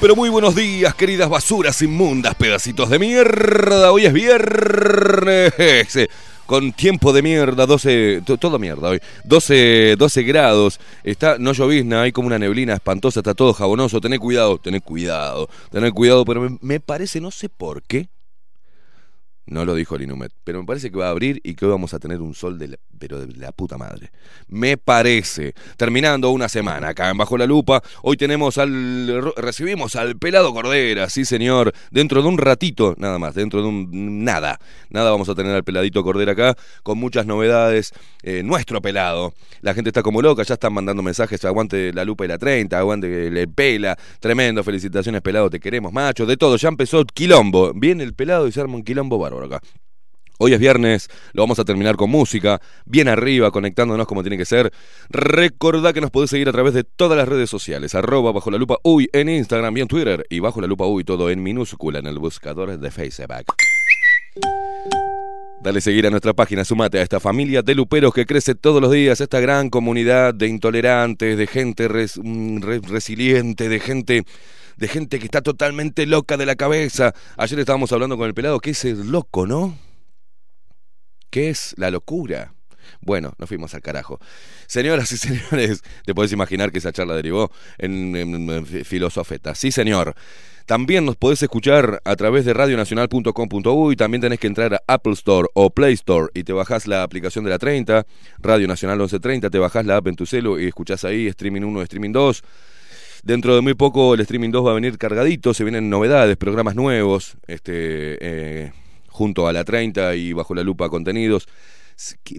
Pero muy buenos días, queridas basuras inmundas, pedacitos de mierda. Hoy es viernes. Con tiempo de mierda, 12, to- todo mierda hoy, 12, 12 grados, está, no llovizna, hay como una neblina espantosa, está todo jabonoso, tené cuidado, tené cuidado, tené cuidado, pero me, me parece, no sé por qué, no lo dijo el Inumet, pero me parece que va a abrir y que hoy vamos a tener un sol de la, pero de la puta madre. Me parece. Terminando una semana acá en Bajo la Lupa, hoy tenemos al recibimos al pelado Cordera, sí señor, dentro de un ratito, nada más, dentro de un nada, nada vamos a tener al peladito Cordera acá con muchas novedades, eh, nuestro pelado. La gente está como loca, ya están mandando mensajes, aguante la lupa y la 30, aguante el pela, tremendo, felicitaciones pelado, te queremos macho, de todo, ya empezó quilombo, viene el pelado y se arma un quilombo bárbaro acá. Hoy es viernes, lo vamos a terminar con música, bien arriba, conectándonos como tiene que ser. Recordá que nos podés seguir a través de todas las redes sociales, arroba bajo la lupa uy en Instagram y en Twitter, y bajo la lupa uy todo en minúscula en el buscador de Facebook. Dale seguir a nuestra página, sumate a esta familia de luperos que crece todos los días, esta gran comunidad de intolerantes, de gente mm, re- resiliente, de gente, de gente que está totalmente loca de la cabeza. Ayer estábamos hablando con el pelado, ¿qué es el loco, no? ¿Qué es la locura? Bueno, nos fuimos al carajo. Señoras y señores, te podés imaginar que esa charla derivó en, en- filosofeta. Sí, señor. También nos podés escuchar a través de radionacional.com.uy. También tenés que entrar a Apple Store o Play Store y te bajás la aplicación de la 30, Radio Nacional 1130, te bajás la app en tu celu y escuchás ahí streaming 1, streaming 2. Dentro de muy poco el streaming 2 va a venir cargadito, se vienen novedades, programas nuevos, este, eh, junto a la 30 y bajo la lupa contenidos. Que-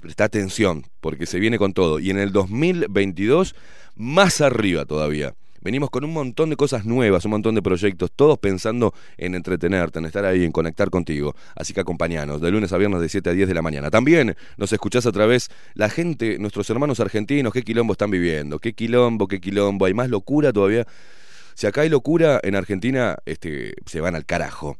Presta atención, porque se viene con todo. Y en el 2022, más arriba todavía. Venimos con un montón de cosas nuevas, un montón de proyectos, todos pensando en entretenerte, en estar ahí, en conectar contigo. Así que acompañanos, de lunes a viernes de 7 a 10 de la mañana. También nos escuchás a través, la gente, nuestros hermanos argentinos, qué quilombo están viviendo, qué quilombo, qué quilombo, hay más locura todavía. Si acá hay locura, en Argentina este, se van al carajo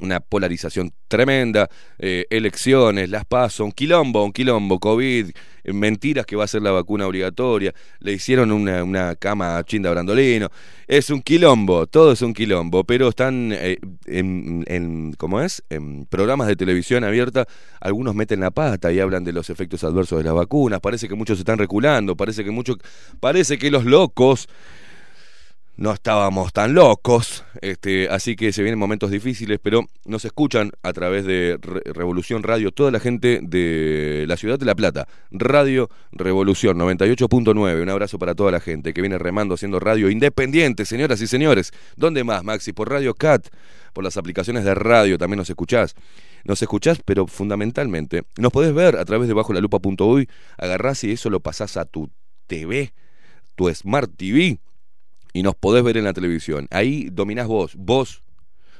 una polarización tremenda, eh, elecciones, las paso, un quilombo, un quilombo, COVID, eh, mentiras que va a ser la vacuna obligatoria, le hicieron una, una cama a Chinda Brandolino, es un quilombo, todo es un quilombo, pero están eh, en, en- ¿cómo es? En programas de televisión abierta, algunos meten la pata y hablan de los efectos adversos de las vacunas, parece que muchos se están reculando, parece que muchos, parece que los locos no estábamos tan locos, este, así que se vienen momentos difíciles, pero nos escuchan a través de Re- Revolución Radio toda la gente de la ciudad de La Plata. Radio Revolución 98.9. Un abrazo para toda la gente que viene remando haciendo radio independiente, señoras y señores. ¿Dónde más, Maxi? Por Radio Cat, por las aplicaciones de radio también nos escuchás. Nos escuchás, pero fundamentalmente nos podés ver a través de bajo la lupa.uy, agarrás y eso lo pasás a tu TV, tu Smart TV y nos podés ver en la televisión. Ahí dominás vos, vos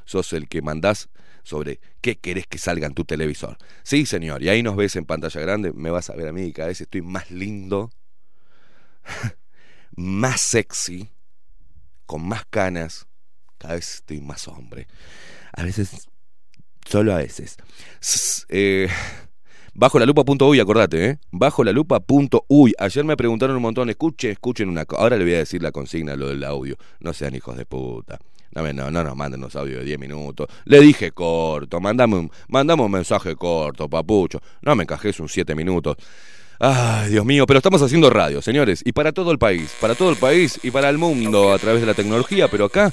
sos el que mandás sobre qué querés que salga en tu televisor. Sí, señor, y ahí nos ves en pantalla grande, me vas a ver a mí, y cada vez estoy más lindo, más sexy, con más canas, cada vez estoy más hombre. A veces, solo a veces. Eh, Bajo la lupa.uy, acordate, ¿eh? Bajo la lupa.uy. Ayer me preguntaron un montón, escuchen, escuchen una cosa. Ahora le voy a decir la consigna, lo del audio. No sean hijos de puta. No, no, no nos manden los audios de 10 minutos. Le dije corto, mandame un, un mensaje corto, papucho. No me encajes un 7 minutos. Ay, Dios mío, pero estamos haciendo radio, señores, y para todo el país, para todo el país y para el mundo a través de la tecnología, pero acá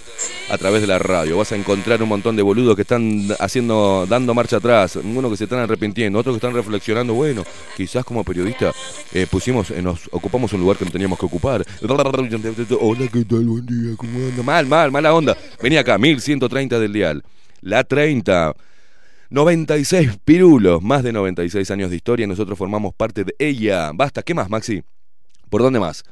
a través de la radio. Vas a encontrar un montón de boludos que están haciendo, dando marcha atrás, unos que se están arrepintiendo, otros que están reflexionando, bueno, quizás como periodista eh, pusimos, eh, nos ocupamos un lugar que no teníamos que ocupar. Hola, ¿qué tal? Buen día, ¿cómo anda? Mal, mal, mala onda. Vení acá, 1130 del dial. La 30. 96 pirulos, más de 96 años de historia, nosotros formamos parte de ella. Basta, ¿qué más, Maxi? ¿Por dónde más?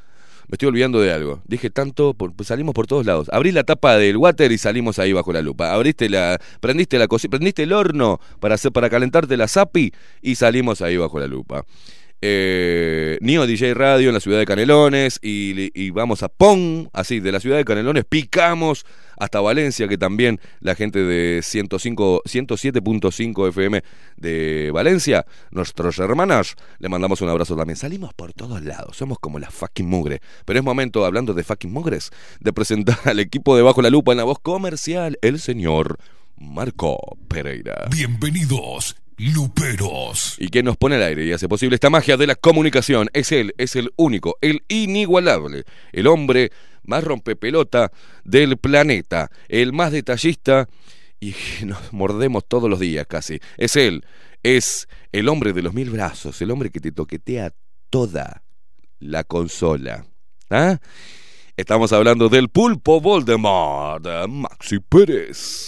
Me estoy olvidando de algo. Dije tanto, pues salimos por todos lados. Abrí la tapa del water y salimos ahí bajo la lupa. Abriste la, prendiste la cocina, prendiste el horno para hacer, para calentarte la zapi y salimos ahí bajo la lupa. Eh, Nio DJ Radio en la ciudad de Canelones y, vamos a Pon, así, de la ciudad de Canelones picamos hasta Valencia, que también la gente de 105, 107.5 FM de Valencia, nuestros hermanos, le mandamos un abrazo también. Salimos por todos lados, somos como la fucking mugre. Pero es momento, hablando de fucking mugres, de presentar al equipo de Bajo la Lupa en la voz comercial, el señor Marco Pereira. Bienvenidos, Luperos. Y quien nos pone al aire y hace posible esta magia de la comunicación es él, es el único, el inigualable, el hombre más rompepelota del planeta, el más detallista y nos mordemos todos los días casi. Es él, es el hombre de los mil brazos, el hombre que te toquetea toda la consola. ¿Ah? Estamos hablando del pulpo Voldemort, Maxi Pérez.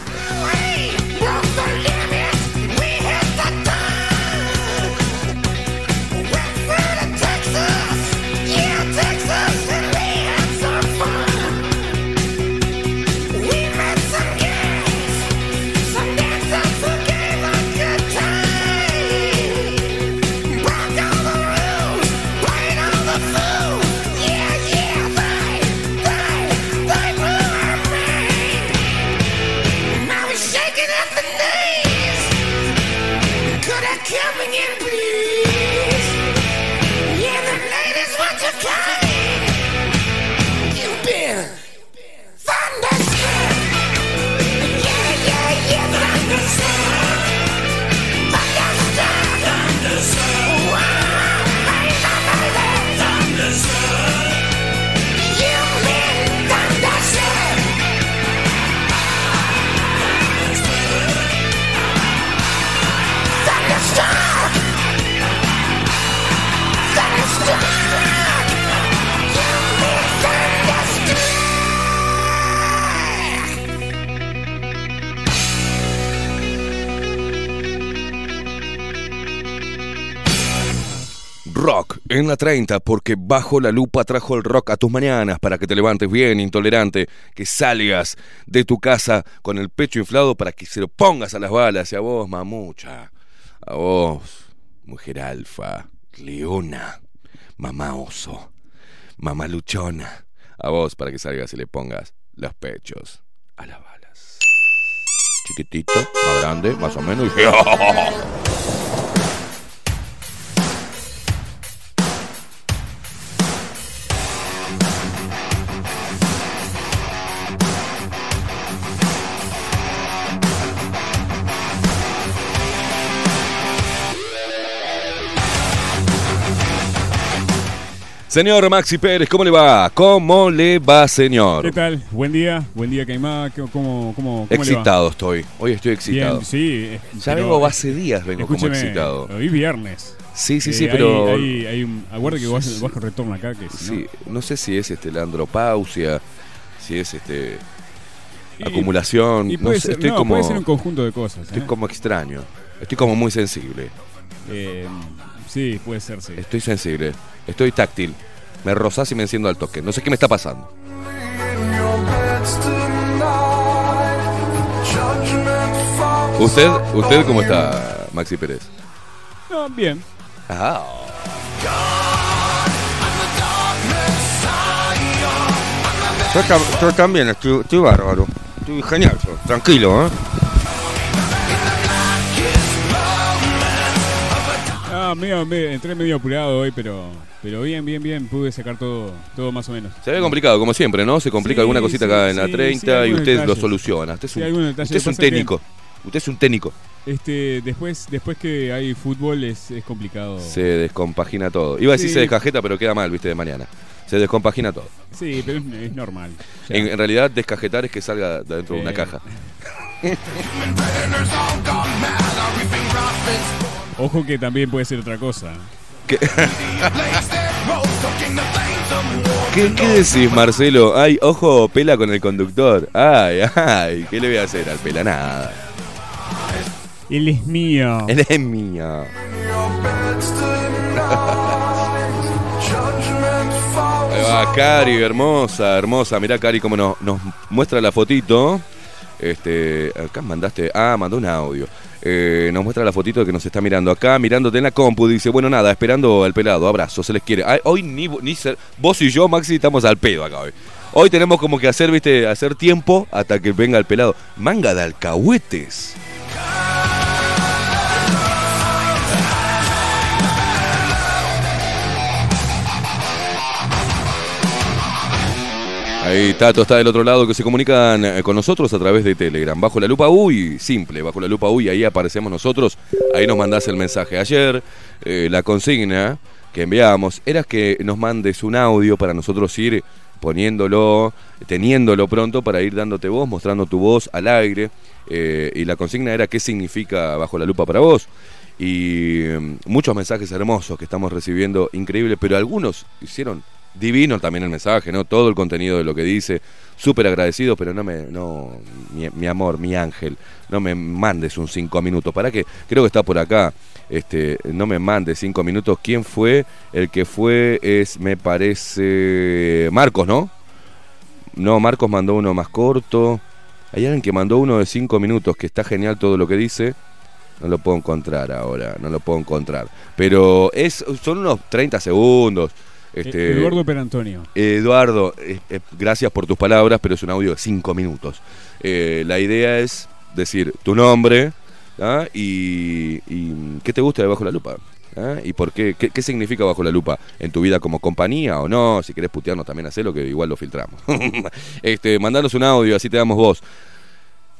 En la 30 porque Bajo la Lupa trajo el rock a tus mañanas para que te levantes bien, intolerante, que salgas de tu casa con el pecho inflado para que se lo pongas a las balas y a vos, mamucha, a vos, mujer alfa, leona, mamá oso, mamá luchona, a vos para que salgas y le pongas los pechos a las balas. Chiquitito, más grande, más o menos. y- Señor Maxi Pérez, ¿cómo le va? ¿Cómo le va, señor? ¿Qué tal? Buen día, buen día Caimá, ¿Cómo, cómo, cómo le va? Excitado estoy. Hoy estoy excitado. Bien, sí. eh, ya vengo hace días, vengo como excitado. Hoy viernes. Sí, sí, Eh, sí, pero. Hay, hay un, aguarde que no vos retorno acá, que si Sí, no sé si es este la andropausia, si es este acumulación, Y no sé, ser, estoy no, como puede ser un conjunto de cosas. estoy ¿eh? como extraño. Estoy como muy sensible. Eh, sí, puede ser, sí. Estoy sensible. Estoy táctil. Me rozás y me enciendo al toque. No sé qué me está pasando. ¿Usted, usted cómo está, Maxi Pérez? No, bien. Ah. Yo, tam- yo también estoy, estoy bárbaro. Estoy genial, yo. tranquilo, ¿eh? Medio, medio- entré medio apurado hoy, pero pero bien, bien, bien. Pude sacar todo, todo más o menos. Se ve complicado, como siempre, ¿no? Se complica Sí, alguna cosita sí, acá en la sí, 30 sí, y usted lo soluciona. Usted es un, usted es que- técnico. Usted es un técnico. Este, después, después que hay fútbol es, es complicado. Se descompagina todo. Iba a decir se descajeta, pero queda mal, viste, de mañana. Se descompagina todo. Sí, pero es, normal. En, en realidad, descajetar es que salga de dentro de una caja. Ojo que también puede ser otra cosa. ¿Qué, ¿Qué, qué decís, Marcelo? Ay, ojo, pela con el conductor. Ay, ay, ¿qué le voy a hacer al pela? Nada. Él es mío. Él es mío. Ahí va, Cari, hermosa, hermosa. Mirá, Cari, cómo nos, nos muestra la fotito. Este, acá mandaste, ah, mandó un audio. Eh, nos muestra la fotito de que nos está mirando acá, mirándote en la compu. Dice, bueno, nada, esperando al pelado. Abrazo, se les quiere. Hoy ni, ni ser- vos y yo, Maxi, estamos al pedo acá hoy. Hoy tenemos como que hacer, viste, hacer tiempo hasta que venga el pelado. Manga de alcahuetes. Ahí Tato está del otro lado que se comunican eh, con nosotros a través de Telegram. Bajo la lupa uy, simple, bajo la lupa uy, ahí aparecemos nosotros, ahí nos mandás el mensaje. Ayer eh, la consigna que enviábamos era que nos mandes un audio para nosotros ir poniéndolo, teniéndolo pronto para ir dándote voz, mostrando tu voz al aire. eh, y la consigna era qué significa bajo la lupa para vos. Y mm, muchos mensajes hermosos que estamos recibiendo, increíbles, pero algunos hicieron divino también el mensaje, ¿no? Todo el contenido de lo que dice, súper agradecido, pero no me, no, mi, amor, mi ángel, no me mandes un cinco minutos. ¿Para qué? Creo que está por acá. Este, no me mandes cinco minutos. ¿Quién fue? El que fue es, me parece, Marcos, ¿no? No, Marcos mandó uno más corto. Hay alguien que mandó uno de cinco minutos, que está genial todo lo que dice. No lo puedo encontrar ahora, no lo puedo encontrar. Pero es, son unos 30 segundos. Este, Eduardo Perantonio. Eduardo, eh, eh, gracias por tus palabras, pero es un audio de cinco minutos. Eh, la idea es decir tu nombre ¿ah? y, y qué te gusta de Bajo la Lupa. ¿ah? ¿Y por qué? qué? qué significa Bajo la Lupa en tu vida como compañía o no? Si querés putearnos también hacelo, que igual lo filtramos. este, mandanos un audio, así te damos voz.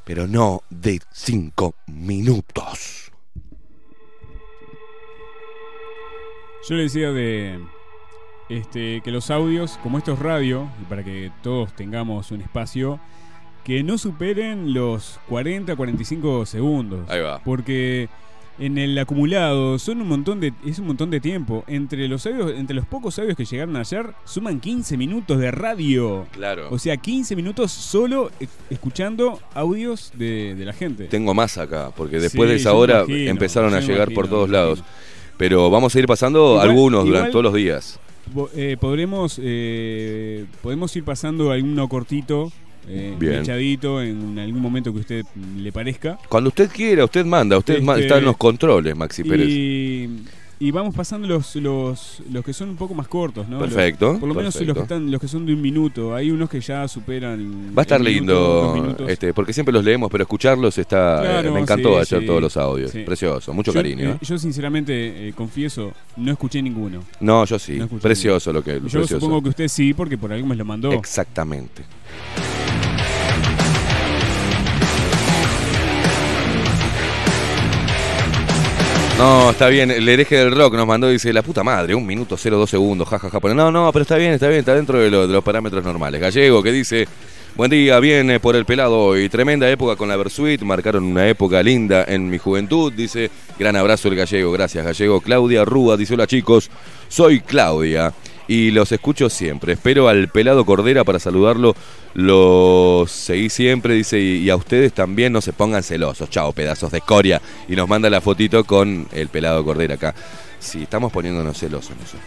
Pero no de cinco minutos. Yo le decía de este, que los audios, como esto es radio, y para que todos tengamos un espacio, que no superen los 40 45 segundos. Ahí va. Porque en el acumulado son un montón de es un montón de tiempo. Entre los audios, entre los pocos audios que llegaron ayer, suman 15 minutos de radio. Claro. O sea, 15 minutos solo e- escuchando audios de, de la gente. Tengo más acá, porque después Sí, de esa hora imagino, empezaron a llegar imagino, por todos lados. Pero vamos a ir pasando Igual- algunos igual- durante todos los días. Eh, podremos, eh, podemos ir pasando alguno cortito, eh, echadito, en algún momento que a usted le parezca. Cuando usted quiera, usted manda, usted ma- Este, está en los controles, Maxi Pérez. Y, y vamos pasando los, los, los que son un poco más cortos, ¿no? Perfecto, Los- por lo menos perfecto. los que, están, los que son de un minuto. Hay unos que ya superan. Va a estar minuto, lindo, este, porque siempre los leemos, pero escucharlos está. eh, me encantó sí, ayer sí. todos los audios. Sí. Precioso, mucho yo, cariño. eh, ¿eh? yo sinceramente eh, confieso, no escuché ninguno. No, yo sí. no precioso lo que. Yo precioso. supongo que usted sí, porque por algo me lo mandó. Exactamente. No, está bien. El hereje del rock nos mandó y dice, la puta madre, un minuto 02 segundos, jajaja. Pero no, no, pero está bien, está bien, está dentro de, lo- de los parámetros normales. Gallego que dice, buen día, viene por el pelado hoy. Tremenda época con la Versuit, marcaron una época linda en mi juventud. Dice, gran abrazo el gallego, gracias gallego. Claudia Rúa dice, hola chicos, soy Claudia y los escucho siempre. Espero al pelado Cordera para saludarlo. Los seguí siempre, dice, y, a ustedes también no se pongan celosos. Chao, pedazos de escoria. Y nos manda la fotito con el pelado Cordera acá. Sí, estamos poniéndonos celosos. No sé.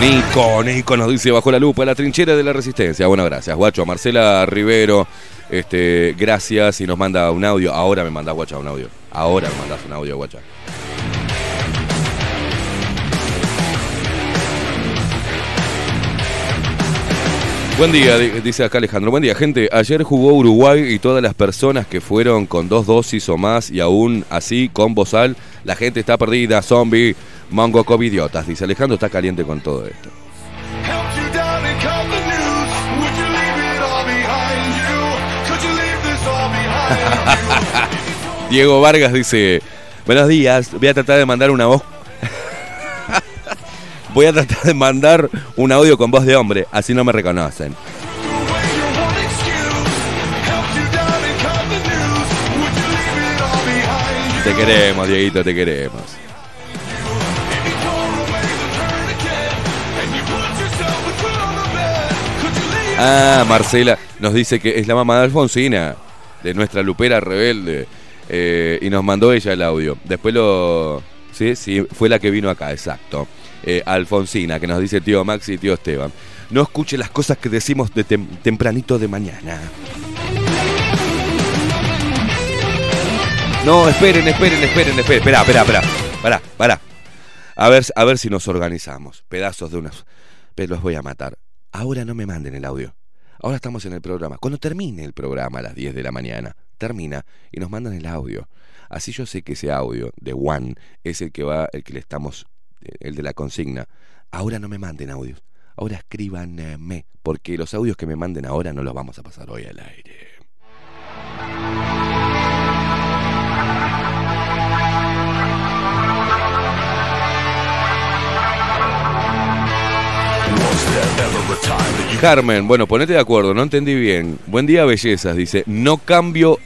Nico, Nico nos dice bajo la lupa la trinchera de la resistencia. Bueno, gracias, guacho. Marcela Rivero, este, gracias y nos manda un audio. Ahora me mandás, guacha, un audio. Ahora me mandás un audio, guacha. Buen día, di- dice acá Alejandro. Buen día, gente. Ayer jugó Uruguay y todas las personas que fueron con dos dosis o más y aún así con bozal, la gente está perdida, zombie, mongo covidiotas. Dice Alejandro, está caliente con todo esto. Diego Vargas dice, buenos días, voy a tratar de mandar una voz. voy a tratar de mandar un audio con voz de hombre, así no me reconocen. Te queremos, Dieguito, te queremos. Ah, Marcela nos dice que es la mamá de Alfonsina, de nuestra lupera rebelde. Eh, y nos mandó ella el audio. Después lo. Sí, sí, fue la que vino acá, exacto. Eh, Alfonsina, que nos dice tío Maxi y tío Esteban. No escuche las cosas que decimos de tem- tempranito de mañana. No, esperen, esperen, esperen, esperen. Esperá, esperá, esperá. Pará. A ver, a ver si nos organizamos. Pedazos de unas. Pero los voy a matar. Ahora no me manden el audio. Ahora estamos en el programa. Cuando termine el programa a las 10 de la mañana, termina y nos mandan el audio. Así yo sé que ese audio de One es el que va, el que le estamos, eh, el de la consigna. Ahora no me manden audios. Ahora escríbanme, porque los audios que me manden ahora no los vamos a pasar hoy al aire. Carmen, bueno, ponete de acuerdo, no entendí bien. Buen día, bellezas, dice. No cambio.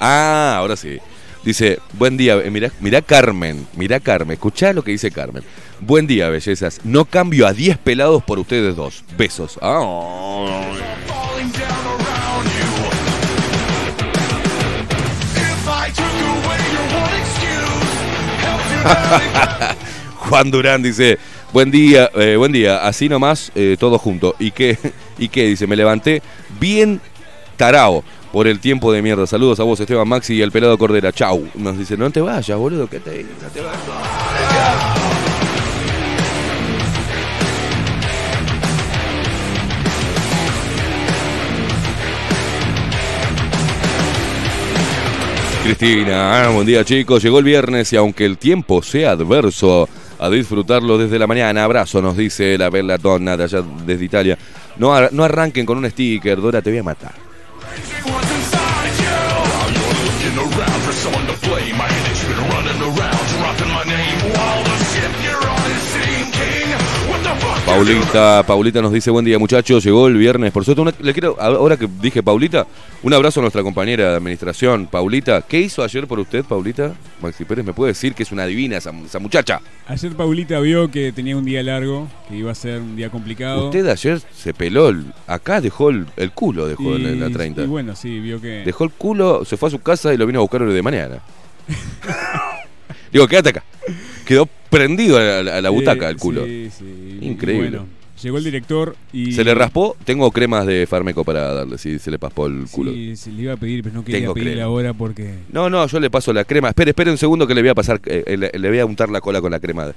Ah, ahora sí. Dice, buen día, eh, mirá, mirá Carmen, mirá Carmen, escuchá lo que dice Carmen. Buen día, bellezas. No cambio a 10 pelados por ustedes dos. Besos. Juan Durán dice, buen día, eh, buen día, así nomás, eh, todo junto. ¿Y qué? ¿Y qué? Dice, me levanté bien tarao por el tiempo de mierda. Saludos a vos, Esteban Maxi y el pelado Cordera. Chau. Nos dice, no te vayas, boludo, que te, no te vayas. Cristina, ah, buen día chicos, llegó el viernes y aunque el tiempo sea adverso, a disfrutarlo desde la mañana, abrazo nos dice la bella donna de allá desde Italia. No, no arranquen con un sticker, Dora te voy a matar. Paulita, Paulita nos dice buen día muchachos, llegó el viernes. Por suerte, una- le quiero, ahora que dije Paulita, un abrazo a nuestra compañera de administración, Paulita. ¿Qué hizo ayer por usted, Paulita? Maxi Pérez me puede decir que es una divina esa, esa muchacha. Ayer Paulita vio que tenía un día largo, que iba a ser un día complicado. Usted ayer se peló, el- acá dejó el, el culo, dejó en la 30. Y bueno, sí, vio que. Dejó el culo, se fue a su casa y lo vino a buscar hoy de mañana. Digo, quédate acá. Quedó prendido a la, a la butaca Eh, el culo. Sí, sí. Increíble. Bueno, llegó el director y. Se le raspó, tengo cremas de Farmeco para darle, si se le paspó el culo. Sí, se le iba a pedir, pero no quería Tengo pedirle crema. ahora porque. No, no, yo le paso la crema. Espere, espere un segundo que le voy a pasar, eh, le, le voy a untar la cola con la crema.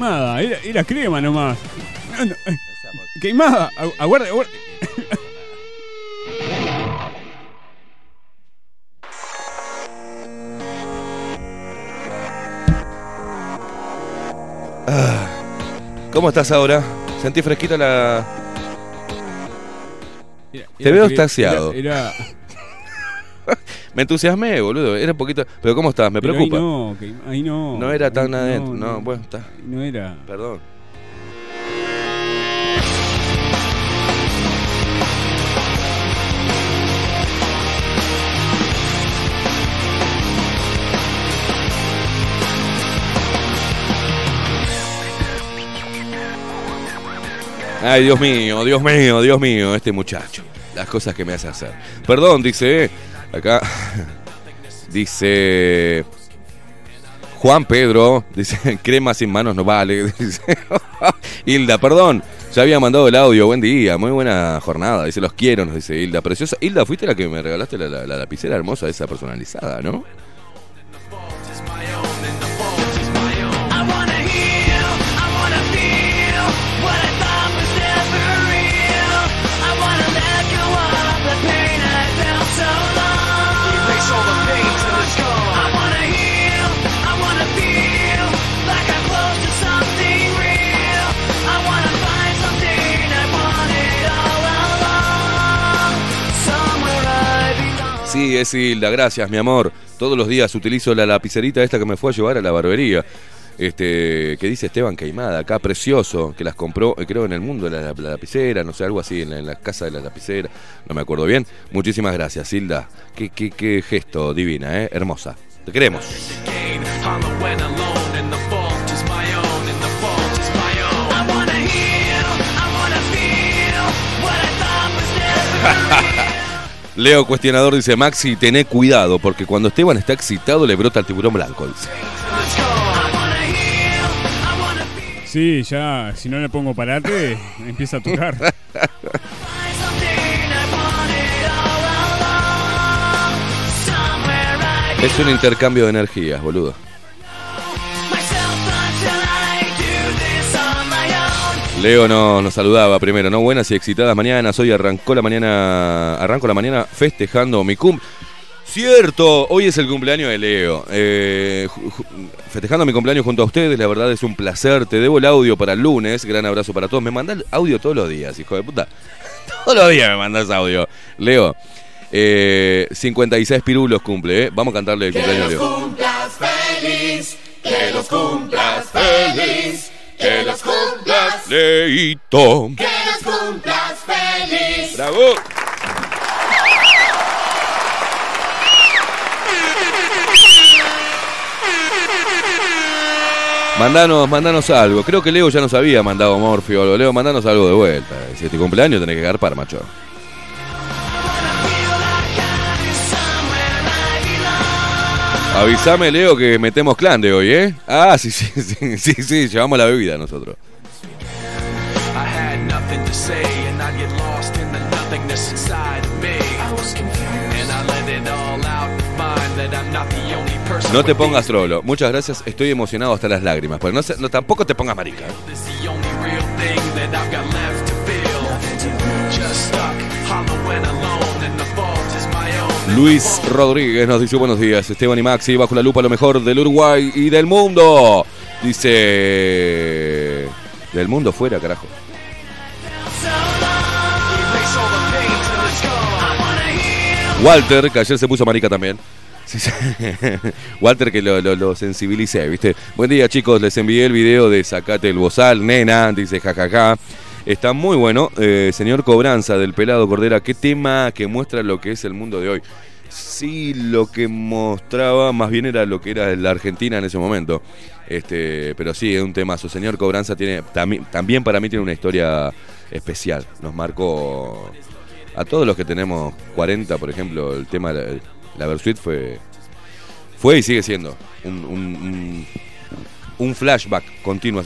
Queimada, era, era crema nomás. No, no, eh, Queimada, agu- aguarde, aguarde. ¿Cómo estás ahora? ¿Sentí fresquita la...? Era- Te era veo cre- extasiado. Era, era- Me entusiasmé, boludo. Era un poquito... Pero ¿cómo estás? Me pero preocupa. Ahí no, que- ahí no. No era tan No, adentro. No, bueno, está. No era. Perdón. Ay, Dios mío, Dios mío, Dios mío, este muchacho. Las cosas que me hace hacer. Perdón, dice, eh, acá, dice Juan Pedro, dice, crema sin manos no vale. Dice, Hilda, perdón, ya había mandado el audio, buen día, muy buena jornada. Dice, los quiero, nos dice Hilda, preciosa. Hilda, fuiste la que me regalaste la, la- la lapicera hermosa esa personalizada, ¿no? Sí, es Hilda, gracias, mi amor. Todos los días utilizo la lapicerita esta que me fue a llevar a la barbería. Este, que dice Esteban Queimada, acá precioso, que las compró, eh, creo, en el mundo, la, la lapicera, no sé, algo así, en la, en la casa de la lapicera, no me acuerdo bien. Muchísimas gracias, Hilda. Qué, qué, qué gesto divina, ¿eh? Hermosa. Te queremos. Leo Cuestionador dice, Maxi, tené cuidado, porque cuando Esteban está excitado le brota el tiburón blanco. Dice. Sí, ya, si no le pongo parate, empieza a tocar. es un intercambio de energías, boludo. Leo no- nos saludaba primero, ¿no? Buenas y excitadas mañanas. Hoy arrancó la mañana. Arranco la mañana festejando mi cum. Cierto, hoy es el cumpleaños de Leo. Eh, festejando mi cumpleaños junto a ustedes, la verdad es un placer. Te debo el audio para el lunes. Gran abrazo para todos. Me mandás audio todos los días, hijo de puta. Todos los días me mandás audio. Leo, eh, 56 pirulos cumple, ¿eh? Vamos a cantarle el cumpleaños a Leo. cumplas feliz, que los cumplas feliz, que los cumplas, Leito. que los cumplas feliz. ¡Bravo! Mandanos, mandanos algo. Creo que Leo ya nos había mandado Morfio. Leo, mandanos algo de vuelta. Si es tu cumpleaños tenés que garpar, macho. Avísame, Leo, que metemos clan de hoy, ¿eh? Ah, sí, sí, sí, sí, sí, llevamos la bebida nosotros. No te pongas trolo. Muchas gracias, estoy emocionado hasta las lágrimas. Pero no, se- no tampoco te pongas marica. Luis Rodríguez nos dice buenos días. Esteban y Maxi, bajo la lupa lo mejor del Uruguay y del mundo. Dice... Del mundo fuera, carajo. Walter, que ayer se puso marica también. Walter que lo, lo, lo sensibilicé, ¿viste? Buen día chicos, les envié el video de Sacate el Bozal, nena, dice jajaja. Está muy bueno. Eh, señor Cobranza del Pelado Cordera, qué tema que muestra lo que es el mundo de hoy. Sí, lo que mostraba más bien era lo que era la Argentina en ese momento. Este, pero sí, es un temazo. Señor Cobranza tiene también, para mí tiene una historia especial. Nos marcó a todos los que tenemos 40, por ejemplo, el tema de la, Versuit fue fue y sigue siendo un, un- un flashback continuo.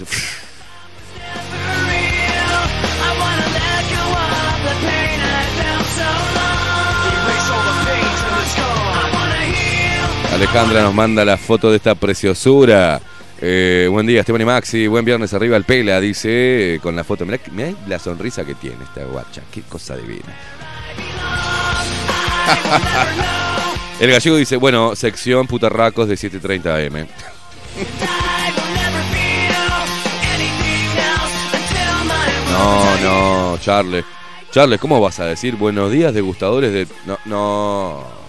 Alejandra nos manda la foto de esta preciosura. Eh, buen día, Esteban y Maxi. Buen viernes arriba el pela, dice eh, con la foto. Mirá la sonrisa que tiene esta guacha. Qué cosa divina. El gallego dice, bueno, sección putarracos de 7.30 am. No, no, Charles. Charles, ¿cómo vas a decir buenos días degustadores de... No, no.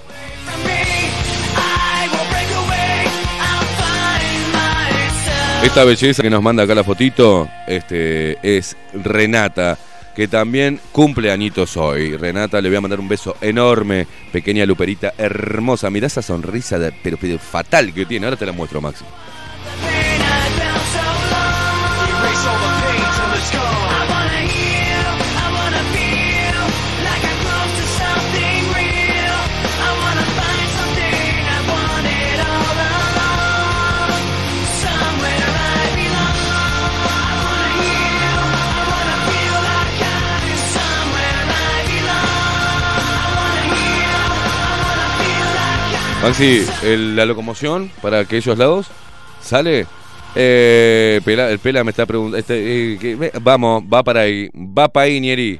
Esta belleza que nos manda acá la fotito este, es Renata, que también cumple añitos hoy. Renata, le voy a mandar un beso enorme, pequeña luperita hermosa. Mirá esa sonrisa de- pero, fatal que tiene. Ahora te la muestro, Maxi. Maxi, la locomoción para aquellos lados sale. Eh, el Pela me está preguntando. este, eh, vamos, va para ahí. Va para ahí, Nieri.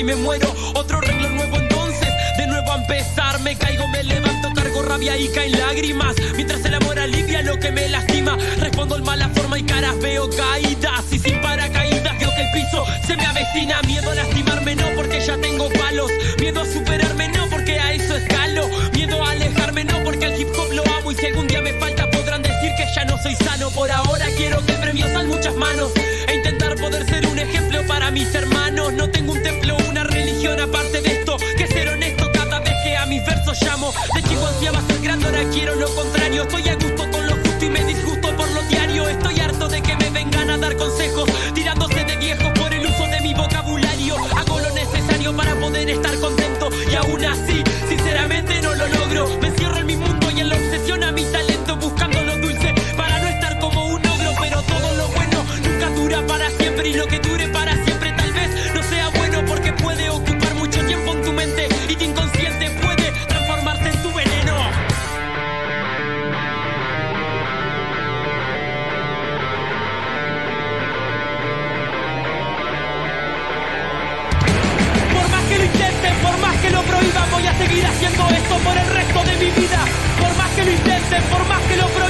Y me muero. Otro reglo nuevo entonces, de nuevo a empezar, me caigo, me levanto, cargo rabia y caen lágrimas, mientras el amor alivia lo que me lastima, respondo en mala forma y caras veo caídas y sin paracaídas, creo que el piso se me avecina. Miedo a lastimarme, no porque ya tengo palos. Miedo a superarme, no porque a eso escalo. Miedo a alejarme, no porque al hip hop lo amo. Y si algún día me falta, podrán decir que ya no soy sano. Por ahora quiero que el premio salga muchas manos. De chico ansiaba ser grande, ahora quiero lo contrario. Estoy a gusto con lo justo y me disgusto por lo diario. Estoy harto de que me vengan a dar consejos, tirándose de viejos por el uso de mi vocabulario. Hago lo necesario para poder estar contento y aún así, sinceramente no lo logro. Me encierro en mi mundo y en la obsesión a mi talento, buscando lo dulce para no estar como un ogro. Pero todo lo bueno nunca dura para siempre y lo que dure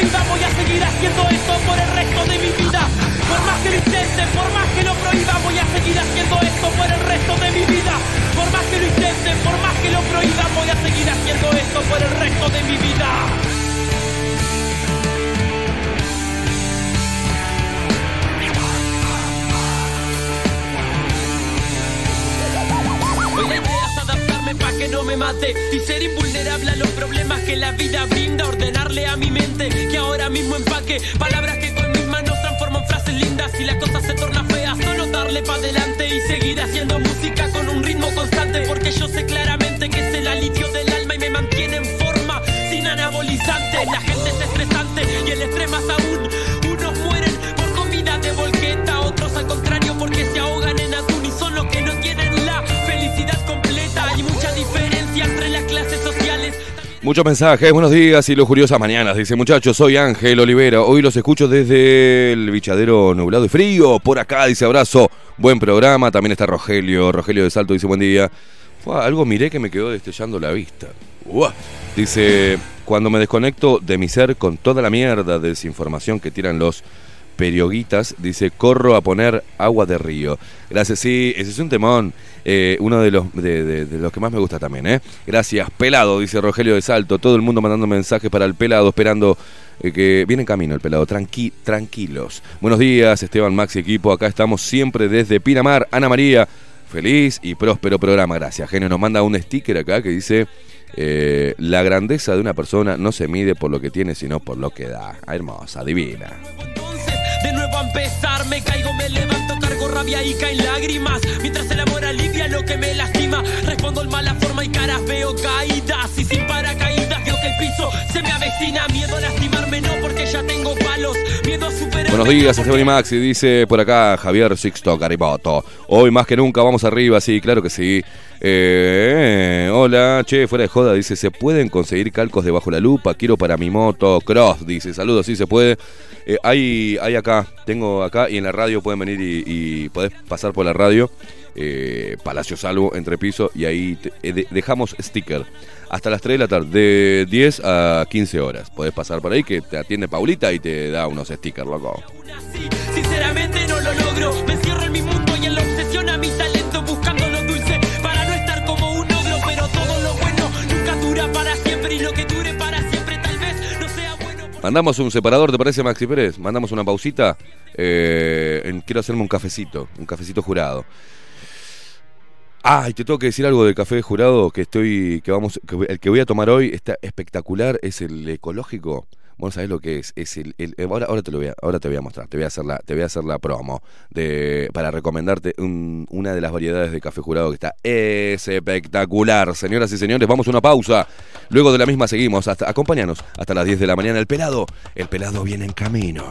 prohíban, voy a seguir haciendo esto por el resto de mi vida. Por más que lo intenten, por más que lo prohíban, voy a seguir haciendo esto por el resto de mi vida. Por más que lo intenten, por más que lo prohíban, voy a seguir haciendo esto por el resto de mi vida. Adaptarme pa' que no me mate y ser invulnerable a los problemas que la vida brinda. Ordenarle a mi mente que ahora mismo empaque palabras que con mis manos transformo en frases lindas. Si la cosa se torna fea, solo darle pa' adelante y seguir haciendo música con un ritmo constante. Porque yo sé claramente que es el alivio del alma y me mantiene en forma sin anabolizantes. La gente es estresante y el estrés más aún. Unos clases sociales. Muchos mensajes, buenos días y lujuriosas mañanas. Dice, muchachos, soy Ángel Olivera. Hoy los escucho desde el bichadero nublado y frío. Por acá, dice abrazo. Buen programa. También está Rogelio. Rogelio de Salto dice, buen día. Algo miré que me quedó destellando la vista. Dice, cuando me desconecto de mi ser con toda la mierda de desinformación que tiran los perioguitas, dice, corro a poner agua de río. Gracias, sí, ese es un temón. Eh, uno de los, de, los que más me gusta también, ¿eh? Gracias, pelado, dice Rogelio de Salto. Todo el mundo mandando mensajes para el pelado, esperando eh, que viene en camino el pelado. Tranqui tranquilos. Buenos días, Esteban, Max y equipo. Acá estamos siempre desde Pinamar. Ana María, feliz y próspero programa. Gracias, genio. Nos manda un sticker acá que dice. eh, la grandeza de una persona no se mide por lo que tiene, sino por lo que da. Hermosa, divina. Empezar, me caigo, me levanto, cargo rabia y caen lágrimas. Mientras el amor alivia lo que me lastima, respondo en mala forma y caras veo caídas. Y sin paracaídas el piso se me avecina. Miedo a lastimarme, no porque ya tengo palos. Miedo a superar. Buenos días, Esteban y Maxi. Dice por acá Javier Sixto Gariboto. Hoy más que nunca vamos arriba, sí, claro que sí. Eh, hola, che, fuera de joda, dice, ¿se pueden conseguir calcos debajo la lupa? Quiero para mi moto, cross, dice, saludos, sí se puede. Eh, hay, hay acá, tengo acá y en la radio pueden venir y, y podés pasar por la radio. eh, Palacio Salvo, entre piso, y ahí te- eh, de- dejamos sticker. Hasta las 3 de la tarde, de 10 a 15 horas. Podés pasar por ahí que te atiende Paulita y te da unos stickers, loco. Sinceramente no lo logro. Me encierro en mi mundo y en la obsesión a mi talento, buscando lo dulce para no estar como un ogro. Pero todo lo bueno nunca dura para siempre y lo que dure para siempre tal vez no sea bueno. Mandamos un separador, ¿te parece, Maxi Pérez? Mandamos una pausita. Eh, en- quiero hacerme un cafecito, un cafecito jurado. Ah, y te tengo que decir algo del café jurado que estoy, que vamos, el que voy a tomar hoy está espectacular, es el ecológico. Vos sabés lo que es, es el, eh, ahora, te lo voy a, ahora te voy a mostrar, te voy a hacer la, te voy a hacer la promo de, para recomendarte un- una de las variedades de café jurado que está espectacular. Señoras y señores, vamos a una pausa. Luego de la misma seguimos, acompáñanos hasta las 10 de la mañana. El pelado, el pelado viene en camino.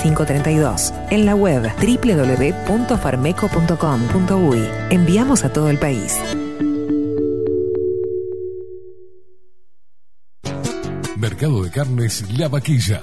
45 32. En la web www.farmeco.com.uy. Enviamos a todo el país. Mercado de Carnes La Vaquilla.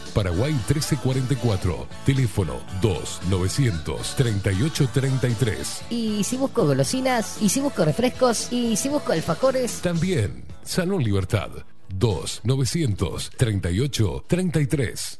Paraguay 1344. Teléfono 2-938-33. Y si busco golosinas. Y si busco refrescos. Y si busco alfajores. También Salón Libertad. 2-938-33.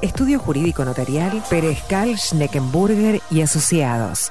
Estudio Jurídico Notarial, Perezcal, Schneckenburger y Asociados.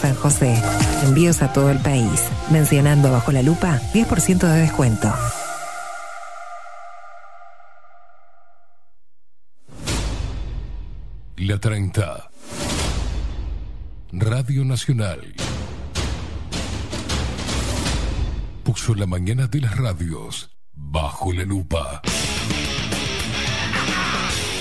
San José. Envíos a todo el país. Mencionando bajo la lupa 10% de descuento. La 30. Radio Nacional. Puso la mañana de las radios bajo la lupa.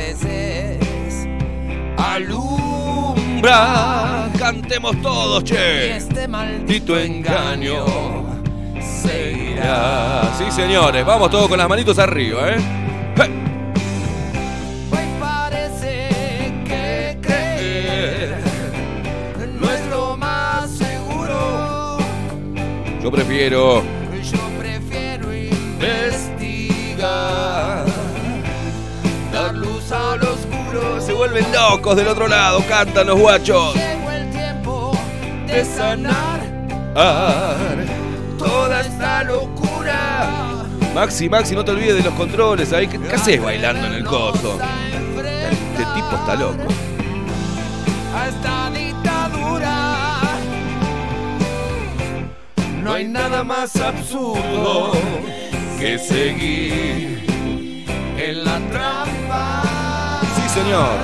veces alumbra Cantemos todos, y che. este maldito engaño seguirá. Sí, señores, vamos todos con las manitos arriba, ¿eh? ¡Eh! Hoy parece vuelven locos del otro lado, cantan los guachos. Llegó el tiempo de sanar toda esta locura. Maxi, Maxi, no te olvides de los controles. Ahí, ¿qué, qué haces bailando en el coso? Este tipo está loco. a esta dictadura. No hay nada más absurdo que seguir en la trampa. Señor.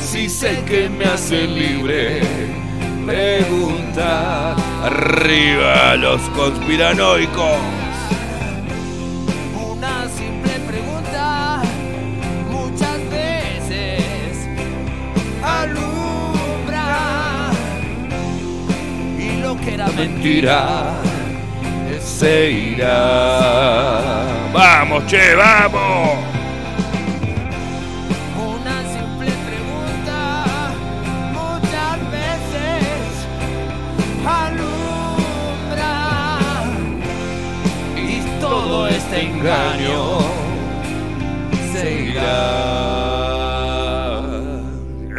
Si sé que me hace libre preguntar. Arriba los conspiranoicos. Una simple pregunta muchas veces alumbra y lo que era mentira Se irá. Vamos, che, vamos. Engaño se irá.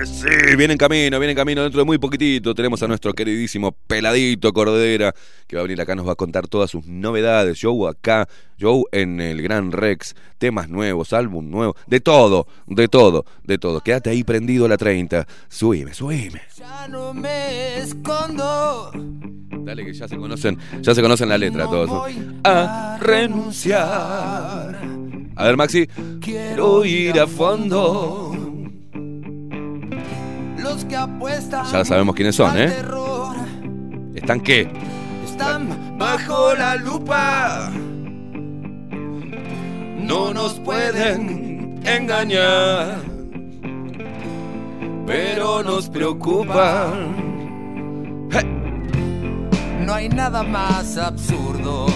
Sí, viene en camino, viene en camino. Dentro de muy poquitito tenemos a nuestro queridísimo Peladito Cordera, que va a venir acá, nos va a contar todas sus novedades. Joe acá, Joe en el Gran Rex, temas nuevos, álbum nuevo, de todo, de todo, de todo. Quédate ahí prendido a la 30. Subime, subime. Ya no me escondo. Dale que ya se conocen, ya se conocen la letra todos. A renunciar. A ver, Maxi. Quiero ir a fondo. Los que apuestan Ya sabemos quiénes son, ¿eh? terror ¿Están qué? están bajo la lupa. No nos pueden engañar, pero nos preocupan. No hay nada más absurdo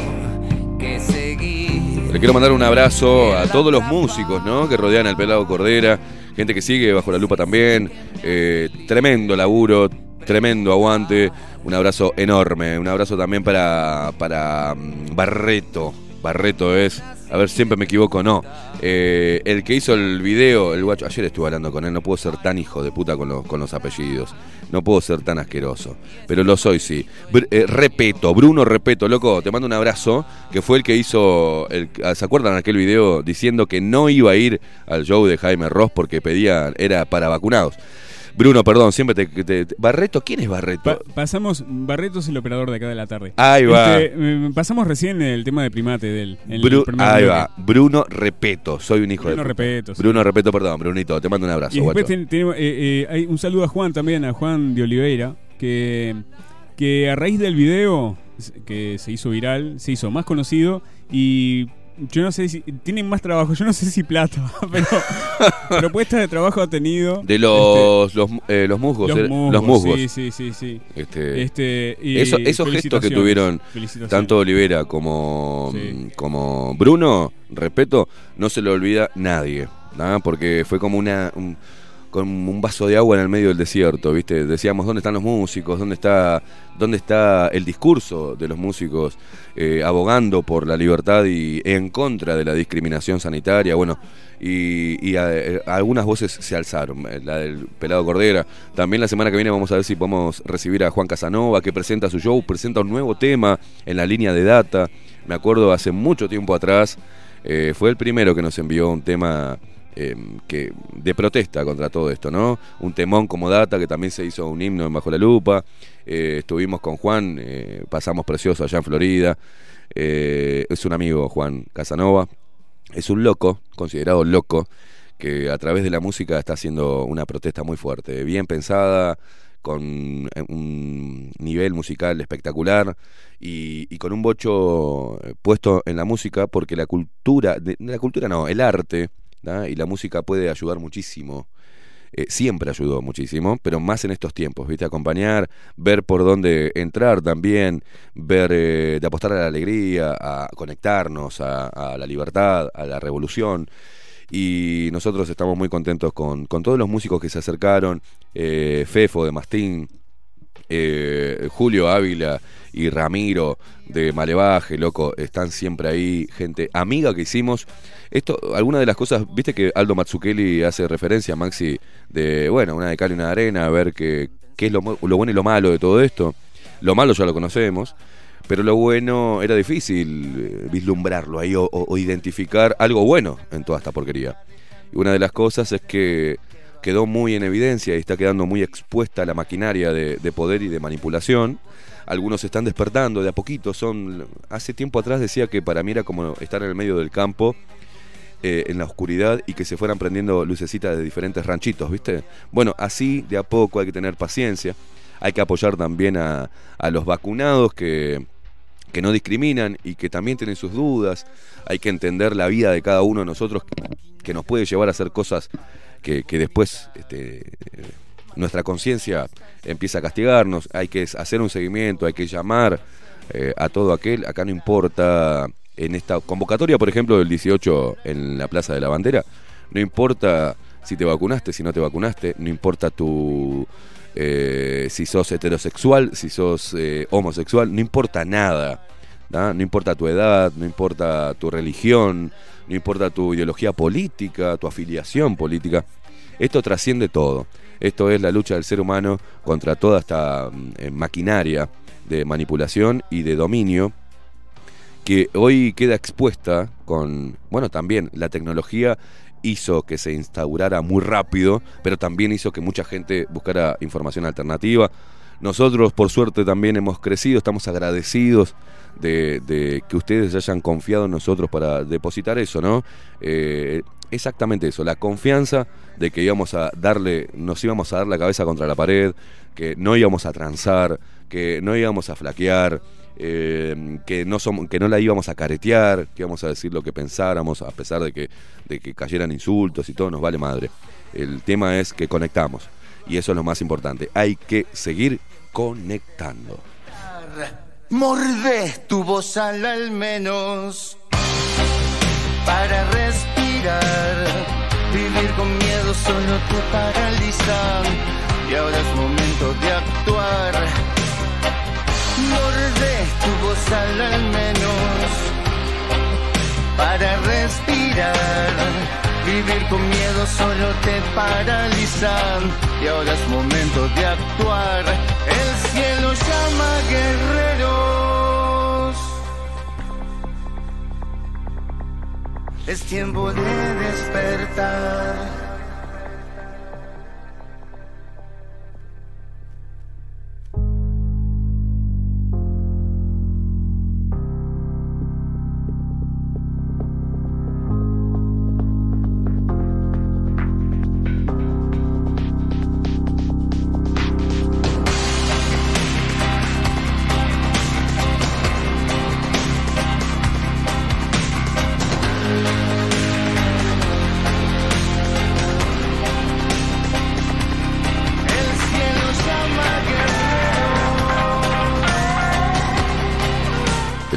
que seguir. Le quiero mandar un abrazo a todos los músicos, ¿no? Que rodean al pelado Cordera, gente que sigue bajo la lupa también. Eh, tremendo laburo, tremendo aguante. Un abrazo enorme. Un abrazo también para, para mm, Barreto. Barreto es. A ver, siempre me equivoco, no. Eh, el que hizo el video, el guacho. Ayer estuve hablando con él, no puedo ser tan hijo de puta con los, con los apellidos. No puedo ser tan asqueroso. Pero lo soy, sí. Eh, Repeto, Bruno Repeto, loco, te mando un abrazo. Que fue el que hizo. El, ¿Se acuerdan aquel video diciendo que no iba a ir al show de Jaime Ross porque pedía. Era para vacunados? Bruno, perdón, siempre te. te- te- Barreto, ¿quién es Barreto? Pa- pasamos, Barreto es el operador de acá de la tarde. Ahí va. Este, pasamos recién el tema de primate de él. en el Bru- ahí bloque. va, Bruno Repeto, soy un hijo Bruno de. Repeto, sí. Bruno Repeto, perdón, Brunito, te mando un abrazo, Y después ten- tenemos, eh, eh, hay un saludo a Juan también, a Juan de Oliveira, que, que a raíz del video que se hizo viral, se hizo más conocido y yo no sé si tienen más trabajo, yo no sé si plata, pero propuestas de trabajo ha tenido. De los, los, eh, los musgos, Los eh, musgos, los musgos. sí, sí, sí, sí. Este, Este, y eso- esos gestos que tuvieron tanto Olivera como, Sí. como Bruno, respeto, no se lo olvida nadie, ¿no? porque fue como una un, como un vaso de agua en el medio del desierto, ¿viste? Decíamos, ¿dónde están los músicos? ¿Dónde está, dónde está el discurso de los músicos eh, abogando por la libertad y en contra de la discriminación sanitaria? Bueno, y, eh, algunas voces se alzaron, eh, la del Pelado Cordera. También la semana que viene vamos a ver si podemos recibir a Juan Casanova, que presenta su show, presenta un nuevo tema en la línea de data. Me acuerdo hace mucho tiempo atrás, fue el primero que nos envió un tema eh, que de protesta contra todo esto, ¿no? Un temón como data, que también se hizo un himno en Bajo la Lupa. Eh, estuvimos con Juan, eh, pasamos precioso allá en Florida. Eh, es un amigo, Juan Casanova. Es un loco, considerado loco, que a través de la música está haciendo una protesta muy fuerte, bien pensada, con eh, un nivel musical espectacular y, y con un bocho puesto en la música, porque la cultura, la cultura no, el arte y la música puede ayudar muchísimo. Eh, siempre ayudó muchísimo, pero más en estos tiempos, ¿viste? Acompañar, ver por dónde entrar también, ver, eh, de apostar a la alegría, a conectarnos, a, a la libertad, a la revolución. Y nosotros estamos muy contentos con, con todos los músicos que se acercaron, eh, Fefo de Mastín, eh, Julio Ávila y Ramiro de Malevaje, loco, están siempre ahí, gente amiga que hicimos. Esto, alguna de las cosas, viste que Aldo Matsukeli hace referencia, Maxi, de, bueno, una de cal y una de arena, a ver qué, qué es lo, lo bueno y lo malo de todo esto. Lo malo ya lo conocemos, Pero lo bueno era difícil eh, vislumbrarlo ahí o- o identificar algo bueno en toda esta porquería. Y una de las cosas es que quedó muy en evidencia y está quedando muy expuesta la maquinaria de, de poder y de manipulación. Algunos se están despertando de a poquito. Son hace tiempo atrás decía que para mí era como estar en el medio del campo eh, en la oscuridad y que se fueran prendiendo lucecitas de diferentes ranchitos, ¿viste? Bueno, así de a poco hay que tener paciencia. Hay que apoyar también a, a los vacunados que, que no discriminan y que también tienen sus dudas. Hay que entender la vida de cada uno de nosotros que nos puede llevar a hacer cosas que, después este, nuestra conciencia empieza a castigarnos. Hay que hacer un seguimiento, hay que llamar eh, a todo aquel. Acá no importa en esta convocatoria, por ejemplo, del 18 en la Plaza de la Bandera, no importa si te vacunaste, si no te vacunaste, no importa tu eh, si sos heterosexual, si sos eh, homosexual, no importa nada. ¿da? No importa tu edad, no importa tu religión, no importa tu ideología política, tu afiliación política. Esto trasciende todo. Esto es la lucha del ser humano contra toda esta mm, eh, maquinaria de manipulación y de dominio que hoy queda expuesta con, bueno, también la tecnología hizo que se instaurara muy rápido, pero también hizo que mucha gente buscara información alternativa. Nosotros, por suerte, también hemos crecido, estamos agradecidos de, de que ustedes hayan confiado en nosotros para depositar eso, ¿no? Eh, exactamente eso, la confianza de que íbamos a darle, nos íbamos a dar la cabeza contra la pared, que no íbamos a transar, que no íbamos a flaquear, eh, que, no que no la íbamos a caretear, que íbamos a decir lo que pensáramos, a pesar de que, de que cayeran insultos y todo, nos vale madre. El tema es que conectamos, y eso es lo más importante. Hay que seguir conectando. Mordés tu voz al menos para respirar. Vivir con miedo solo te paraliza y ahora es momento de actuar. Mordés tu voz al al menos para respirar. Vivir con miedo solo te paraliza y ahora es momento de actuar. El cielo llama guerreros. Es tiempo de despertar.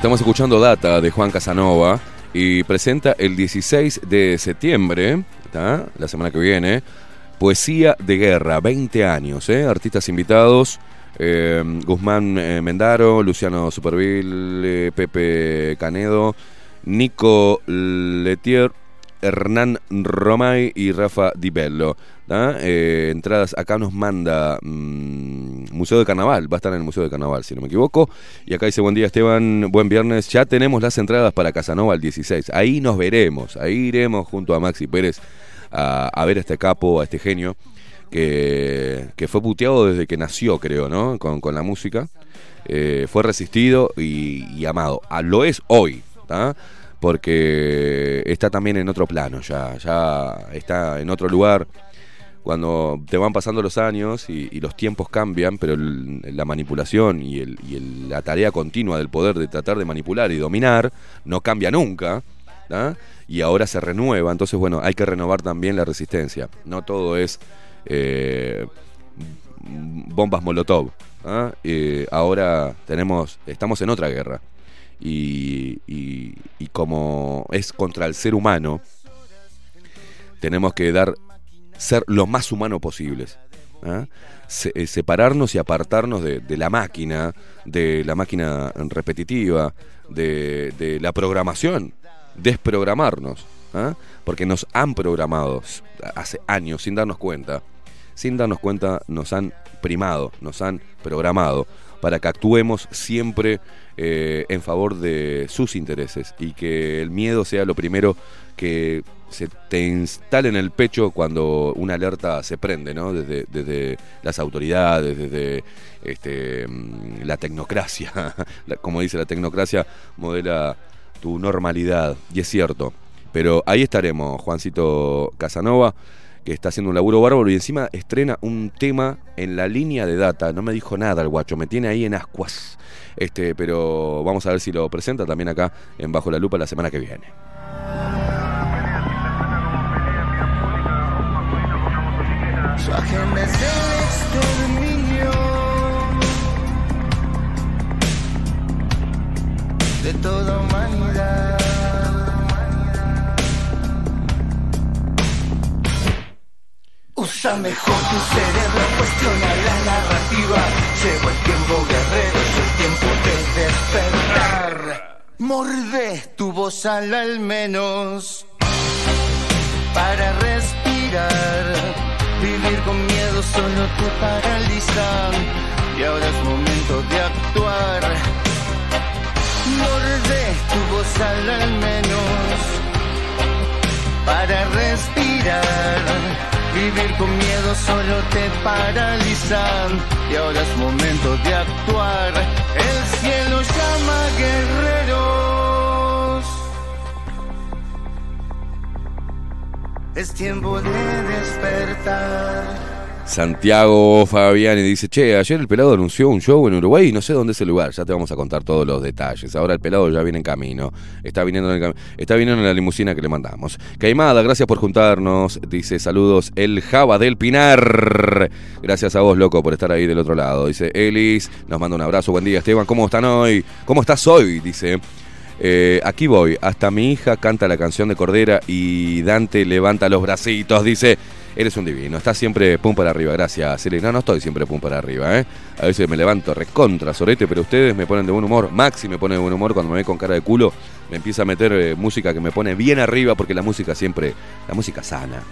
Estamos escuchando Data de Juan Casanova y presenta el 16 de septiembre, la semana que viene, Poesía de Guerra, 20 años, ¿eh? artistas invitados, eh, Guzmán eh, Mendaro, Luciano Superville, Pepe Canedo, Nico Letier, Hernán Romay y Rafa Di Bello. ¿Tá? Eh, entradas acá nos manda mm, Museo de Carnaval, va a estar en el Museo de Carnaval, si no me equivoco. Y acá dice, buen día Esteban, buen viernes. Ya tenemos las entradas para Casanova el 16. Ahí nos veremos, ahí iremos junto a Maxi Pérez a, a ver a este capo, a este genio, que, que fue puteado desde que nació, creo, ¿no? Con, con la música. Eh, fue resistido y, amado. Ah, lo es hoy, ¿tá? porque está también en otro plano ya, ya está en otro lugar. Cuando te van pasando los años y, los tiempos cambian, pero la manipulación y, la tarea continua del poder de tratar de manipular y dominar no cambia nunca. ¿tá? Y ahora se renueva, entonces bueno, hay que renovar también la resistencia. No todo es eh, bombas Molotov. ¿ah? Eh, ahora tenemos, estamos en otra guerra. Y- y como es contra el ser humano, tenemos que dar ser lo más humano posibles. ¿ah? Eh, separarnos y apartarnos de, la máquina, de la máquina repetitiva, de, de la programación, desprogramarnos, ¿ah? porque nos han programado hace años sin darnos cuenta, sin darnos cuenta, nos han primado, nos han programado para que actuemos siempre eh, en favor de sus intereses y que el miedo sea lo primero que se te instale en el pecho cuando una alerta se prende, ¿no? Desde, desde las autoridades, desde este, mm, la tecnocracia, como dice la tecnocracia, modela tu normalidad, y es cierto. Pero ahí estaremos, Juancito Casanova, que está haciendo un laburo bárbaro y encima estrena un tema en la línea de data. No me dijo nada el guacho, me tiene ahí en ascuas. Este, pero vamos a ver si lo presenta también acá en Bajo la Lupa la semana que viene. Su agenda es el exterminio de toda humanidad. Usa mejor tu cerebro, cuestiona la narrativa. Llegó el tiempo guerrero, es el tiempo de despertar. Morde tu voz al menos para respirar. Vivir con miedo solo te paraliza y ahora es momento de actuar. Morde tu voz al menos para respirar. Vivir con miedo solo te paraliza y ahora es momento de actuar. El cielo llama guerreros. Es tiempo de despertar. Santiago Fabiani dice, che, ayer el pelado anunció un show en Uruguay y no sé dónde es el lugar, ya te vamos a contar todos los detalles. Ahora el pelado ya viene en camino, está viniendo en, está viniendo en la limusina que le mandamos. Caimada, gracias por juntarnos, dice saludos el Java del Pinar. Gracias a vos, loco, por estar ahí del otro lado. Dice Elis, nos manda un abrazo, buen día Esteban, ¿cómo están hoy? ¿Cómo estás hoy? Dice... Eh, aquí voy, hasta mi hija canta la canción de Cordera y Dante levanta los bracitos, dice, eres un divino, estás siempre pum para arriba, gracias. Eli. No, no estoy siempre pum para arriba, ¿eh? A veces me levanto recontra, sorete, pero ustedes me ponen de buen humor, Maxi me pone de buen humor cuando me ve con cara de culo, me empieza a meter eh, música que me pone bien arriba porque la música siempre, la música sana.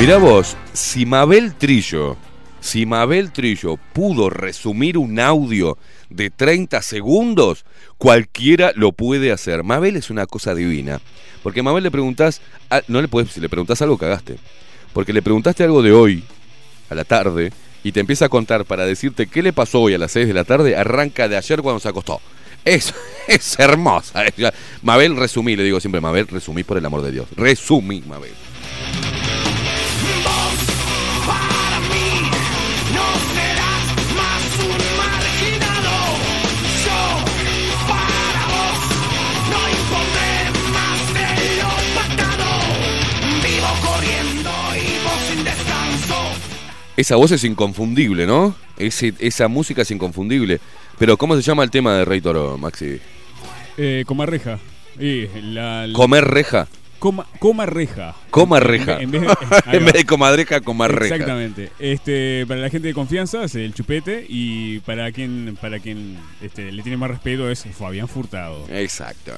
Mirá vos, si Mabel Trillo, si Mabel Trillo pudo resumir un audio de 30 segundos, cualquiera lo puede hacer. Mabel es una cosa divina. Porque Mabel le preguntás, no le puedes, si le preguntás algo, cagaste. Porque le preguntaste algo de hoy, a la tarde, y te empieza a contar para decirte qué le pasó hoy a las 6 de la tarde, arranca de ayer cuando se acostó. Es, es hermosa. Mabel, resumí, le digo siempre, Mabel, resumí por el amor de Dios. Resumí, Mabel. Esa voz es inconfundible, ¿no? Ese, esa música es inconfundible. Pero ¿cómo se llama el tema de Rey Toro, Maxi? Eh, comarreja. Y la, la- Comer reja. Coma, comarreja. Coma En- reja. En vez, de- ahí En vez de comadreja, comarreja. Exactamente. Este, para la gente de confianza es el chupete y para quien, para quien este, le tiene más respeto es Fabián Furtado. Exacto.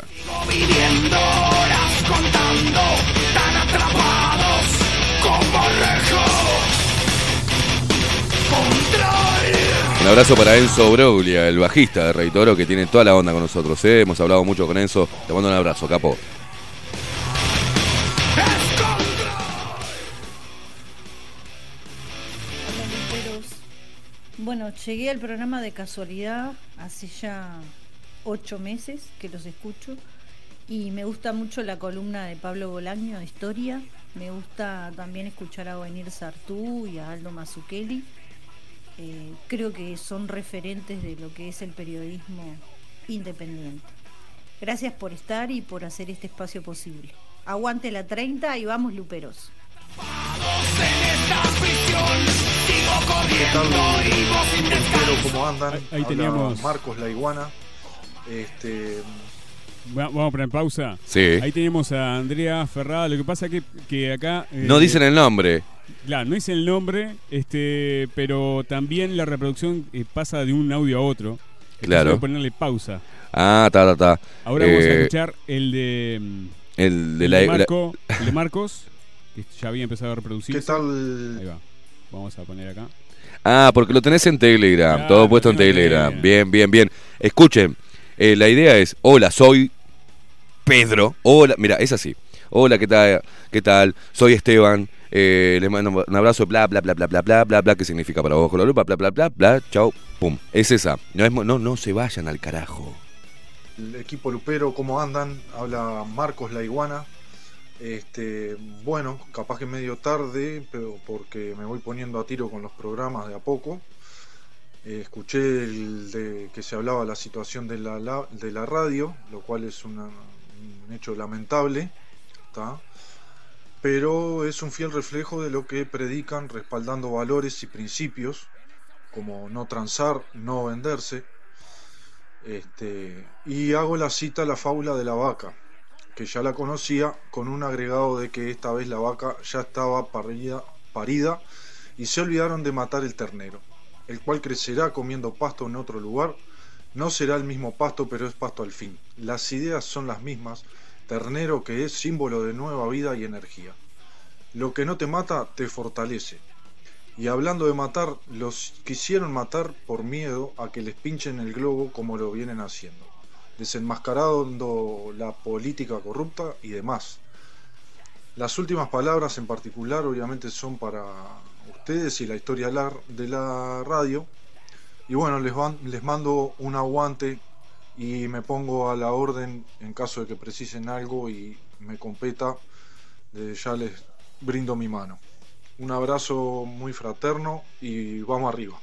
Viviendo horas contando, tan atrapados como rejos. Un abrazo para Enzo Broglia, el bajista de Rey Toro, que tiene toda la onda con nosotros. ¿eh? Hemos hablado mucho con Enzo. Te mando un abrazo, capo. Bueno, llegué al programa de casualidad hace ya ocho meses que los escucho y me gusta mucho la columna de Pablo Bolaño de historia. Me gusta también escuchar a Venir Sartú y a Aldo Mazzucchelli. Eh, creo que son referentes de lo que es el periodismo independiente. Gracias por estar y por hacer este espacio posible. Aguante la 30 y vamos, Luperos. ¿Qué tal? ¿Cómo andan? Ahí- ahí teníamos- Marcos La Iguana. Este, Va- Vamos a poner pausa. Sí. Ahí tenemos a Andrea Ferrada. Lo que pasa que, que acá. eh, No dicen el nombre. Claro, no dice el nombre, este, pero también la reproducción eh, pasa de un audio a otro. Claro. ponerle pausa. Ah, ta, ta, ta. Ahora vamos a Eh, escuchar el de, El de el la. de la- Marco, el de Marcos, que ya había empezado a reproducir. ¿Qué tal? Ahí va. Vamos a poner acá. Ah, porque lo tenés en Telegram, Claro, todo puesto en. Telegram. Bien, bien, bien. Escuchen, eh, la idea es, hola, soy Pedro. Hola, mira, es así. Hola, ¿qué tal? ¿Qué tal? Soy Esteban. Eh, les mando un abrazo, bla, bla, bla, bla, bla, bla, bla, bla, que significa para vos con la lupa, bla, bla, bla, bla, chao, pum. Es esa. No, es, no, no se vayan al carajo. El equipo Lupero, ¿cómo andan? Habla Marcos La Iguana. Este, bueno, capaz que medio tarde, pero porque me voy poniendo a tiro con los programas de a poco. Eh, escuché el de que se hablaba la situación de la, la- de la radio, lo cual es un hecho lamentable, pero es un fiel reflejo de lo que predican respaldando valores y principios como no transar, no venderse, este, y hago la cita a la fábula de la vaca, que ya la conocía, con un agregado de que esta vez la vaca ya estaba parida y se olvidaron de matar el ternero, el cual crecerá comiendo pasto en otro lugar. No será el mismo pasto, pero es pasto al fin. Las ideas son las mismas. Ternero que es símbolo de nueva vida y energía. Lo que no te mata te fortalece. Y hablando de matar, los quisieron matar por miedo a que les pinchen el globo como lo vienen haciendo, desenmascarando la política corrupta y demás. Las últimas palabras en particular obviamente son para ustedes y la historia de la radio. Y bueno, les, van- les mando un aguante y me pongo a la orden en caso de que precisen algo y me competa. Desde ya les brindo mi mano. Un abrazo muy fraterno y vamos arriba.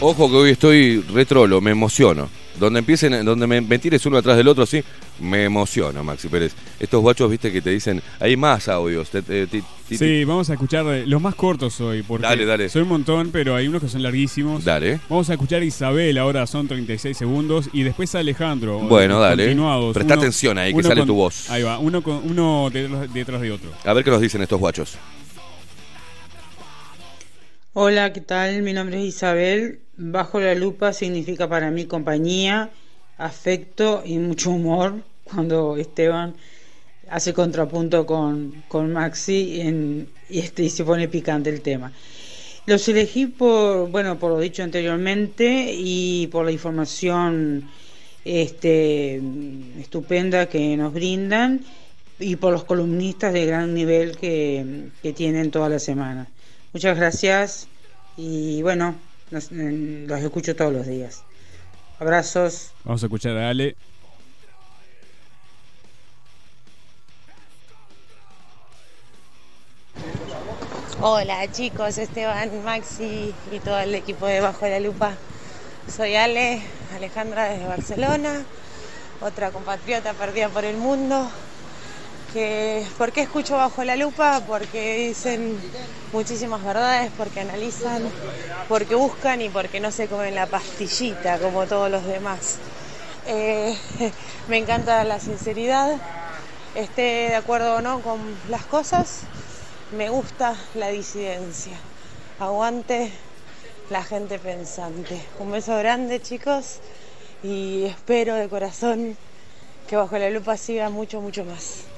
Ojo que hoy estoy retrolo, me emociono. Donde empiecen, donde me, me tires uno atrás del otro así, me emociono, Maxi Pérez. Estos guachos, viste, que te dicen, hay más audios. te- te- Sí, vamos a escuchar eh, los más cortos hoy, porque Dale, dale. son un montón, pero hay unos que son larguísimos. Dale. Vamos a escuchar a Isabel, ahora son 36 segundos, y después a Alejandro. Bueno, dale. Presta Uno- atención ahí, que sale con- tu voz. Ahí va, uno, con, uno detrás de otro. A ver qué nos dicen estos guachos. Hola, ¿qué tal? Mi nombre es Isabel. Bajo la lupa significa para mí compañía, afecto y mucho humor cuando Esteban hace contrapunto con, con Maxi en- y, este, y se pone picante el tema. Los elegí por, bueno, por lo dicho anteriormente y por la información este, estupenda que nos brindan y por los columnistas de gran nivel que, que tienen toda la semana. Muchas gracias y bueno, los, los escucho todos los días. Abrazos. Vamos a escuchar a Ale. Hola chicos, Esteban, Maxi y todo el equipo de Bajo la Lupa. Soy Ale, Alejandra desde Barcelona, otra compatriota perdida por el mundo. Que, ¿Por qué escucho Bajo la Lupa? Porque dicen muchísimas verdades, porque analizan, porque buscan y porque no se comen la pastillita como todos los demás. Eh, me encanta la sinceridad, esté de acuerdo o no con las cosas, me gusta la disidencia. Aguante la gente pensante. Un beso grande, chicos, y espero de corazón que bajo la lupa siga mucho, mucho más.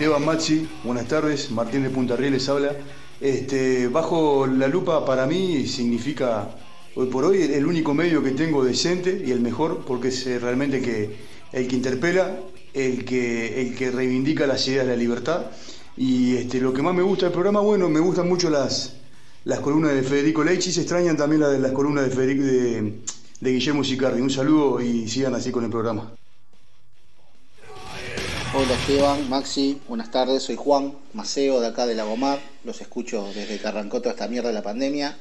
Esteban Maxi, buenas tardes. Martín de Punta Riel les habla. Este, bajo la lupa para mí significa hoy por hoy el único medio que tengo decente y el mejor porque es eh, realmente que, el que interpela, el que, el que reivindica las ideas de la libertad. Y este, lo que más me gusta del programa, bueno, me gustan mucho las, las columnas de Federico Leichi, se extrañan también las, las columnas de, Federico, de, de Guillermo Sicardi. Un saludo y sigan así con el programa. Hola Esteban, Maxi, buenas tardes, soy Juan Maceo de acá de Lagomar, los escucho desde que arrancó toda esta mierda de la pandemia.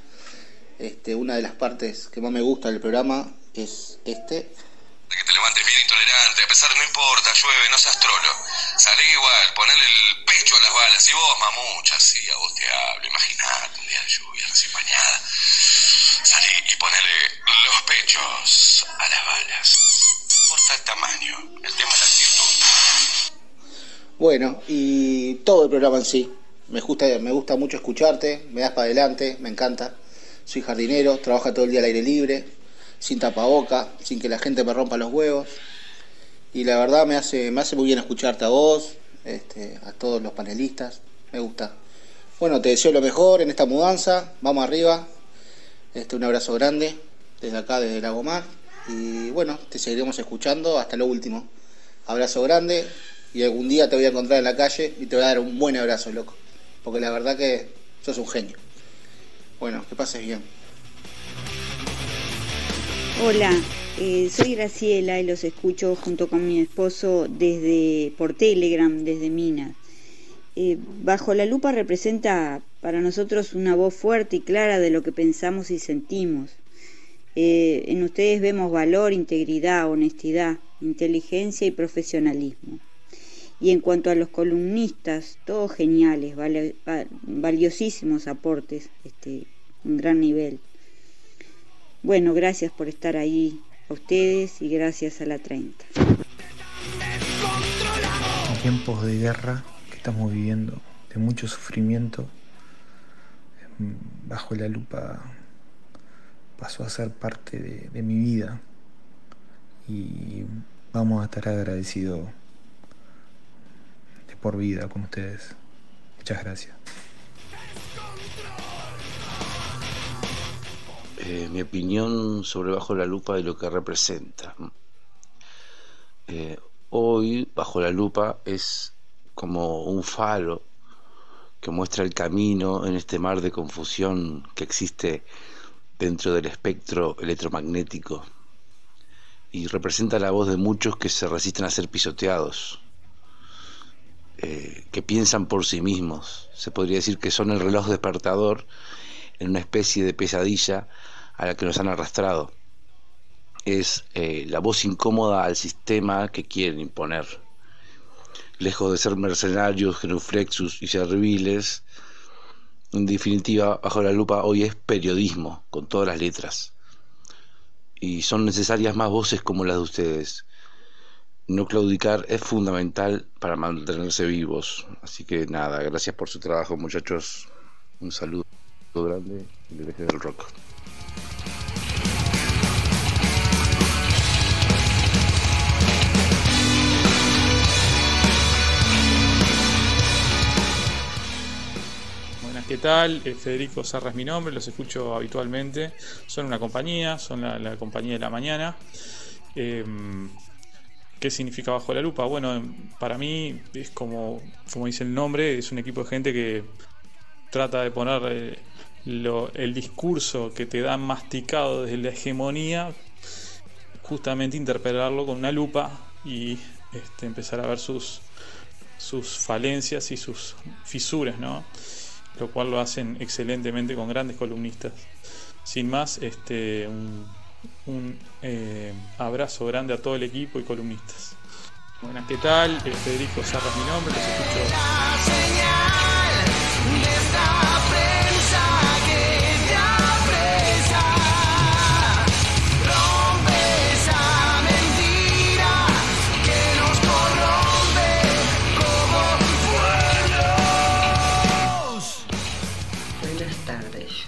Este, una de las partes que más me gusta del programa es este. Que te levantes bien intolerante, a pesar de no importa, llueve, no seas trolo. Salí igual, ponele el pecho a las balas. Y vos, mamucha, sí, a vos te hablo. Imaginate un día de lluvia recién bañada. Salí y ponele los pechos a las balas. No importa el tamaño, el tema es la actitud. Bueno, y todo el programa en sí. Me gusta, me gusta mucho escucharte, me das para adelante, me encanta. Soy jardinero, trabajo todo el día al aire libre, sin tapaboca, sin que la gente me rompa los huevos. Y la verdad me hace, me hace muy bien escucharte a vos, este, a todos los panelistas, me gusta. Bueno, te deseo lo mejor en esta mudanza, vamos arriba. Este, un abrazo grande desde acá, desde Lagomar. Y bueno, te seguiremos escuchando hasta lo último. Abrazo grande y algún día te voy a encontrar en la calle y te voy a dar un buen abrazo, loco. Porque la verdad que sos un genio. Bueno, que pases bien. Hola, eh, soy Graciela y los escucho junto con mi esposo desde por Telegram, desde Minas. Eh, Bajo la lupa representa para nosotros una voz fuerte y clara de lo que pensamos y sentimos. Eh, en ustedes vemos valor, integridad, honestidad, inteligencia y profesionalismo. Y en cuanto a los columnistas, todos geniales, valiosísimos aportes, este, un gran nivel. Bueno, gracias por estar ahí a ustedes y gracias a la 30. En tiempos de guerra que estamos viviendo, de mucho sufrimiento, bajo la lupa pasó a ser parte de, de mi vida y vamos a estar agradecidos de por vida con ustedes. Muchas gracias. Eh, mi opinión sobre Bajo la Lupa y lo que representa. Eh, hoy, Bajo la Lupa es como un faro que muestra el camino en este mar de confusión que existe dentro del espectro electromagnético y representa la voz de muchos que se resisten a ser pisoteados, eh, que piensan por sí mismos. Se podría decir que son el reloj despertador en una especie de pesadilla a la que nos han arrastrado. Es eh, la voz incómoda al sistema que quieren imponer. Lejos de ser mercenarios, genuflexus y serviles, en definitiva, bajo la lupa hoy es periodismo, con todas las letras. Y son necesarias más voces como las de ustedes. No claudicar es fundamental para mantenerse vivos. Así que nada, gracias por su trabajo, muchachos. Un saludo grande y eje del rock. ¿qué tal? Eh, Federico Sarra es mi nombre, los escucho habitualmente. Son una compañía, son la, la compañía de la mañana. Eh, ¿Qué significa bajo la lupa? Bueno, para mí es como, como dice el nombre, es un equipo de gente que trata de poner eh, el discurso que te dan masticado desde la hegemonía, justamente interpretarlo con una lupa y este, empezar a ver sus, sus falencias y sus fisuras, ¿no? Lo cual lo hacen excelentemente con grandes columnistas. Sin más, este, un, eh, abrazo grande a todo el equipo y columnistas. Buenas, ¿qué tal? Eh, Federico Sarra es mi nombre, los escucho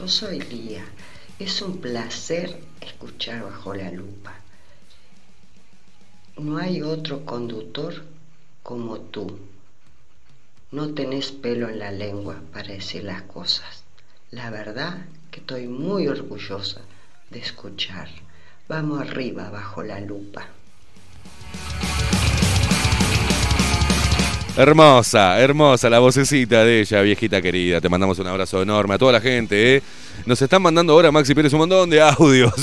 soy Lía. Es un placer escuchar bajo la lupa. No hay otro conductor como tú. No tenés pelo en la lengua para decir las cosas. La verdad que estoy muy orgullosa de escuchar. Vamos arriba bajo la lupa. Hermosa, hermosa la vocecita de ella, viejita querida. Te mandamos un abrazo enorme a toda la gente, ¿eh? Nos están mandando ahora, Maxi Pérez, un montón de audios.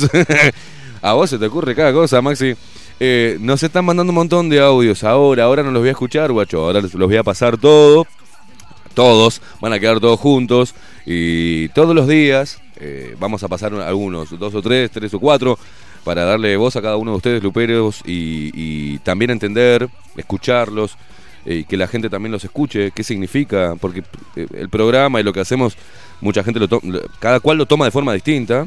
a vos se te ocurre cada cosa, Maxi. Eh, nos están mandando un montón de audios ahora, ahora no los voy a escuchar, guacho. Ahora los voy a pasar todo. Todos, van a quedar todos juntos. Y todos los días eh, vamos a pasar algunos, dos o tres, tres o cuatro, para darle voz a cada uno de ustedes, luperos, y, y también entender, escucharlos y que la gente también los escuche, qué significa, porque eh, el programa y lo que hacemos, mucha gente lo toma, cada cual lo toma de forma distinta.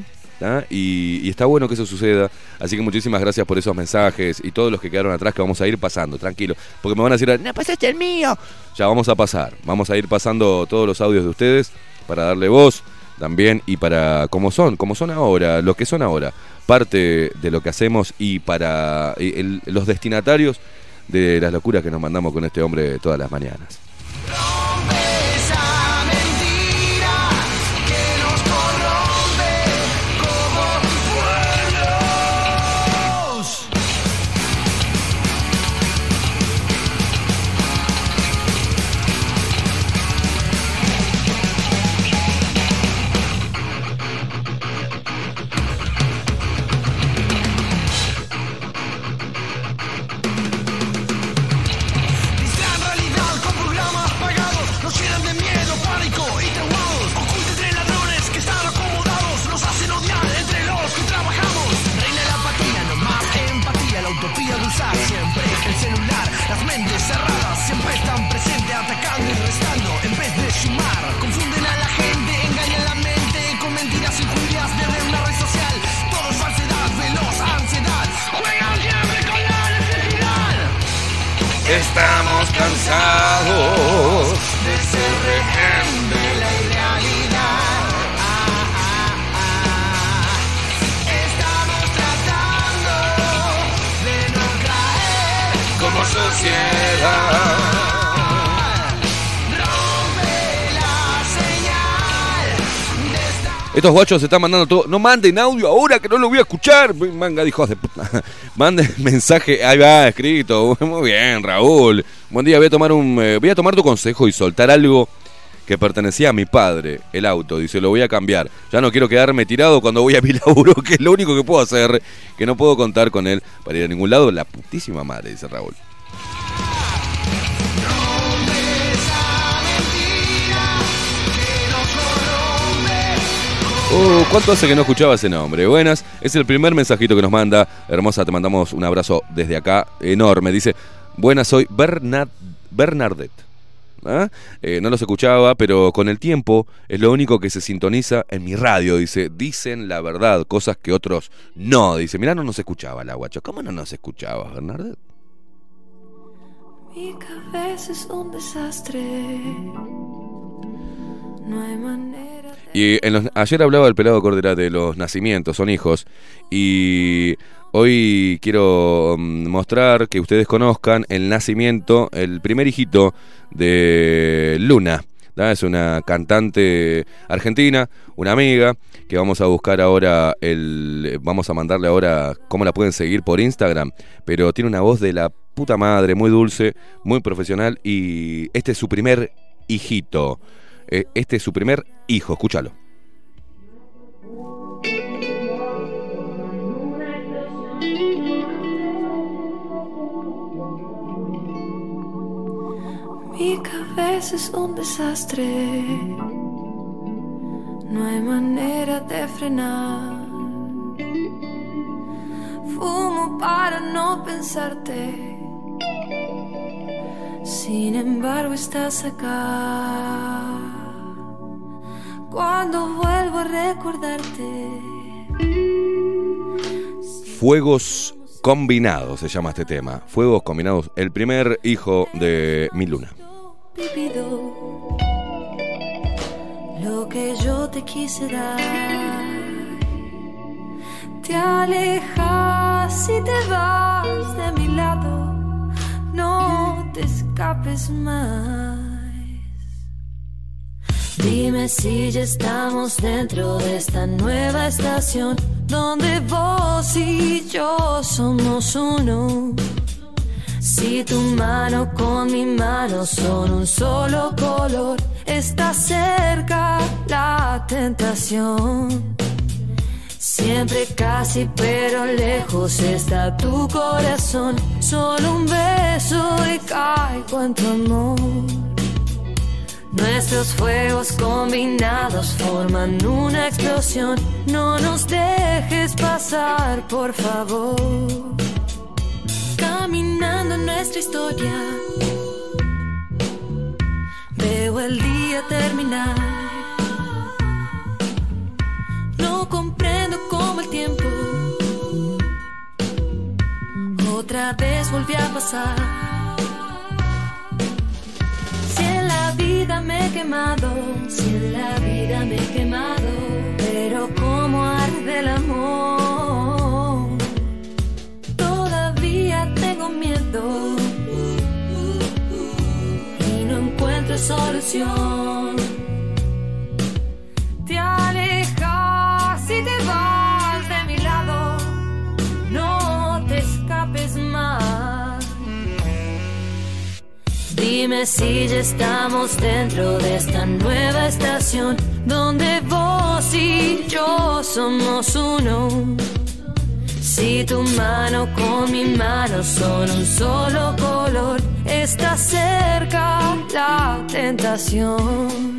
Y, está bueno que eso suceda. Así que muchísimas gracias por esos mensajes y todos los que quedaron atrás que vamos a ir pasando, tranquilo. Porque me van a decir, no pasaste el mío. Ya vamos a pasar. Vamos a ir pasando todos los audios de ustedes para darle voz también y para como son, como son ahora, lo que son ahora, parte de lo que hacemos y para el- los destinatarios de las locuras que nos mandamos con este hombre todas las mañanas. Estamos cansados de ser rehén de la irrealidad. Estamos tratando de no caer como sociedad. Estos guachos se están mandando todo. No manden audio ahora que no lo voy a escuchar. Manga de hijos de puta. Manden mensaje. Ahí va, escrito. Muy bien, Raúl. Buen día, voy a tomar un. eh, voy a tomar tu consejo y soltar algo que pertenecía a mi padre, el auto. Dice, lo voy a cambiar. Ya no quiero quedarme tirado cuando voy a mi laburo, que es lo único que puedo hacer. Que no puedo contar con él para ir a ningún lado. La putísima madre, dice Raúl. Oh, ¿Cuánto hace que no escuchaba ese nombre? Buenas, es el primer mensajito que nos manda. Hermosa, te mandamos un abrazo desde acá, enorme. Dice, buenas, soy Bernard, Bernadette. ¿Ah? Eh, no los escuchaba, pero con el tiempo es lo único que se sintoniza en mi radio. Dice, dicen la verdad, cosas que otros no. Dice, mirá, no nos escuchaba la guacho. ¿Cómo no nos escuchaba, Bernadette? Mi cabeza es un desastre. No hay manera. Y ayer hablaba el pelado Cordera de los nacimientos, son hijos. Y hoy quiero mm, mostrar que ustedes conozcan el nacimiento, el primer hijito de Luna. Es una cantante argentina, una amiga, que vamos a buscar ahora, el, vamos a mandarle ahora cómo la pueden seguir por Instagram. Pero tiene una voz de la puta madre, muy dulce, muy profesional. Y este es su primer hijito. Eh, Este es su primer hijo, escúchalo. Mi cabeza es un desastre. No hay manera de frenar. Fumo para no pensarte. Sin embargo, estás acá. Cuando vuelvo a recordarte. Fuegos combinados se llama este tema. Fuegos combinados, el primer hijo de mi luna. lo que yo te quise dar. Te alejas y te vas de mi lado, no te escapes más. Dime si ya estamos dentro de esta nueva estación donde vos y yo somos uno. Si tu mano con mi mano son un solo color, está cerca la tentación. Siempre casi pero lejos está tu corazón. Solo un beso y caigo en tu amor. Nuestros fuegos combinados forman una explosión. No nos dejes pasar, por favor. Caminando en nuestra historia, veo el día terminar. No comprendo cómo el tiempo otra vez volvió a pasar. La vida me he quemado, si en la vida me he quemado, pero como arde el amor, todavía tengo miedo y no encuentro solución. Te alejas y te Dime si ya estamos dentro de esta nueva estación donde vos y yo somos uno. Si tu mano con mi mano son un solo color, está cerca la tentación.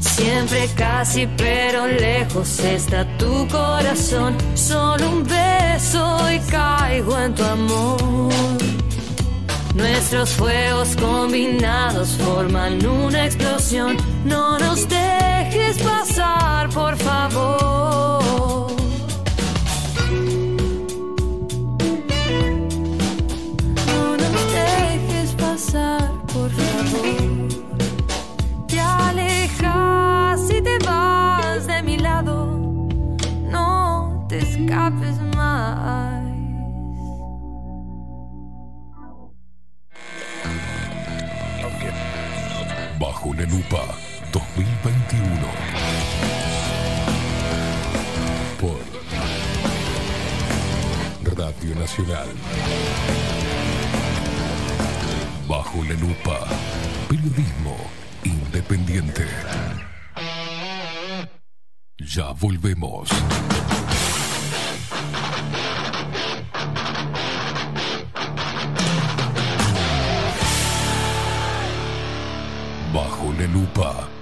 Siempre casi pero lejos está tu corazón. Solo un beso y caigo en tu amor. Nuestros fuegos combinados forman una explosión. No nos dejes pasar, por favor. No nos dejes pasar, por favor. Te alejas y te vas de mi lado. No te escapes La lupa 2021. Por Radio Nacional. Bajo la lupa. Periodismo independiente. Ya volvemos. Bajo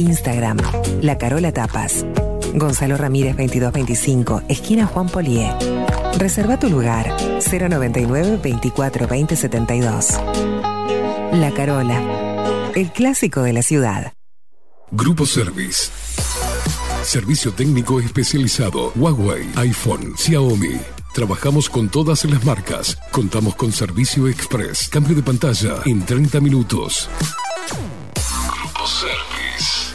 Instagram, La Carola Tapas. Gonzalo Ramírez 2225, esquina Juan Polié. Reserva tu lugar 099 24 20 72. La Carola, el clásico de la ciudad. Grupo Service. Servicio técnico especializado. Huawei, iPhone, Xiaomi. Trabajamos con todas las marcas. Contamos con servicio express. Cambio de pantalla en 30 minutos. Grupo Service.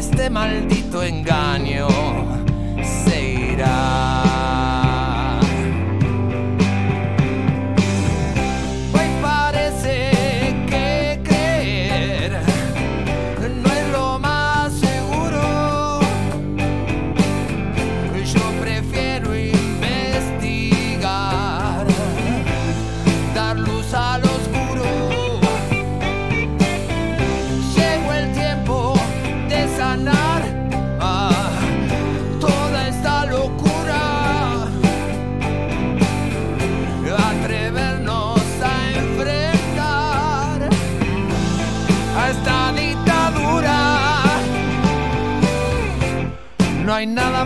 este maldito engaño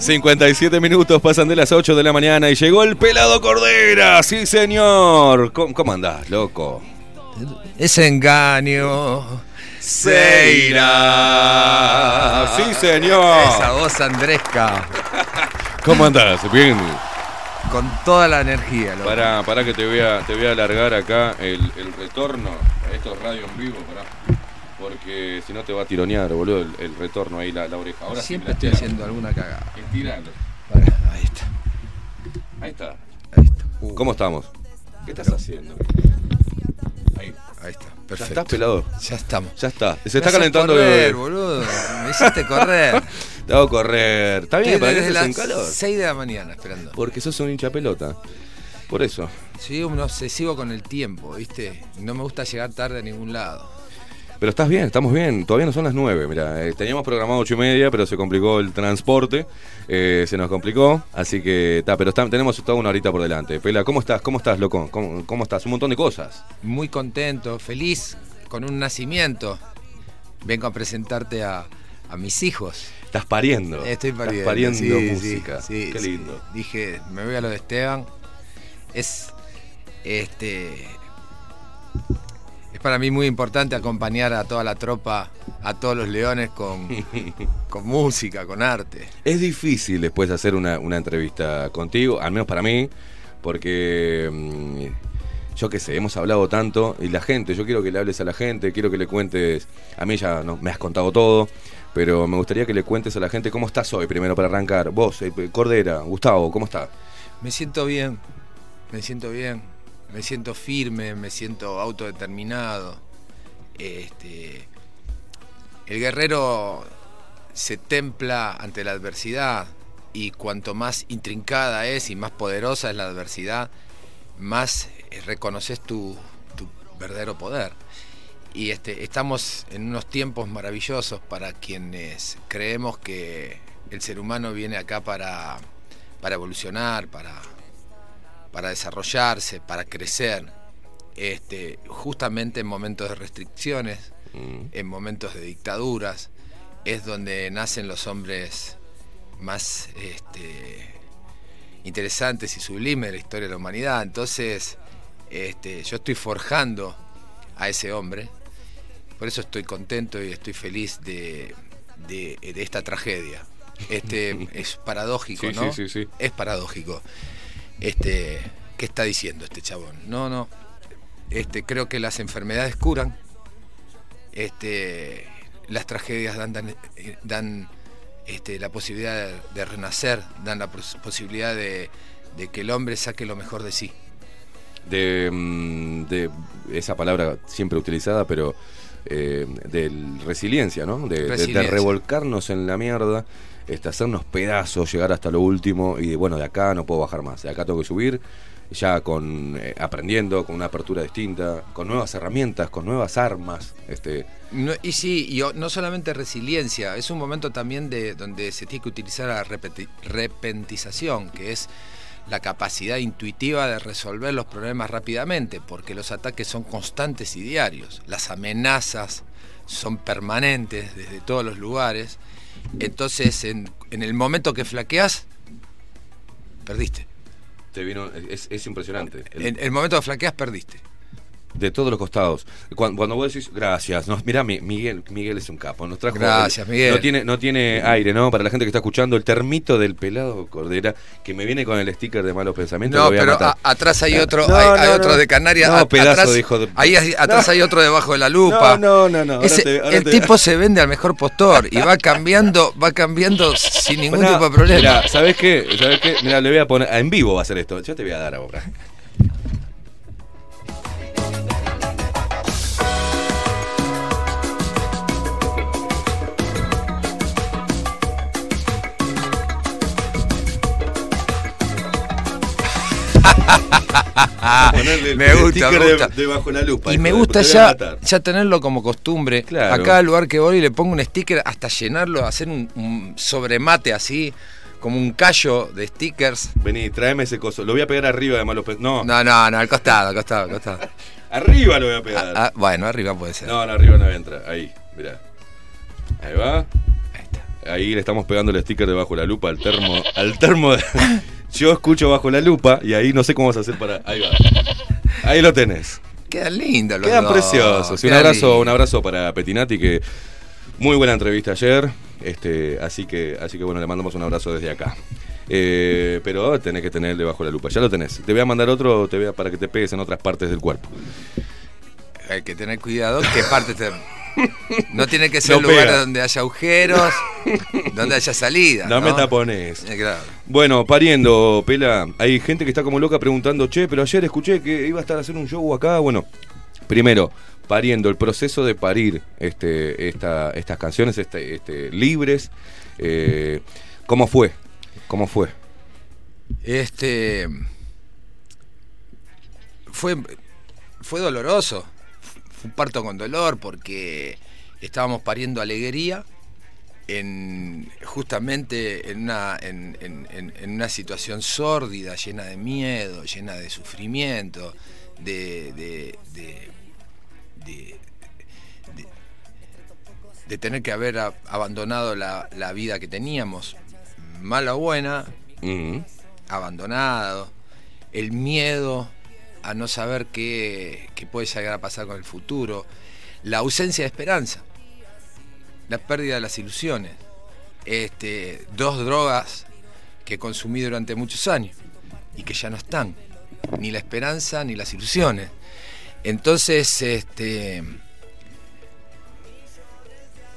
57 minutos pasan de las 8 de la mañana y llegó el pelado Cordera. Sí, señor. ¿Cómo, cómo andás, loco? Ese engaño Se irá. Sí, señor. Esa voz andresca. ¿Cómo andás? Bien. Con toda la energía. loco. Para, para que te voy a, te voy a alargar acá el, el retorno. Esto es radio en vivo, pará. Porque si no te va a tironear, boludo, el, el retorno ahí, la, la oreja. Ahora Siempre estoy haciendo alguna cagada. Estiralo. Ahí está. Ahí está. Ahí está. Uh, ¿Cómo estamos? ¿Qué estás haciendo? Ahí. Ahí está. ¿Ya Perfecto. estás pelado? Ya estamos. Ya está. Se Me está calentando correr, el- boludo. Me hiciste correr. Te hago correr. Está bien, ¿para qué desde haces en calor? 6 de la mañana esperando. Porque sos un hincha pelota. Por eso. Soy un obsesivo con el tiempo, ¿viste? No me gusta llegar tarde a ningún lado. Pero estás bien, estamos bien. Todavía no son las 9. Mira, eh, teníamos programado ocho y media, pero se complicó el transporte. Eh, se nos complicó. Así que está, pero está- tenemos toda una horita por delante. Pela, ¿cómo estás? ¿Cómo estás, loco? ¿Cómo, cómo estás? Un montón de cosas. Muy contento, feliz, con un nacimiento. Vengo a presentarte a, a mis hijos. Estás pariendo. Estoy Estás pariendo. pariendo sí, sí, música. sí, Qué lindo. Dije, me voy a lo de Esteban. Es. Este. Es para mí muy importante acompañar a toda la tropa, a todos los leones con, con música, con arte. Es difícil después hacer una, una entrevista contigo, al menos para mí, porque mm, yo qué sé, hemos hablado tanto y la gente, yo quiero que le hables a la gente, quiero que le cuentes, a mí ya no, me has contado todo, pero me gustaría que le cuentes a la gente cómo estás hoy primero para arrancar. Vos, eh, Cordera, Gustavo, ¿cómo estás? Me siento bien, me siento bien, me siento firme, me siento autodeterminado. Este, el guerrero se templa ante la adversidad y cuanto más intrincada es y más poderosa es la adversidad, más eh, reconoces tu, tu verdadero poder. Y este, estamos en unos tiempos maravillosos para quienes creemos que el ser humano viene acá para, para evolucionar, para, para desarrollarse, para crecer. Este, justamente en momentos de restricciones, en momentos de dictaduras, es donde nacen los hombres más este, interesantes y sublimes de la historia de la humanidad. Entonces, este, yo estoy forjando a ese hombre, por eso estoy contento y estoy feliz de, de- de esta tragedia. Este, es paradójico, Sí, ¿no? sí, sí, sí. Es paradójico. Este, ¿qué está diciendo este chabón? No, no. Este, creo que las enfermedades curan. Este, las tragedias dan, dan, dan, este, la posibilidad de, renacer, dan la pos- posibilidad de, de que el hombre saque lo mejor de sí. de, mm, de esa palabra siempre utilizada, pero eh, de resiliencia, ¿no? De, revolcarnos en la mierda, este, hacernos pedazos, llegar hasta lo último y de, bueno, de acá no puedo bajar más, de acá tengo que subir, ya con eh, aprendiendo, con una apertura distinta, con nuevas herramientas, con nuevas armas, este, y sí, y no solamente resiliencia, es un momento también de donde se tiene que utilizar la repentización, que es la capacidad intuitiva de resolver los problemas rápidamente, porque los ataques son constantes y diarios, las amenazas son permanentes desde todos los lugares, entonces en, en el momento que flaqueas, perdiste. te vino, es, es impresionante. El- En el momento que flaqueas, perdiste. De todos los costados. Cuando, cuando vos decís, gracias, no, mirá, Mi- Miguel, Miguel es un capo, nos trajo... Gracias, Miguel. No tiene, no tiene aire, ¿no? Para la gente que está escuchando, el termito del pelado Cordera, que me viene con el sticker de malos pensamientos, No, lo voy a pero matar. a- atrás hay otro, No, hay, no, hay otro de Canarias. A- pedazo atrás, de hijo de- Ahí atrás hay otro debajo de la lupa. No, no, no, Ese- te- el te- tipo se vende al mejor postor y va cambiando, va cambiando sin ningún tipo de problema. Mirá, ¿sabés qué? ¿Sabés qué? Mirá, le voy a poner, en vivo va a hacer esto, yo te voy a dar ahora. Ponerle el me gusta, sticker me de- gusta. de bajo la lupa, y me de gusta ya, ya tenerlo como costumbre. Claro. A cada lugar que voy le pongo un sticker hasta llenarlo, hacer un, un sobremate así, como un callo de stickers. Vení, tráeme ese coso. Lo voy a pegar arriba de malos. No, No, no, no, al costado, al costado, al costado. arriba lo voy a pegar. Ah, bueno, arriba puede ser. No, no, arriba no entra. Ahí, mirá. Ahí va. Ahí está. Ahí le estamos pegando el sticker de bajo la lupa al termo. Al termo de- Yo escucho bajo la lupa y ahí no sé cómo vas a hacer para. Ahí va. Ahí lo tenés. Quedan lindos los Quedan dos, preciosos. Y un quedan abrazo, un abrazo para Petinati que muy buena entrevista ayer. Este, así que, así que bueno, le mandamos un abrazo desde acá. Eh, pero tenés que tener el de bajo la lupa. Ya lo tenés. Te voy a mandar otro te voy a- para que te pegues en otras partes del cuerpo. Hay que tener cuidado qué parte te... No tiene que ser No lugares pega. donde haya agujeros, donde haya salida. No ¿no? me tapones. Eh, claro. Bueno, pariendo, Pela, hay gente que está como loca preguntando, che, pero ayer escuché que iba a estar haciendo un show acá. Bueno, primero, pariendo, el proceso de parir este, esta, estas canciones este, este, libres, eh, ¿cómo fue? ¿Cómo fue? Este. Fue, fue doloroso. Fue un parto con dolor porque estábamos pariendo alegría en justamente en una, en, en- una situación sórdida, llena de miedo, llena de sufrimiento, de, de, de- de- de- de tener que haber abandonado la, la vida que teníamos, mala o buena, abandonado, el miedo a no saber qué, puede llegar a pasar con el futuro, la ausencia de esperanza, la pérdida de las ilusiones, este, dos drogas que consumí durante muchos años y que ya no están, ni la esperanza ni las ilusiones. Entonces, este,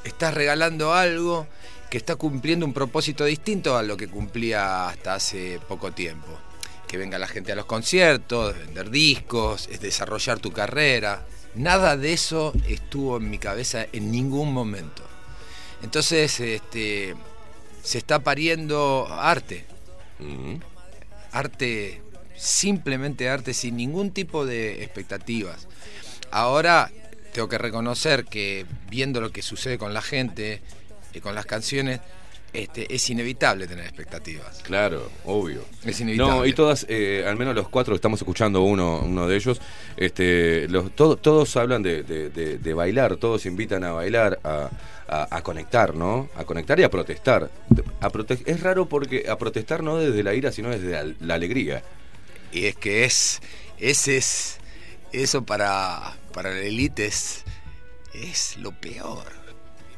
estás regalando algo que está cumpliendo un propósito distinto a lo que cumplía hasta hace poco tiempo. Que venga la gente a los conciertos, vender discos, es desarrollar tu carrera. Nada de eso estuvo en mi cabeza en ningún momento. Entonces, este, se está pariendo arte. Arte, simplemente arte, sin ningún tipo de expectativas. Ahora tengo que reconocer que viendo lo que sucede con la gente, y con las canciones, este, es inevitable tener expectativas. Claro, obvio. Es inevitable. No, y todas, eh, al menos los cuatro que estamos escuchando, uno, uno de ellos, este, los, to- todos hablan de, de- de- de bailar, todos invitan a bailar, a, a- a conectar, ¿no? A conectar y a protestar. A prote- es raro porque a protestar no desde la ira, sino desde la, la alegría. Y es que es, ese es, eso para, para la élite es, es lo peor.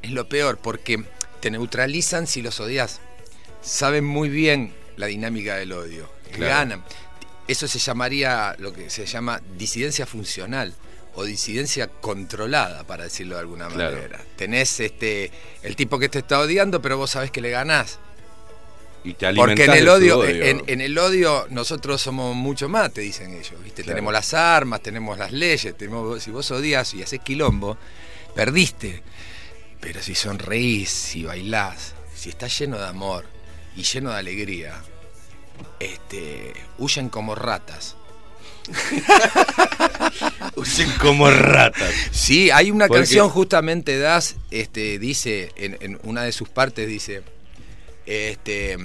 Es lo peor porque te neutralizan si los odias. Saben muy bien la dinámica del odio. Claro. Ganan. Eso se llamaría lo que se llama disidencia funcional o disidencia controlada, para decirlo de alguna Claro. manera. Tenés este el tipo que te está odiando, pero vos sabés que le ganás. Y te Porque en el odio, odio. En, en el odio nosotros somos mucho más, te dicen ellos. ¿viste? Claro. Tenemos las armas, tenemos las leyes, tenemos, si vos odias y haces quilombo, perdiste. Pero si sonreís, si bailás, si estás lleno de amor y lleno de alegría, este, huyen como ratas. Huyen como ratas. Sí, hay una canción justamente Das, este, dice, en, en una de sus partes dice, este,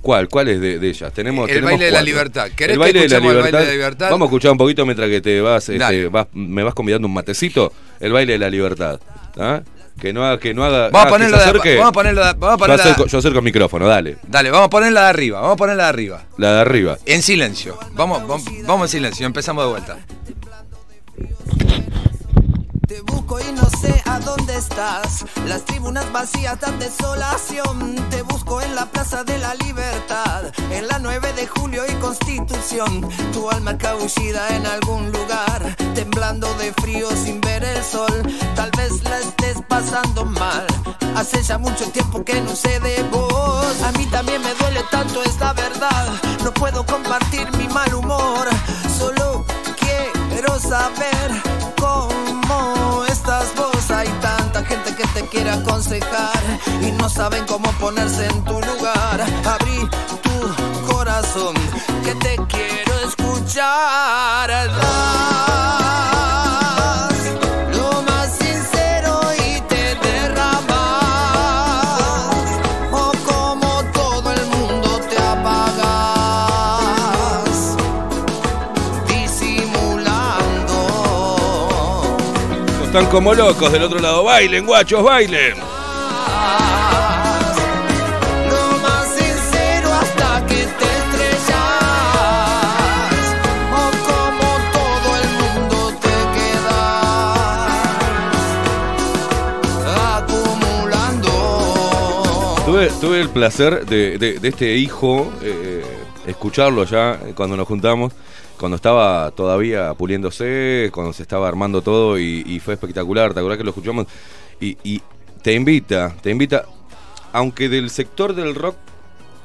¿Cuál? ¿Cuál es de, de ellas? Tenemos, El tenemos baile de la libertad. ¿Querés El que de la escuchemos el libertad. baile de la libertad? Vamos a escuchar un poquito mientras que te vas, este, vas- me vas convidando un matecito. El baile de la libertad. ¿ah? Que no haga, que no haga. Vamos a ah, ponerlo de- acerque. vamos a ponerlo de- vamos a Yo ponerlo de- yo acerco el micrófono, dale. Dale, vamos a ponerla de arriba, vamos a ponerla de arriba. La de arriba. En silencio. Vamos, vamos, vamos en silencio, empezamos de vuelta. Te busco y no sé dónde estás. Las tribunas vacías dan desolación. Te busco en la Plaza de la Libertad. En la 9 de julio y Constitución. Tu alma cabullida en algún lugar. Temblando de frío sin ver el sol. Tal vez la estés pasando mal. Hace ya mucho tiempo que no sé de vos. A mí también me duele tanto esta verdad. No puedo compartir saben cómo ponerse en tu lugar. Abrí tu corazón que te quiero escuchar. Lo más sincero y te derramas. O como todo el mundo te apagas. Disimulando. Están como locos del otro lado. Bailen, guachos, bailen. Tuve, el placer de, de- este hijo, eh, escucharlo ya eh, cuando nos juntamos, cuando estaba todavía puliéndose, cuando se estaba armando todo y, fue espectacular, ¿te acordás que lo escuchamos? Y, y te invita, te invita, aunque del sector del rock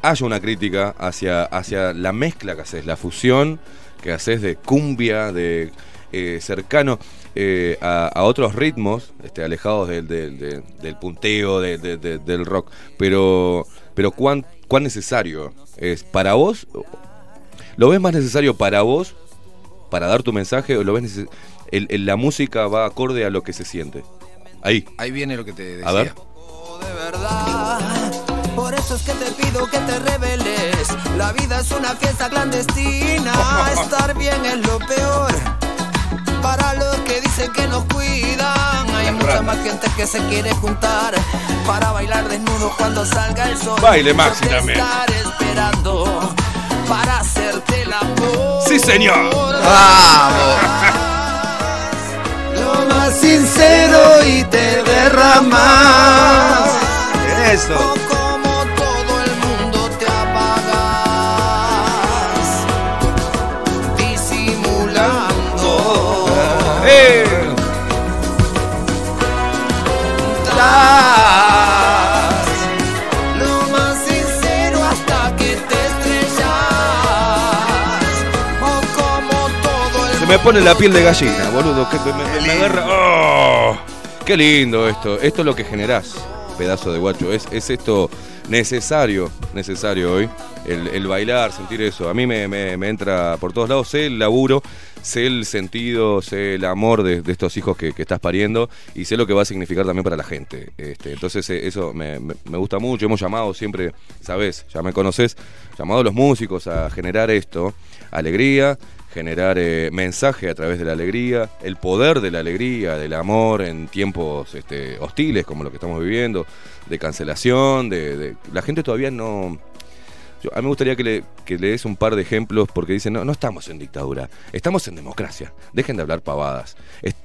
haya una crítica hacia, hacia la mezcla que haces, la fusión que haces de cumbia, de eh, cercano eh, a, a otros ritmos, este, alejados del, del- del- del punteo, de- de- de- del rock. Pero, pero ¿cuán, ¿cuán necesario es para vos? ¿Lo ves más necesario para vos, para dar tu mensaje, o lo ves el- el- la música va acorde a lo que se siente? Ahí. Ahí viene lo que te decía. A ver. Por eso es que te pido que te reveles. La vida es una fiesta clandestina. Estar bien es lo peor. Para los que dicen que nos cuidan, hay mucha más gente que se quiere juntar para bailar desnudo cuando salga el sol. Baile, Maxi, también. estaré esperando para hacerte el amor. ¡Sí, señor! Lo más sincero y te derramas. Eso. Me pone la piel de gallina, boludo. Que me, me- me agarra. ¡Oh! Qué lindo esto. Esto es lo que generás. pedazo de guacho. Es, es esto necesario, necesario hoy, el, el bailar, sentir eso. A mí me, me- me entra por todos lados, sé el laburo, sé el sentido, sé el amor de, de estos hijos que, que estás pariendo y sé lo que va a significar también para la gente. Este, entonces eh, eso me, me- me gusta mucho, hemos llamado siempre, sabes, ya me conoces, llamado a los músicos a generar esto, alegría, generar eh, mensaje a través de la alegría, el poder de la alegría, del amor en tiempos este, hostiles como lo que estamos viviendo, de cancelación, de, la gente todavía no... yo- a mí me gustaría que le, des un par de ejemplos porque dicen, no, no estamos en dictadura, estamos en democracia, dejen de hablar pavadas,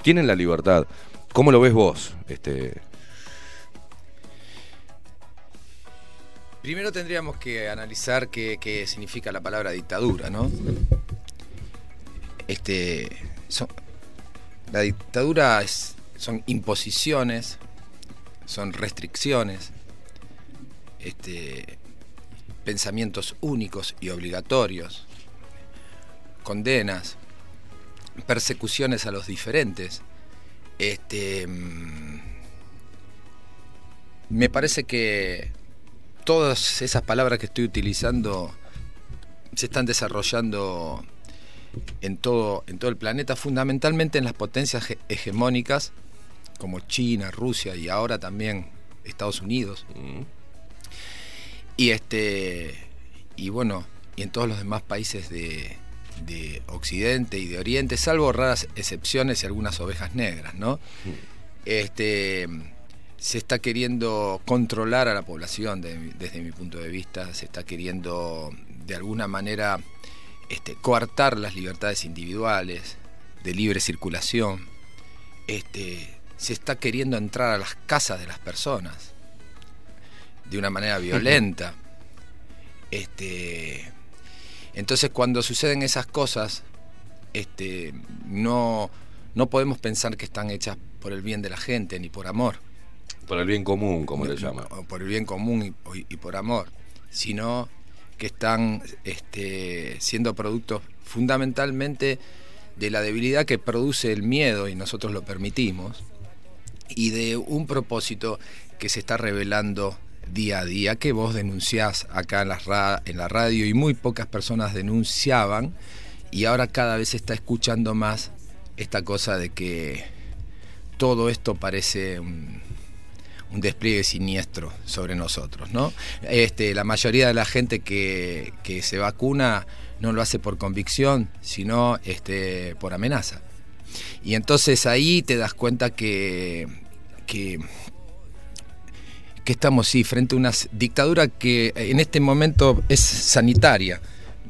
tienen la libertad. ¿Cómo lo ves vos? Este, Primero tendríamos que analizar qué significa la palabra dictadura, ¿no? Este, son- la dictadura es- son imposiciones, son restricciones, este, pensamientos únicos y obligatorios, condenas, persecuciones a los diferentes. Este, mm, me parece que todas esas palabras que estoy utilizando se están desarrollando en todo, en todo el planeta, fundamentalmente en las potencias he- hegemónicas como China, Rusia y ahora también Estados Unidos. Y este y bueno, y en todos los demás países de, de Occidente y de Oriente, salvo raras excepciones y algunas ovejas negras, ¿no? Este se está queriendo controlar a la población de- desde mi punto de vista, se está queriendo de alguna manera este, coartar las libertades individuales de libre circulación, este, se está queriendo entrar a las casas de las personas de una manera violenta. Este, entonces cuando suceden esas cosas, este, no, no podemos pensar que están hechas por el bien de la gente ni por amor. por el bien común, como le llaman. O por el bien común y, y por amor, sino que están este, siendo productos fundamentalmente de la debilidad que produce el miedo y nosotros lo permitimos, y de un propósito que se está revelando día a día, que vos denunciás acá en la, en la radio y muy pocas personas denunciaban, y ahora cada vez se está escuchando más esta cosa de que todo esto parece un, un despliegue siniestro sobre nosotros, ¿no? Este, la mayoría de la gente que, que se vacuna no lo hace por convicción, sino este, por amenaza. Y entonces ahí te das cuenta que, que, estamos sí frente a una dictadura que en este momento es sanitaria,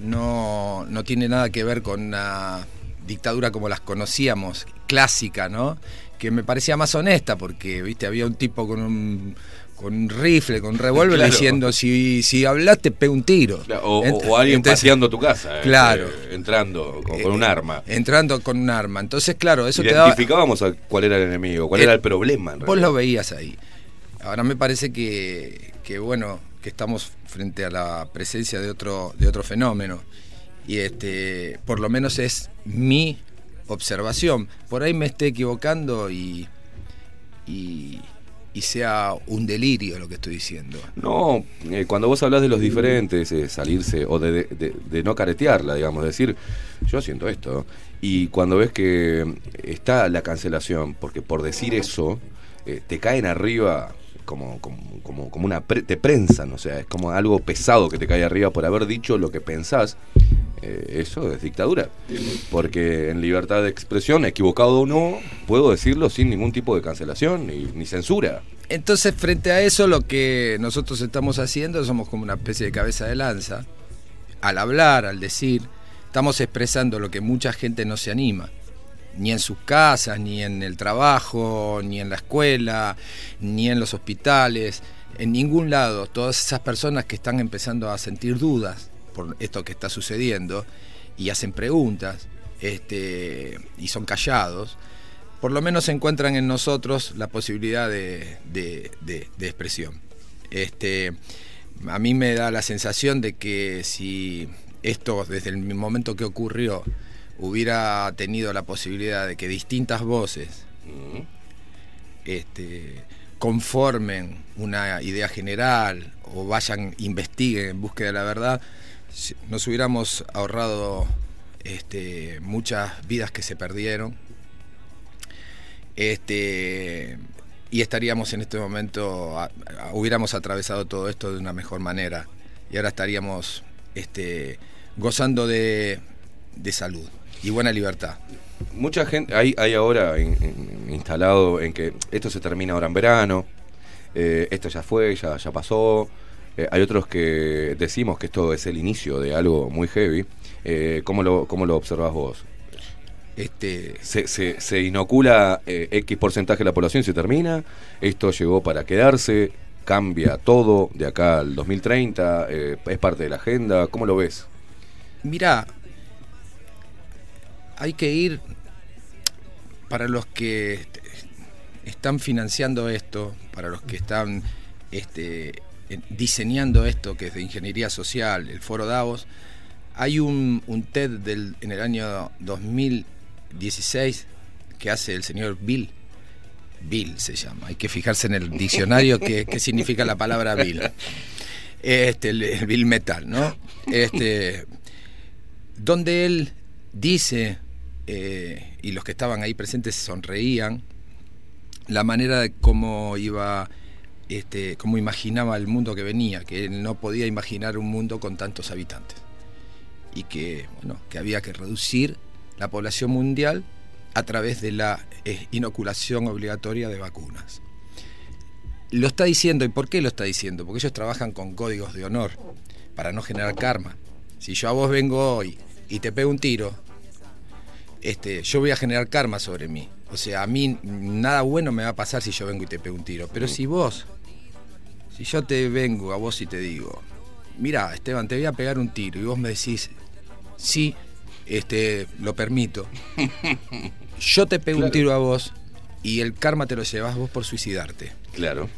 no, no tiene nada que ver con una dictadura como las conocíamos, clásica, ¿no? Que me parecía más honesta porque, viste, había un tipo con un, con un rifle, con un revólver Claro. diciendo, si, si hablas te pego un tiro. O, o- Ent- o alguien entonces- pateando tu casa, este, Claro. entrando con, con un Eh, arma. Entrando con un arma. Entonces, claro, eso te daba... Identificábamos a cuál era el enemigo, cuál Eh, era el problema. en Vos lo veías ahí. Ahora me parece que, que, bueno, que estamos frente a la presencia de otro, de otro fenómeno. Y este, por lo menos es mi observación. Por ahí me esté equivocando y, y, y sea un delirio lo que estoy diciendo. No, eh, cuando vos hablas de los diferentes, eh, salirse o de, de- no caretearla, digamos, decir, yo siento esto. Y cuando ves que está la cancelación, porque por decir eso, eh, te caen arriba como, como, como, como una... pre- te prensan, o sea, es como algo pesado que te cae arriba por haber dicho lo que pensás. Eh, eso es dictadura. Porque en libertad de expresión, equivocado o no, puedo decirlo sin ningún tipo de cancelación ni, ni censura. Entonces, frente a eso, lo que nosotros estamos haciendo, somos como una especie de cabeza de lanza. Al hablar, al decir, estamos expresando lo que mucha gente no se anima. Ni en sus casas, ni en el trabajo, ni en la escuela, ni en los hospitales, en ningún lado. Todas esas personas que están empezando a sentir dudas por esto que está sucediendo y hacen preguntas este, y son callados, por lo menos encuentran en nosotros la posibilidad de, de- de- de expresión. Este, a mí me da la sensación de que si esto, desde el momento que ocurrió, hubiera tenido la posibilidad de que distintas voces este, conformen una idea general o vayan, investiguen en búsqueda de la verdad, nos hubiéramos ahorrado este, muchas vidas que se perdieron. Este, y estaríamos en este momento, hubiéramos atravesado todo esto de una mejor manera. Y ahora estaríamos este, gozando de, de salud y buena libertad. Mucha gente, hay, hay ahora in- in- instalado en que esto se termina ahora en verano, eh, esto ya fue, ya, ya pasó. Eh, hay otros que decimos que esto es el inicio de algo muy heavy. Eh, ¿cómo, lo, ¿Cómo lo observas vos? Este... Se, se, se inocula eh, X porcentaje de la población y se termina. Esto llegó para quedarse. Cambia todo de acá al 2030. eh, es parte de la agenda. ¿Cómo lo ves? Mira, hay que ir para los que est- están financiando esto, para los que están este, diseñando esto, que es de ingeniería social, el Foro Davos. Hay un, TED del, en el año 2016 que hace el señor Bill. Bill se llama. Hay que fijarse en el diccionario qué, significa la palabra Bill. Este, el, el Bill Metal, ¿no? Este, donde él dice, eh, y los que estaban ahí presentes sonreían, la manera de cómo iba, este, cómo imaginaba el mundo que venía, que él no podía imaginar un mundo con tantos habitantes. Y que, bueno, que había que reducir la población mundial a través de la eh, inoculación obligatoria de vacunas. Lo está diciendo, ¿y por qué lo está diciendo? Porque ellos trabajan con códigos de honor para no generar karma. Si yo a vos vengo hoy y te pego un tiro, este, yo voy a generar karma sobre mí. O sea, a mí nada bueno me va a pasar si yo vengo y te pego un tiro. Pero si vos, si yo te vengo a vos y te digo, mira, Esteban, te voy a pegar un tiro, y vos me decís, sí, este, lo permito. Yo te pego un tiro a vos y el karma te lo llevas vos por suicidarte. Claro.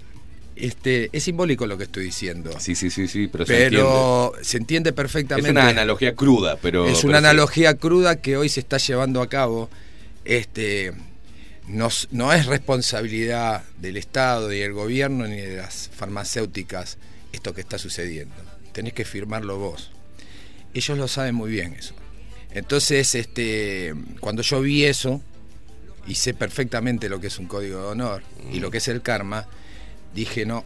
Este, es simbólico lo que estoy diciendo. Sí, sí, sí, sí, pero, se Pero entiende. se entiende perfectamente. Es una analogía cruda, pero. es pero una sí. analogía cruda que hoy se está llevando a cabo. Este, no, es responsabilidad del Estado, ni del gobierno, ni de las farmacéuticas esto que está sucediendo. Tenés que firmarlo vos. Ellos lo saben muy bien eso. Entonces, este, cuando yo vi eso, y sé perfectamente lo que es un código de honor y lo que es el karma, dije, no,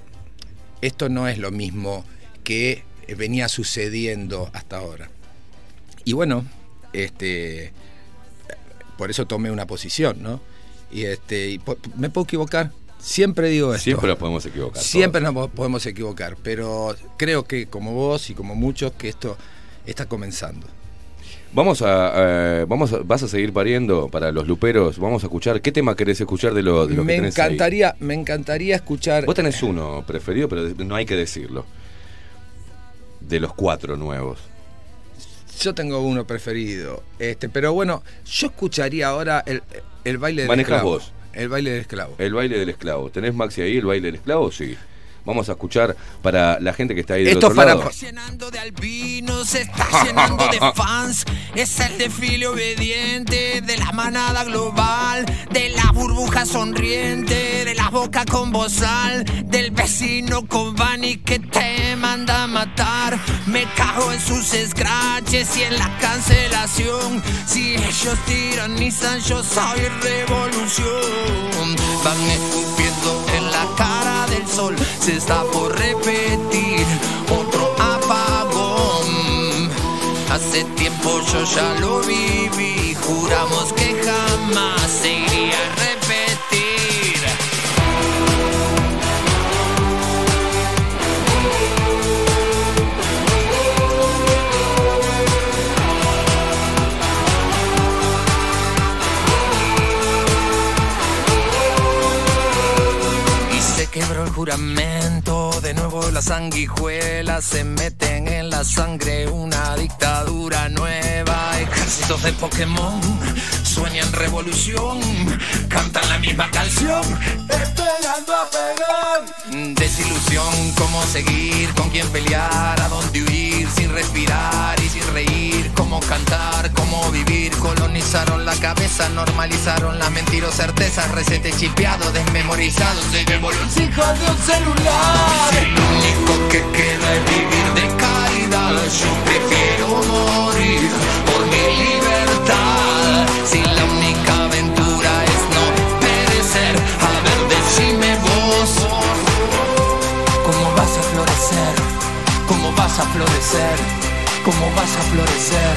esto no es lo mismo que venía sucediendo hasta ahora. Y bueno, este, por eso tomé una posición, ¿no? Y este, y me puedo equivocar, siempre digo esto. Siempre nos podemos equivocar. Siempre nos po- podemos equivocar, pero creo que como vos y como muchos que esto está comenzando. Vamos a, eh, vamos a- vas a seguir pariendo para los luperos. Vamos a escuchar. ¿Qué tema querés escuchar de lo, de lo que Me ahí? encantaría, me encantaría escuchar. Vos tenés uno preferido, pero no hay que decirlo. De los cuatro nuevos. Yo tengo uno preferido, este, pero bueno, yo escucharía ahora el, el baile del Manejás esclavo. vos. El baile del esclavo. El baile del esclavo. ¿Tenés Maxi ahí el baile del esclavo? Sí. Vamos a escuchar para la gente que está ahí del Esto otro para- lado. llenando de albinos, se está llenando de fans. Es el desfile obediente de la manada global, de la burbuja sonriente, de la boca con bozal, del vecino con Bani que te manda a matar. Me cago en sus scratches y en la cancelación. Si ellos tiranizan, yo soy revolución. Van escupiendo en la cara del sol, se está por repetir otro apagón. Hace tiempo yo ya lo viví, juramos que jamás quebró el juramento, de nuevo las sanguijuelas se meten en la sangre, una dictadura nueva, ejércitos de Pokémon sueñan revolución, cantan la misma canción, esperando a pegar. Desilusión, cómo seguir, con quién pelear, a dónde huir, sin respirar y sin reír, cómo cantar, cómo vivir. Colonizaron la cabeza, normalizaron las mentiras, certezas, recetes chipeados, desmemorizados, en el bolsillo de un celular. Si lo único que queda es vivir de caridad, yo prefiero morir por mi libertad. Si la florecer? ¿Cómo vas a florecer? ¿Cómo vas a florecer?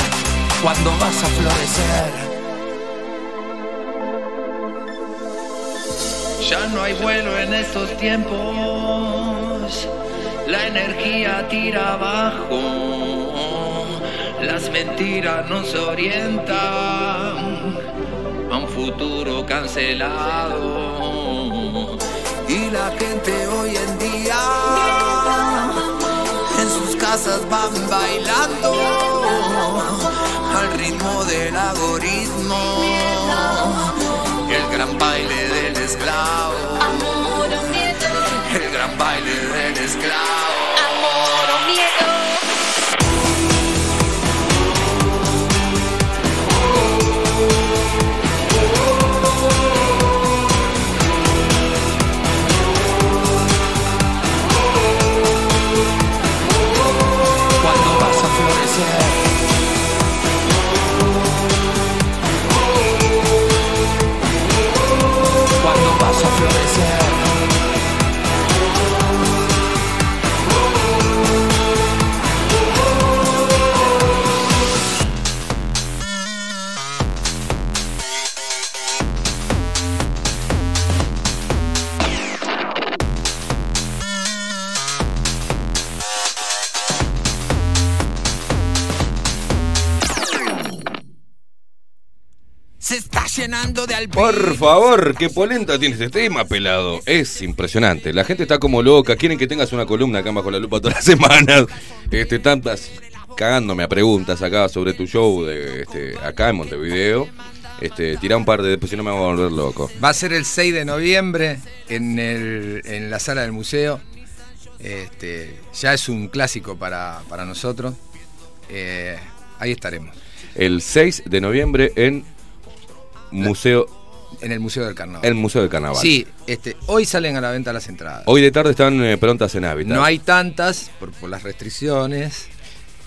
¿Cuándo vas a florecer? Ya no hay vuelo en estos tiempos, la energía tira abajo, las mentiras nos orientan a un futuro cancelado. Y la gente van bailando al ritmo del algoritmo. El gran baile del esclavo. El gran baile del esclavo. Por favor, qué polenta tiene este tema, pelado. Es impresionante. La gente está como loca. Quieren que tengas una columna acá bajo la lupa todas las semanas. Este, tantas cagándome a preguntas acá sobre tu show de este, acá en Montevideo. Este, tira un par de después si no me voy a volver loco. Va a ser el 6 de noviembre en, el- en la sala del museo. Este, ya es un clásico para, para nosotros. Eh, ahí estaremos. El 6 de noviembre en Museo. En el Museo del Carnaval. El Museo del Carnaval. Sí, este, hoy salen a la venta las entradas. Hoy de tarde están eh, prontas en hábitat. No hay tantas por, por las restricciones.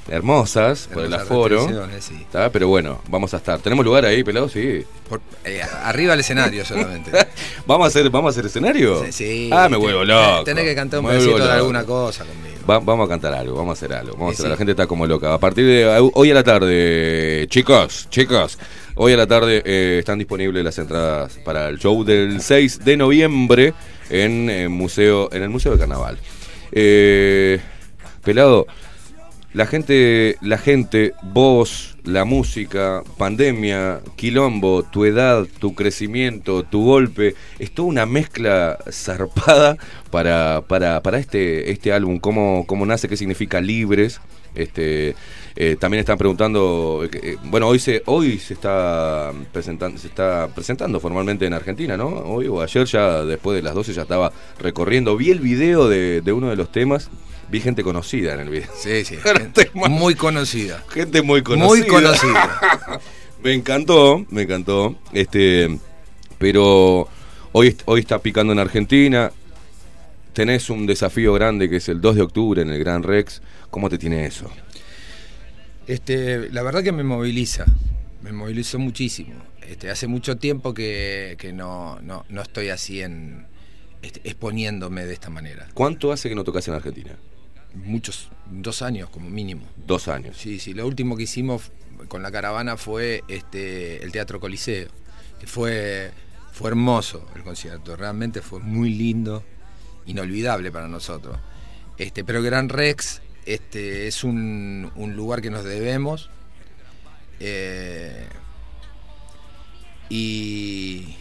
Hermosas, por el aforo. sí. Está, Pero bueno, vamos a estar. ¿Tenemos lugar ahí, pelado? Sí. Por- eh, arriba del escenario solamente. ¿Vamos a hacer, vamos a hacer escenario? Sí, sí. Ah, me vuelvo loco. Tenés que cantar un pedacito de alguna cosa conmigo. Va- vamos a cantar algo, vamos a hacer algo. Vamos a hacer. La gente está como loca. A partir de hoy a la tarde, chicos, chicos, hoy a la tarde eh, están disponibles las entradas para el show del 6 de noviembre en, eh, museo, en el Museo de Carnaval. Eh, pelado, la gente, la gente, vos, la música, pandemia, quilombo, tu edad, tu crecimiento, tu golpe, es toda una mezcla zarpada para, para, para este, este álbum. ¿Cómo, ¿Cómo nace? ¿Qué significa libres? Este, eh, también están preguntando, eh, eh, bueno, hoy se, hoy se está presentando, se está presentando formalmente en Argentina, ¿no? Hoy o ayer ya después de las 12 ya estaba recorriendo. Vi el video de, de uno de los temas. Vi gente conocida en el video. Sí, sí. Gente muy conocida. Gente muy conocida. Muy conocida. me encantó, me encantó. Este, pero hoy, hoy está picando en Argentina. Tenés un desafío grande que es el 2 de octubre en el Gran Rex. ¿Cómo te tiene eso? Este, la verdad que me moviliza, me movilizó muchísimo. Este, hace mucho tiempo que, que no, no, no estoy así en este, exponiéndome de esta manera. ¿Cuánto hace que no tocas en Argentina? Muchos, dos años como mínimo. Dos años. Sí, sí, lo último que hicimos con la caravana fue este, el Teatro Coliseo, que fue, fue hermoso el concierto, realmente fue muy lindo, inolvidable para nosotros. Este, pero Gran Rex este, es un, un lugar que nos debemos. eh, y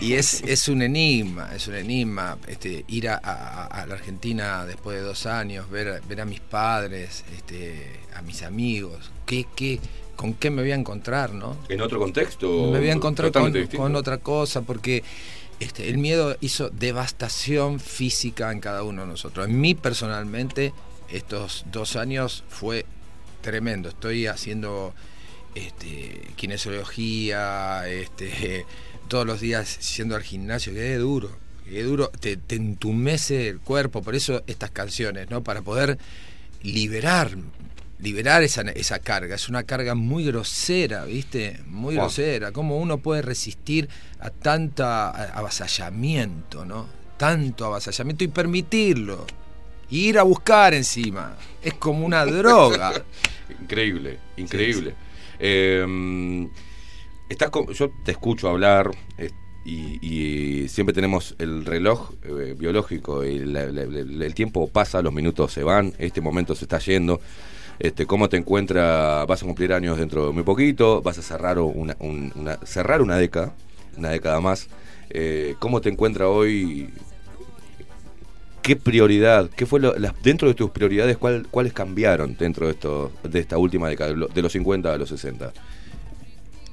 y es, es un enigma, es un enigma este, ir a, a- a la Argentina después de dos años, ver, ver a mis padres, este, a mis amigos, qué, qué, con qué me voy a encontrar, ¿no? En otro contexto. me voy a encontrar con, con otra cosa, porque este, el miedo hizo devastación física en cada uno de nosotros. En mí personalmente, estos dos años fue tremendo. Estoy haciendo este, kinesiología, este, todos los días yendo al gimnasio, que es duro, que es duro, te, te entumece el cuerpo, por eso estas canciones, ¿no? Para poder liberar, liberar esa, esa carga. Es una carga muy grosera, ¿viste? Muy Wow. grosera. ¿Cómo uno puede resistir a tanta a- avasallamiento, ¿no? Tanto avasallamiento y permitirlo. Y ir a buscar encima. Es como una droga. Increíble, increíble. Eh, estás con- yo te escucho hablar eh, y, y siempre tenemos el reloj eh, biológico y la- la- la- el tiempo pasa, los minutos se van, este momento se está yendo. Este, ¿Cómo te encuentra? Vas a cumplir años dentro de muy poquito, vas a cerrar una, un- una- cerrar una década, una década más. Eh, ¿Cómo te encuentra hoy? ¿Qué prioridad? ¿Qué fue lo- las- dentro de tus prioridades? ¿cuál- ¿Cuáles cambiaron dentro de esto, de esta última década, de lo- de los 50 a los 60?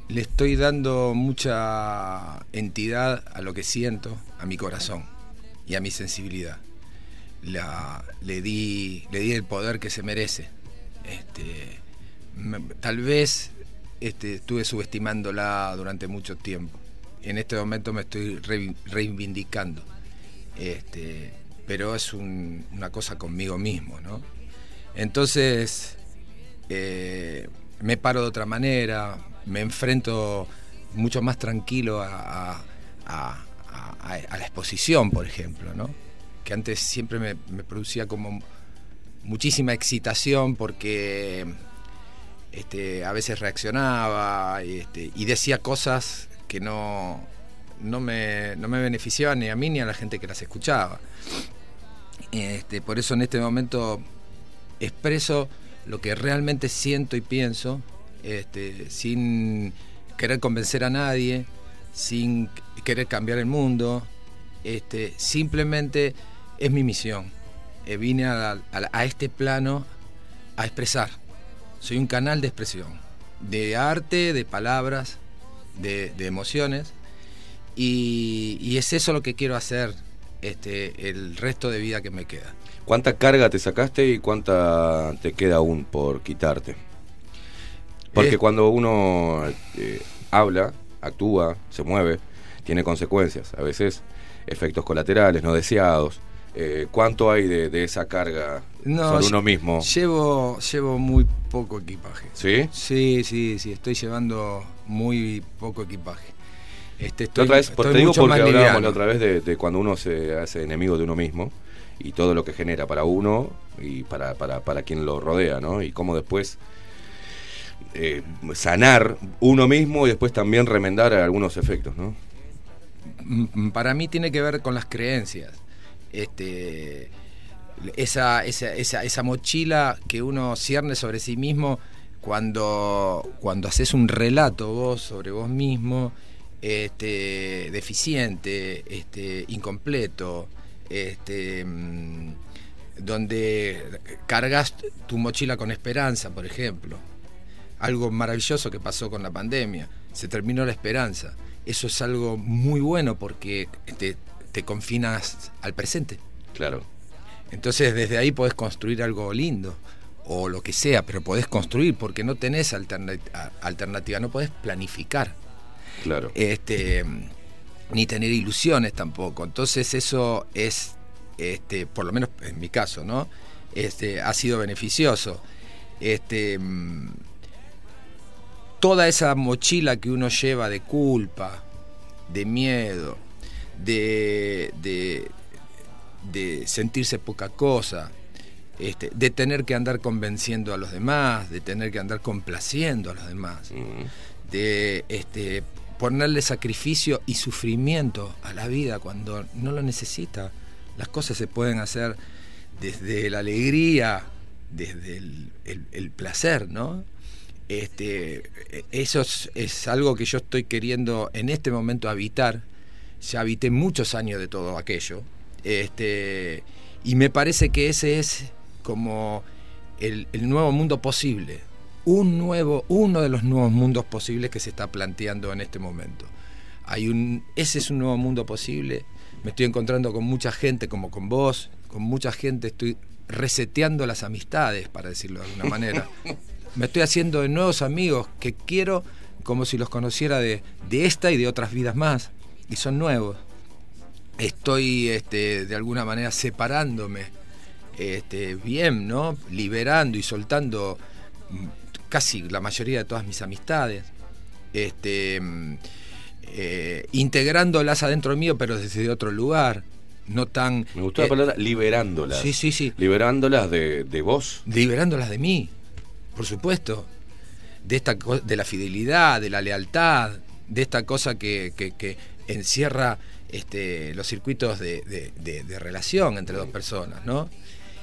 Le estoy dando mucha entidad a lo que siento, a mi corazón y a mi sensibilidad. La- le, di, le di el poder que se merece. Este, tal vez este, estuve subestimándola durante mucho tiempo. En este momento me estoy reivindicando. Este, pero es un- una cosa conmigo mismo, ¿no? Entonces, eh, me paro de otra manera, me enfrento mucho más tranquilo a, a- la exposición, por ejemplo, ¿no? Que antes siempre me producía como muchísima excitación porque este, a veces reaccionaba y, este, y decía cosas que no, no, me, no me beneficiaban ni a mí ni a la gente que las escuchaba. Este, por eso en este momento expreso lo que realmente siento y pienso, este, sin querer convencer a nadie, sin querer cambiar el mundo, este, simplemente es mi misión. Eh, vine a, a- a este plano a expresar. Soy un canal de expresión, de arte, de palabras, de, de emociones, y, y es eso lo que quiero hacer este, el resto de vida que me queda. ¿Cuánta carga te sacaste y cuánta te queda aún por quitarte? Porque Eh. cuando uno eh, habla, actúa, se mueve, tiene consecuencias, a veces efectos colaterales no deseados. Eh, ¿Cuánto hay de, de esa carga sobre uno mismo? Llevo, llevo muy poco equipaje. ¿Sí? Sí, sí, sí, estoy llevando muy poco equipaje. Este, La estoy, otra vez, estoy te digo porque hablábamos la otra vez de, de cuando uno se hace enemigo de uno mismo y todo lo que genera para uno y para, para, para quien lo rodea, ¿no? Y cómo después eh, sanar uno mismo y después también remendar algunos efectos, ¿no? Mm, Para mí tiene que ver con las creencias. Este, esa, esa, esa, esa mochila que uno cierne sobre sí mismo cuando, cuando haces un relato vos sobre vos mismo, este, deficiente, este, incompleto, este, mm, donde cargas tu mochila con esperanza, por ejemplo. Algo maravilloso que pasó con la pandemia. Se terminó la esperanza. Eso es algo muy bueno porque te confinas al presente. Claro. Entonces desde ahí podés construir algo lindo o lo que sea, pero podés construir porque no tenés alternativa, no podés planificar. Claro. Este, ni tener ilusiones tampoco. Entonces eso es, este, por lo menos en mi caso, ¿no? Este, ha sido beneficioso. Este, mm, toda esa mochila que uno lleva de culpa, de miedo, de, de, de sentirse poca cosa, este, de tener que andar convenciendo a los demás, de tener que andar complaciendo a los demás, de este, ponerle sacrificio y sufrimiento a la vida cuando no lo necesita. Las cosas se pueden hacer desde la alegría, desde el, el- el placer, ¿no? Este, eso es, es algo que yo estoy queriendo en este momento habitar. Ya habité muchos años de todo aquello. Este, y me parece que ese es como el, el nuevo mundo posible. un nuevo, uno de los nuevos mundos posibles que se está planteando en este momento. Hay un, ese es un nuevo mundo posible. Me estoy encontrando con mucha gente, como con vos, con mucha gente. Estoy reseteando las amistades, para decirlo de alguna manera. Me estoy haciendo de nuevos amigos que quiero como si los conociera de, de esta y de otras vidas más. Y son nuevos. Estoy este, de alguna manera separándome este, bien, ¿no? Liberando y soltando mm, casi la mayoría de todas mis amistades. Este, mm, eh, integrándolas adentro mío, pero desde otro lugar. No tan. Me gustó la eh, palabra liberándolas. Sí, sí, sí. Liberándolas de, de vos. liberándolas de mí, por supuesto. De, esta, de la fidelidad, de la lealtad, de esta cosa que, que- que encierra este, los circuitos de, relación entre dos personas, ¿no?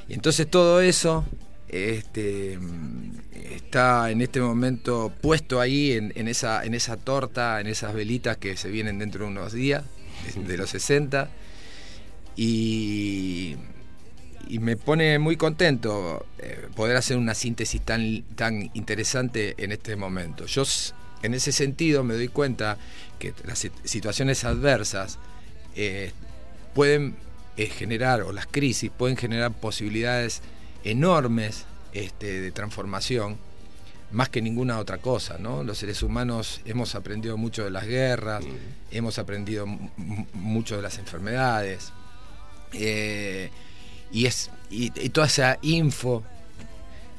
Y entonces todo eso este, está en este momento puesto ahí en, esa, en esa torta, en esas velitas que se vienen dentro de unos días, de- los 60. Y, me pone muy contento eh, poder hacer una síntesis tan, tan interesante en este momento. En ese sentido me doy cuenta que las sit- situaciones adversas eh, pueden eh, generar, o las crisis pueden generar posibilidades enormes este, de transformación, más que ninguna otra cosa. ¿no? Los seres humanos hemos aprendido mucho de las guerras, hemos aprendido mucho de las enfermedades. Eh, y, es, y, y toda esa info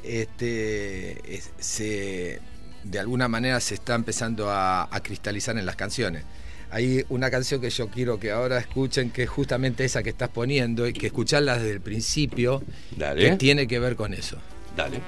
este, es- se, de alguna manera se está empezando a, a cristalizar en las canciones. Hay una canción que yo quiero que ahora escuchen, que es justamente esa que estás poniendo y que escucharla desde el principio, Dale. que tiene que ver con eso. Dale.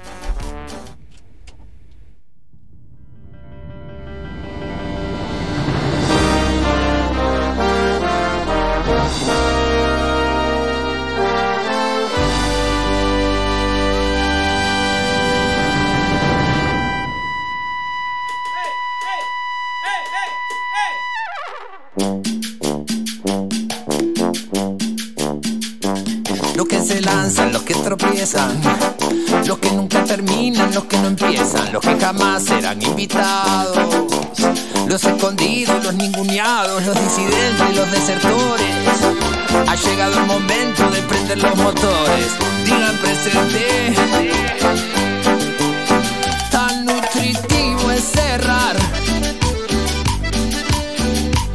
Jamás serán invitados, los escondidos, los ninguneados, los disidentes, los desertores. Ha llegado el momento de prender los motores, digan presente. Tan nutritivo es cerrar,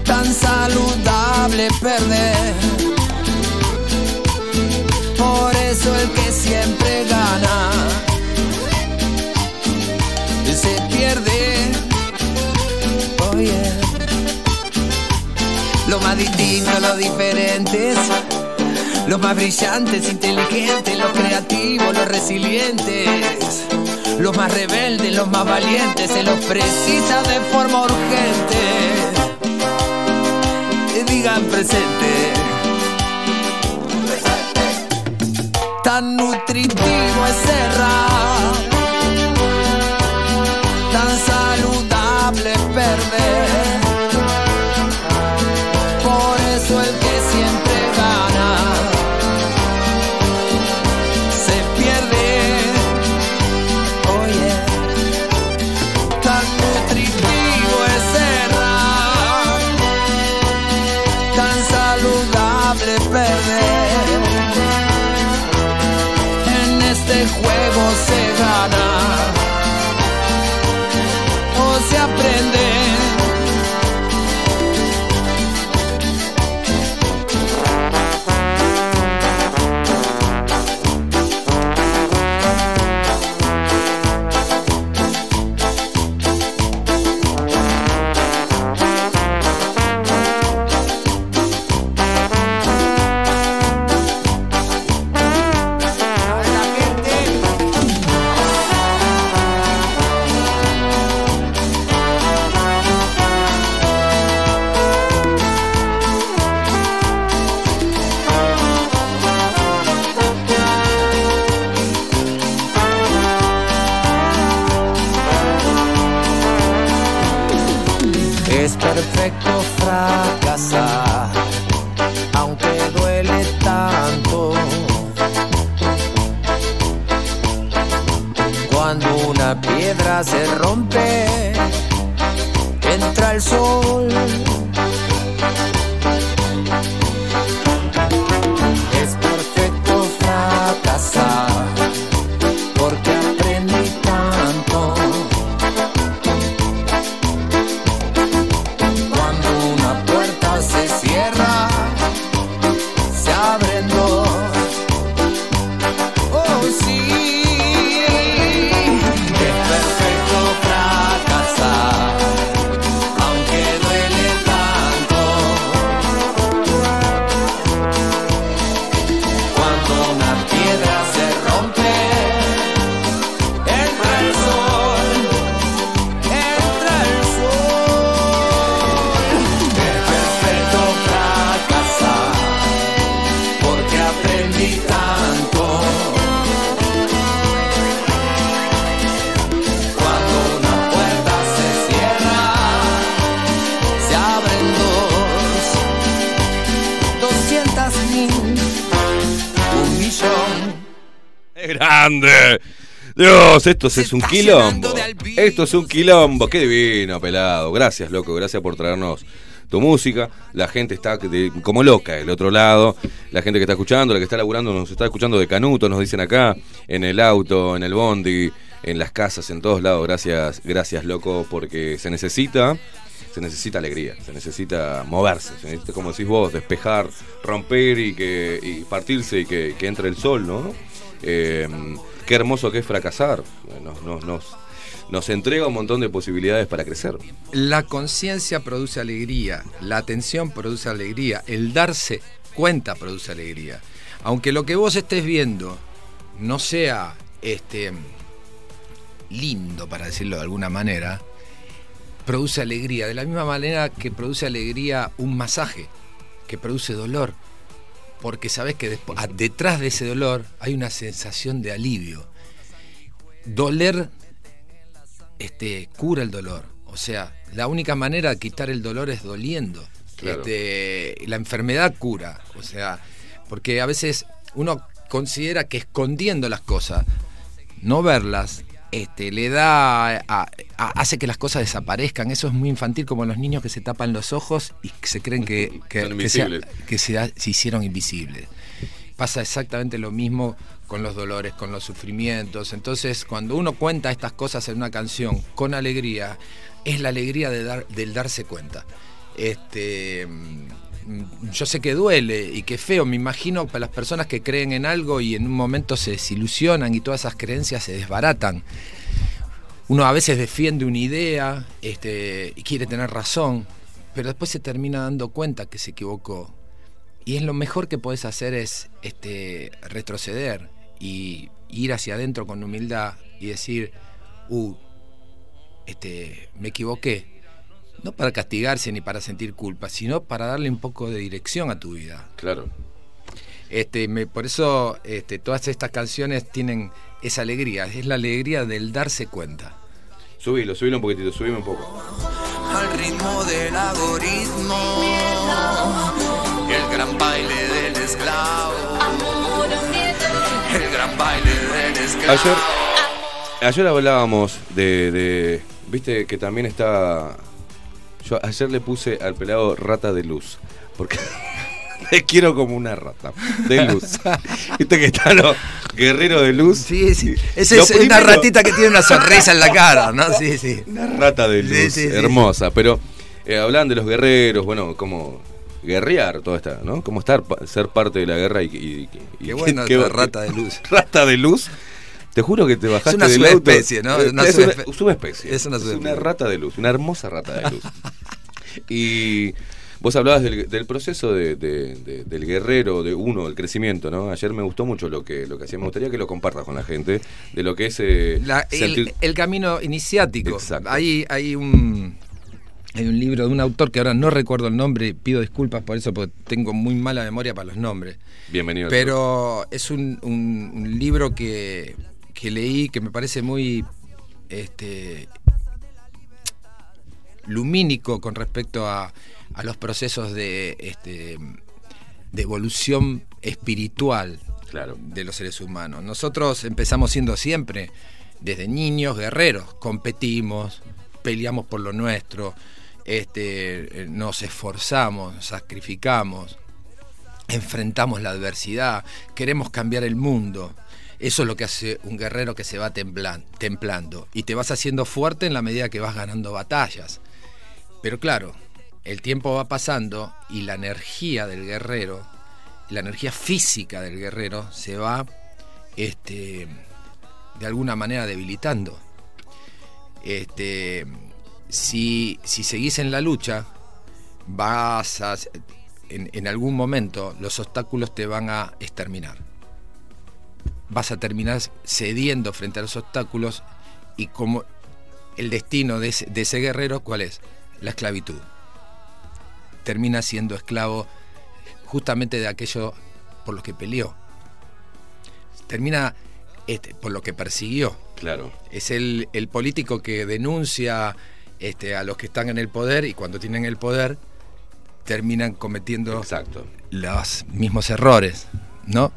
tan saludable perder. Por eso el que siempre gana más distintos, los diferentes, los más brillantes, inteligentes, los creativos, los resilientes, los más rebeldes, los más valientes, se los precisa de forma urgente. Digan presente. tan nutritivo es cerrar, grande! Dios, esto es un quilombo. Esto es un quilombo. Qué divino, pelado. Gracias, loco. Gracias por traernos tu música. La gente está de- como loca del otro lado. La gente que está escuchando, la que está laburando, nos está escuchando de Canuto, nos dicen acá, en el auto, en el bondi, en las casas, en todos lados. Gracias, gracias, loco, porque se necesita. Se necesita alegría, se necesita moverse, se necesita, como decís vos, despejar, romper y que y partirse y que, que entre el sol, ¿no? Eh, qué hermoso que es fracasar. Nos, nos, nos, nos entrega un montón de posibilidades para crecer. La conciencia produce alegría, la atención produce alegría, el darse cuenta produce alegría. Aunque lo que vos estés viendo no sea este lindo, para decirlo de alguna manera, produce alegría. De la misma manera que produce alegría un masaje, que produce dolor. Porque sabes que a- detrás de ese dolor hay una sensación de alivio. Doler este, cura el dolor. O sea, la única manera de quitar el dolor es doliendo. Claro. Este, la enfermedad cura. O sea, porque a veces uno considera que escondiendo las cosas, no verlas, este, le da. a- a- hace que las cosas desaparezcan. Eso es muy infantil, como los niños que se tapan los ojos y que se creen que, que, se- que se, hicieron invisibles. Pasa exactamente lo mismo con los dolores, con los sufrimientos. Entonces, cuando uno cuenta estas cosas en una canción con alegría, es la alegría de dar, del darse cuenta. Este, yo sé que duele y que feo, me imagino para las personas que creen en algo y en un momento se desilusionan y todas esas creencias se desbaratan. Uno a veces defiende una idea este, y quiere tener razón, pero después se termina dando cuenta que se equivocó. Y es lo mejor que podés hacer es este, retroceder y ir hacia adentro con humildad y decir, uh, este, me equivoqué. No para castigarse ni para sentir culpa, sino para darle un poco de dirección a tu vida. Claro. Este, me- por eso este, todas estas canciones tienen esa alegría, es la alegría del darse cuenta. Subilo, subilo un poquitito, subime un poco. al ritmo del algoritmo. El gran baile del esclavo. El gran baile del esclavo. Ayer, ayer hablábamos de, de- Viste que también está. Yo ayer le puse al pelado rata de luz. Porque te quiero como una rata de luz. Viste que están los guerreros de luz. Sí, sí. Esa Lo es una ratita que tiene una sonrisa en la cara, ¿no? Sí, sí. Una rata de luz, Sí, sí, sí, hermosa. Pero eh, hablan de los guerreros, bueno, como guerrear toda esta, ¿no? Como estar, ser parte de la guerra y... y- y- Qué buena qué- esta rata de luz. Rata de luz. Te juro que te bajaste una del auto. subespecie, ¿no? Eh, Una es una subespe- subespecie. Es una subespecie. rata de luz, una hermosa rata de luz. y vos hablabas del, del proceso de- de- de- del guerrero, de uno, del crecimiento, ¿no? Ayer me gustó mucho lo que, lo que hacía. Me gustaría que lo compartas con la gente, de lo que es... eh, La- el, sentir- el camino iniciático. Exacto. Hay, hay un hay un libro de un autor que ahora no recuerdo el nombre, pido disculpas por eso porque tengo muy mala memoria para los nombres. Bienvenido. Pero es un, un- un libro que, que leí que me parece muy este, lumínico con respecto a, a los procesos de, este, de evolución espiritual Claro. de los seres humanos. Nosotros empezamos siendo siempre desde niños guerreros, competimos, peleamos por lo nuestro, este, nos esforzamos, nos sacrificamos, enfrentamos la adversidad, queremos cambiar el mundo. Eso es lo que hace un guerrero que se va templan- templando. Y te vas haciendo fuerte en la medida que vas ganando batallas. Pero claro, el tiempo va pasando y la energía del guerrero, la energía física del guerrero se va este, de alguna manera debilitando. Este, si, si seguís en la lucha, vas a, en, en algún momento los obstáculos te van a exterminar. Vas a terminar cediendo frente a los obstáculos y como el destino de ese, de ese guerrero, ¿cuál es? La esclavitud. Termina siendo esclavo justamente de aquello por lo que peleó. Termina este, por lo que persiguió. Claro. Es el, el político que denuncia este, a los que están en el poder y cuando tienen el poder terminan cometiendo los mismos errores, ¿no?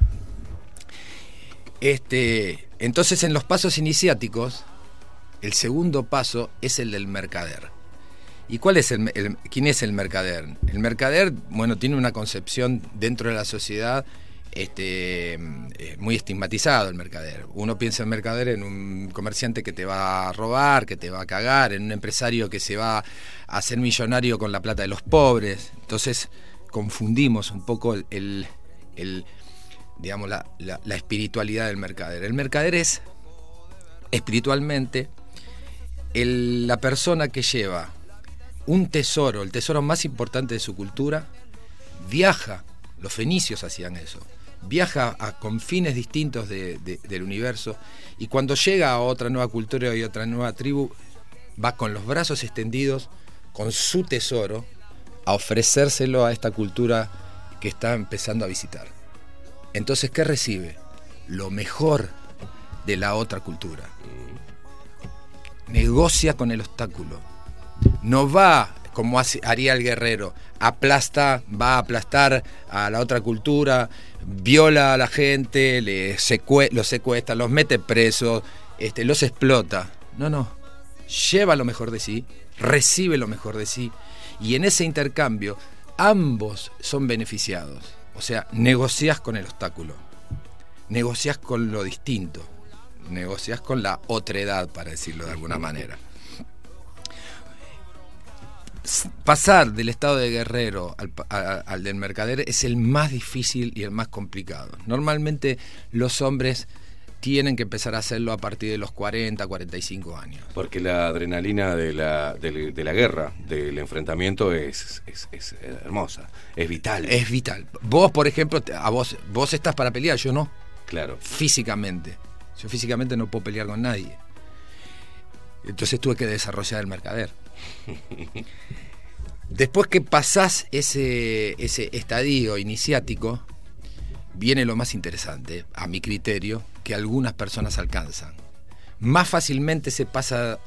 Este, entonces en los pasos iniciáticos, el segundo paso es el del mercader. ¿Y cuál es el, el- quién es el mercader? El mercader, bueno, tiene una concepción dentro de la sociedad este, eh, muy estigmatizado el mercader. Uno piensa en mercader en un comerciante que te va a robar, que te va a cagar, en un empresario que se va a hacer millonario con la plata de los pobres. Entonces confundimos un poco el, el- el, digamos, la, la- espiritualidad del mercader. El mercader es espiritualmente la persona que lleva un tesoro, el tesoro más importante de su cultura, viaja, los fenicios hacían eso, viaja a confines distintos de- del universo y cuando llega a otra nueva cultura y otra nueva tribu, va con los brazos extendidos, con su tesoro, a ofrecérselo a esta cultura que está empezando a visitar. Entonces, ¿qué recibe? Lo mejor de la otra cultura. Negocia con el obstáculo. No va como haría el guerrero, aplasta, va a aplastar a la otra cultura, viola a la gente, los secuestra, los mete presos, este, los explota. No, no. Lleva lo mejor de sí, recibe lo mejor de sí, y en ese intercambio ambos son beneficiados. O sea, negocias con el obstáculo, negocias con lo distinto, negocias con la otredad, para decirlo de alguna manera. Pasar del estado de guerrero al, al del mercader es el más difícil y el más complicado. Normalmente los hombres tienen que empezar a hacerlo a partir de los 40, 45 años. Porque la adrenalina de la, de, de la guerra, del enfrentamiento, es, es- es hermosa, es vital. Es vital. Vos, por ejemplo, a vos, vos estás para pelear, yo no. Claro. Físicamente. Yo físicamente no puedo pelear con nadie. Entonces tuve que desarrollar el mercader. Después que pasás ese, ese estadio iniciático, viene lo más interesante, a mi criterio, que algunas personas alcanzan. Más fácilmente se pasa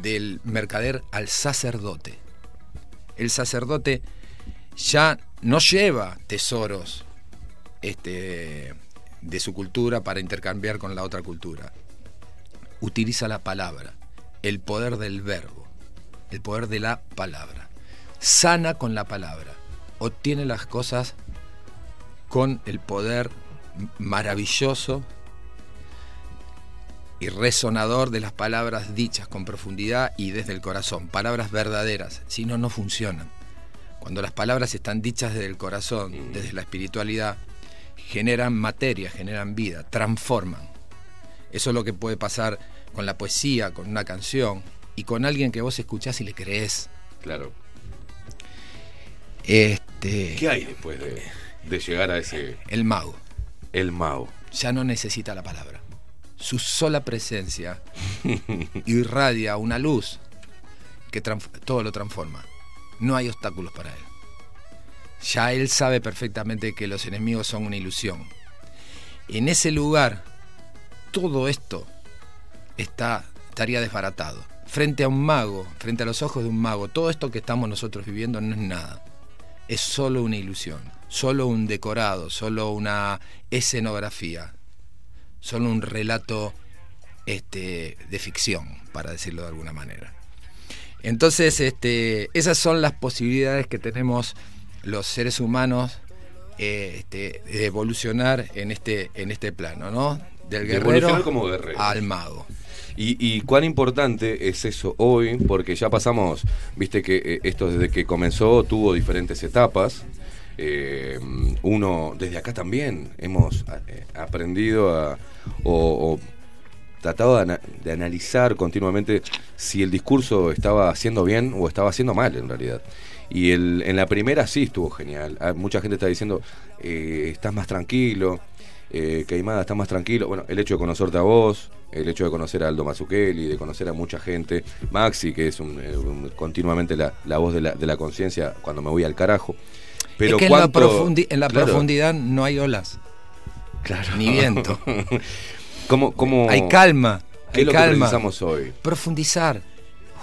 del mercader al sacerdote. El sacerdote ya no lleva tesoros este, de su cultura para intercambiar con la otra cultura. Utiliza la palabra, el poder del verbo, el poder de la palabra. Sana con la palabra. Obtiene las cosas con el poder maravilloso y resonador de las palabras dichas con profundidad y desde el corazón. Palabras verdaderas, si no, no funcionan. Cuando las palabras están dichas desde el corazón, desde la espiritualidad, generan materia, generan vida, transforman. Eso es lo que puede pasar con la poesía, con una canción y con alguien que vos escuchás y le crees. Claro. Este, ¿Qué hay después de, de llegar a ese. El mago. El mago. Ya no necesita la palabra. Su sola presencia irradia una luz que todo lo transforma. No hay obstáculos para él. Ya él sabe perfectamente que los enemigos son una ilusión. En ese lugar, todo esto está, estaría desbaratado. Frente a un mago, frente a los ojos de un mago, todo esto que estamos nosotros viviendo no es nada. Es solo una ilusión, solo un decorado, solo una escenografía, solo un relato este, de ficción, para decirlo de alguna manera. Entonces, este, esas son las posibilidades que tenemos los seres humanos eh, este, de evolucionar en este, en este plano, ¿no? Del De guerrero como al mago. Y, y cuán importante es eso hoy, porque ya pasamos, viste que eh, esto desde que comenzó tuvo diferentes etapas. Eh, uno, desde acá también hemos eh, aprendido a, o, tratado de, ana- de analizar continuamente si el discurso estaba haciendo bien o estaba haciendo mal en realidad. Y el, en la primera sí estuvo genial. Ah, Mucha gente está diciendo, eh, estás más tranquilo, eh, Queimada está más tranquilo. Bueno, el hecho de conocerte a vos, el hecho de conocer a Aldo Mazzucchelli, de conocer a mucha gente, Maxi, que es un, eh, un- continuamente la, la voz de la, de la conciencia cuando me voy al carajo. Pero es que en la, cuánto- profundi- en la claro, profundidad no hay olas. Claro. Ni viento. ¿Cómo, cómo- hay calma. ¿Qué hay es lo que calma. precisamos hoy? Profundizar.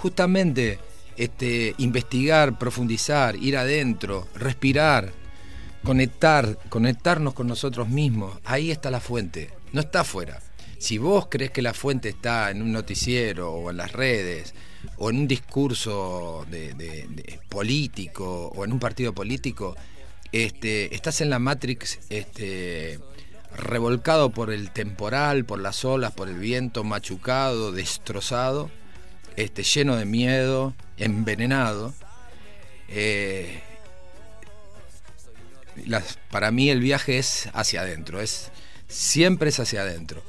Justamente, este, investigar, profundizar, ir adentro, respirar, conectar, conectarnos con nosotros mismos. Ahí está la fuente. No está afuera. Si vos crees que la fuente está en un noticiero o en las redes o en un discurso de- de- político o en un partido político, este, estás en la Matrix este, revolcado por el temporal, por las olas, por el viento, machucado, destrozado, este, lleno de miedo, envenenado. Eh, las- para mí el viaje es hacia adentro, es, siempre es hacia adentro.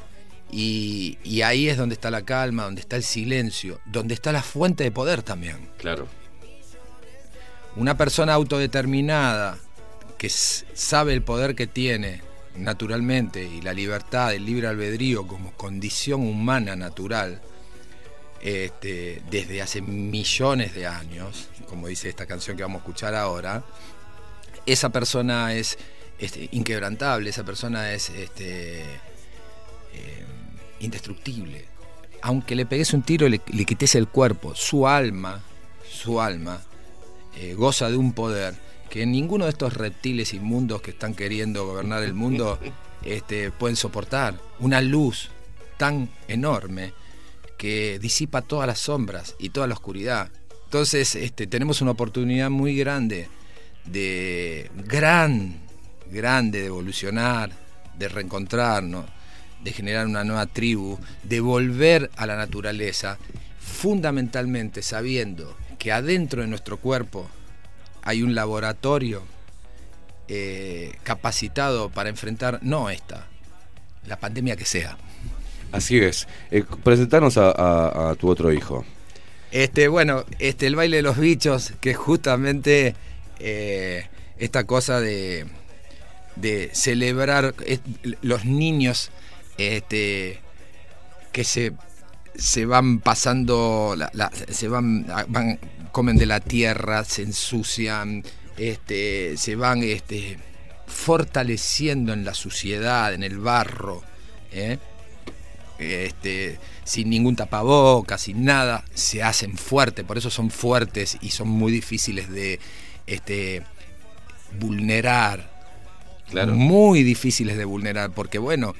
Y, y ahí es donde está la calma, donde está el silencio, donde está la fuente de poder también. Claro. Una persona autodeterminada que sabe el poder que tiene naturalmente y la libertad, el libre albedrío como condición humana natural, este, desde hace millones de años, como dice esta canción que vamos a escuchar ahora, esa persona es este, inquebrantable, esa persona es este, eh, indestructible. Aunque le pegues un tiro y le, le quites el cuerpo, su alma, su alma, eh, goza de un poder que ninguno de estos reptiles inmundos que están queriendo gobernar el mundo este, pueden soportar. Una luz tan enorme que disipa todas las sombras y toda la oscuridad. Entonces este, tenemos una oportunidad muy grande de gran, grande de evolucionar, de reencontrarnos, de generar una nueva tribu, de volver a la naturaleza, fundamentalmente sabiendo que adentro de nuestro cuerpo hay un laboratorio eh, capacitado para enfrentar, no esta, la pandemia que sea. Así es. Eh, presentanos a, a- a tu otro hijo. Este, bueno, este, el baile de los bichos, que es justamente eh, esta cosa de, de celebrar los niños este, que se, se van pasando, la- la- se van, van, comen de la tierra, se ensucian, este, se van este, fortaleciendo en la suciedad, en el barro. ¿eh? este, sin ningún tapaboca, sin nada, se hacen fuertes, por eso son fuertes y son muy difíciles de este, vulnerar. Claro. Muy difíciles de vulnerar, porque bueno,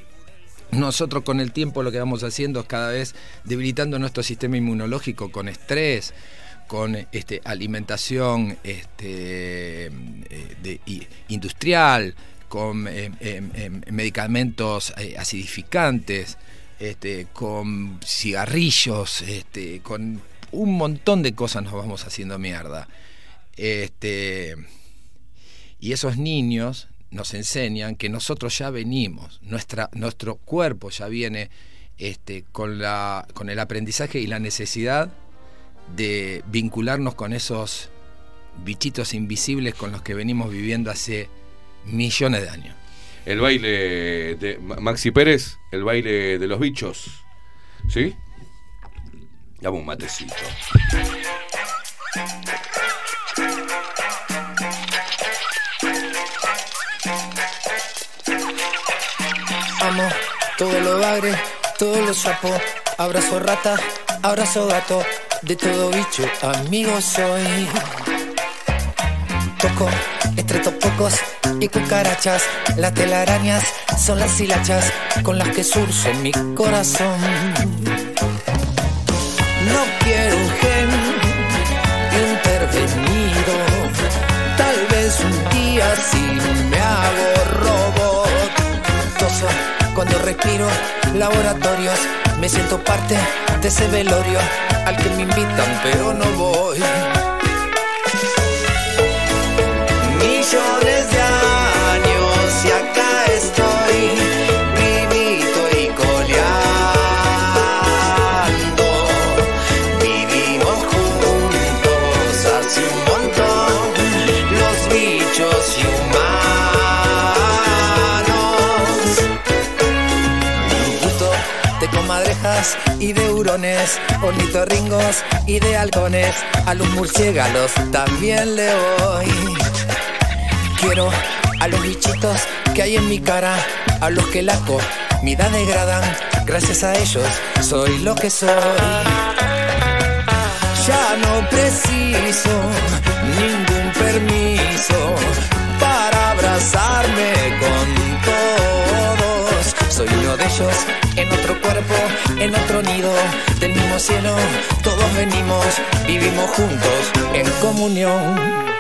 nosotros con el tiempo lo que vamos haciendo es cada vez debilitando nuestro sistema inmunológico con estrés, con este, alimentación este, eh, industrial, con eh, em, em, medicamentos eh, acidificantes, este, con cigarrillos, este, con un montón de cosas nos vamos haciendo mierda. Este, y esos niños nos enseñan que nosotros ya venimos, nuestra, nuestro cuerpo ya viene este, con, la, con el aprendizaje y la necesidad de vincularnos con esos bichitos invisibles con los que venimos viviendo hace millones de años. El baile de Ma- Maxi Pérez, el baile de los bichos. ¿Sí? Dame un matecito. Todo lo bagre, todos los sapos. Abrazo rata, abrazo gato. De todo bicho, amigo soy. Toco poco, estreptococos y cucarachas. Las telarañas son las hilachas con las que surce mi corazón. No quiero un gen intervenido. Tal vez un día sí me hago cuando respiro laboratorios. Me siento parte de ese velorio al que me invitan, pero no voy. Hurones, ornitorringos y de halcones. A los murciélagos también le voy. Quiero a los bichitos que hay en mi cara, a los que la comida degradan. Gracias a ellos soy lo que soy. Ya no preciso ningún permiso para abrazarme con. Soy uno de ellos en otro cuerpo, en otro nido del mismo cielo. Todos venimos, vivimos juntos en comunión.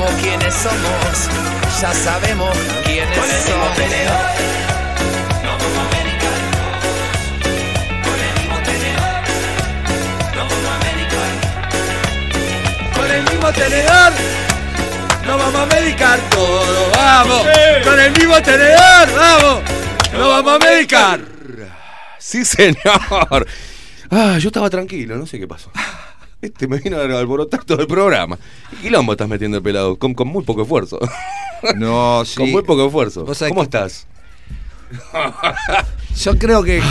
Sabemos quiénes somos, ya sabemos quiénes somos. Con el mismo tenedor no vamos a medicar todo, vamos. Con el mismo tenedor, vamos. No vamos a medicar. Sí, señor. Ah, yo estaba tranquilo, no sé qué pasó. Este me vino a alborotar todo el programa. ¿Qué quilombo estás metiendo el pelado? Con, con muy poco esfuerzo. No, sí. Con muy poco esfuerzo. ¿Cómo que- estás? Yo creo que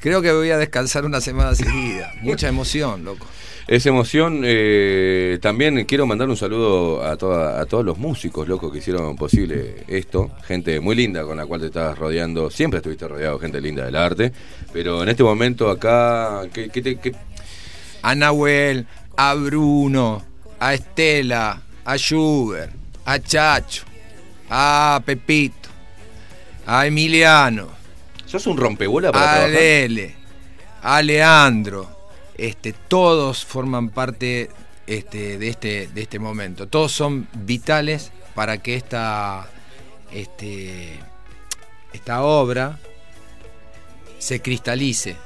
creo que voy a descansar una semana seguida. Mucha emoción, loco. Esa emoción, eh, también quiero mandar un saludo a, toda- a todos los músicos, locos, que hicieron posible esto. Gente muy linda con la cual te estabas rodeando. Siempre estuviste rodeado de gente linda del arte. Pero en este momento acá, ¿qué, qué te- qué- A Nahuel, a Bruno, a Estela, a Schubert, a Chacho, a Pepito, a Emiliano. ¿Sos un rompebola para a trabajar? Lele, a Leandro. Este, todos forman parte este, de, este, de este momento. Todos son vitales para que esta, este, esta obra se cristalice.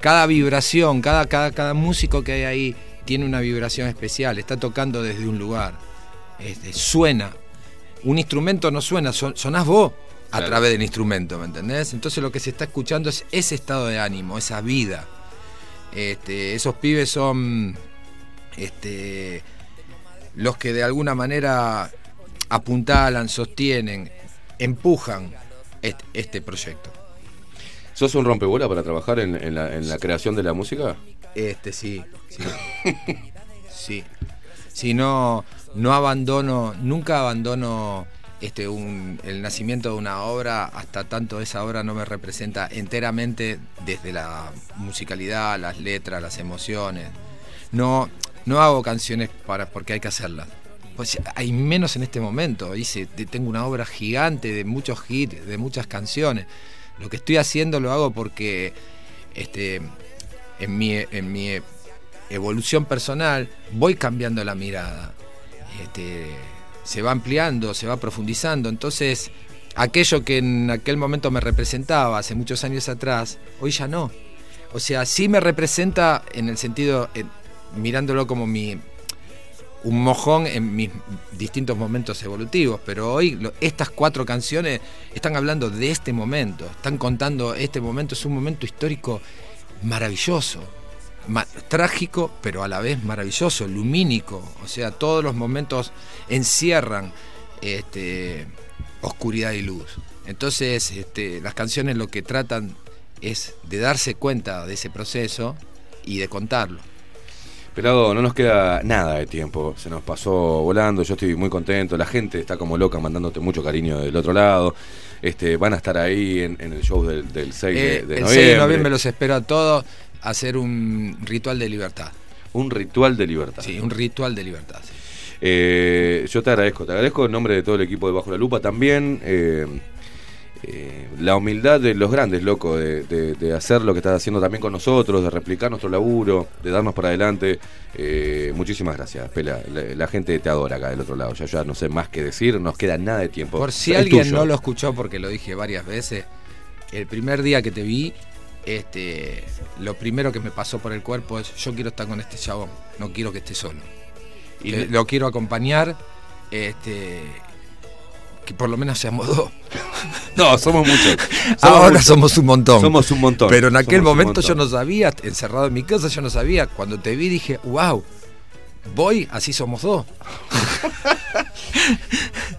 Cada vibración, cada, cada, cada músico que hay ahí tiene una vibración especial, está tocando desde un lugar, este, suena un instrumento no suena, son- sonás vos a Claro. través del instrumento, ¿me entendés? Entonces lo que se está escuchando es ese estado de ánimo, esa vida. Este, esos pibes son este, los que de alguna manera apuntalan, sostienen, empujan este, este proyecto. ¿Sos un rompebola para trabajar en, en la, en la creación de la música? Este sí, sí. sí. Si no, no abandono, nunca abandono este, un- el nacimiento de una obra hasta tanto esa obra no me representa enteramente desde la musicalidad, las letras, las emociones. No, no hago canciones para, porque hay que hacerlas. Pues hay menos en este momento. Hice, te- tengo una obra gigante de muchos hits, de muchas canciones. Lo que estoy haciendo lo hago porque este, en mi, en mi evolución personal voy cambiando la mirada. Este, se va ampliando, se va profundizando. Entonces, aquello que en aquel momento me representaba hace muchos años atrás, hoy ya no. O sea, sí me representa en el sentido, mirándolo como mi un mojón en mis distintos momentos evolutivos, pero hoy estas cuatro canciones están hablando de este momento, están contando este momento, es un momento histórico maravilloso, ma- trágico, pero a la vez maravilloso, lumínico, o sea, todos los momentos encierran este, oscuridad y luz. Entonces, este, las canciones lo que tratan es de darse cuenta de ese proceso y de contarlo. Pelado, no nos queda nada de tiempo. Se nos pasó volando. Yo estoy muy contento. La gente está como loca mandándote mucho cariño del otro lado. Este, van a estar ahí en, en el show del, del 6 de, Eh, de el noviembre. 6 de noviembre los espero a todos a hacer un ritual de libertad. Un ritual de libertad. Sí, un ritual de libertad. sí. Eh, yo te agradezco, te agradezco en nombre de todo el equipo de Bajo la Lupa también. eh, eh, la humildad de los grandes, loco, de, de- de hacer lo que estás haciendo también con nosotros, de replicar nuestro laburo, de darnos para adelante. Eh, muchísimas gracias, Pela. La, la gente te adora acá del otro lado. Ya, ya no sé más que decir, nos queda nada de tiempo. Por si Es alguien tuyo. no lo escuchó, porque lo dije varias veces, el primer día que te vi, este, lo primero que me pasó por el cuerpo es yo quiero estar con este chabón, no quiero que esté solo. Y Que le- lo quiero acompañar, este, que por lo menos seamos dos. No, somos muchos. Somos Ahora muchos. somos un montón. Somos un montón. Pero en aquel Somos momento yo no sabía, encerrado en mi casa, yo no sabía. Cuando te vi dije, wow, voy, así somos dos.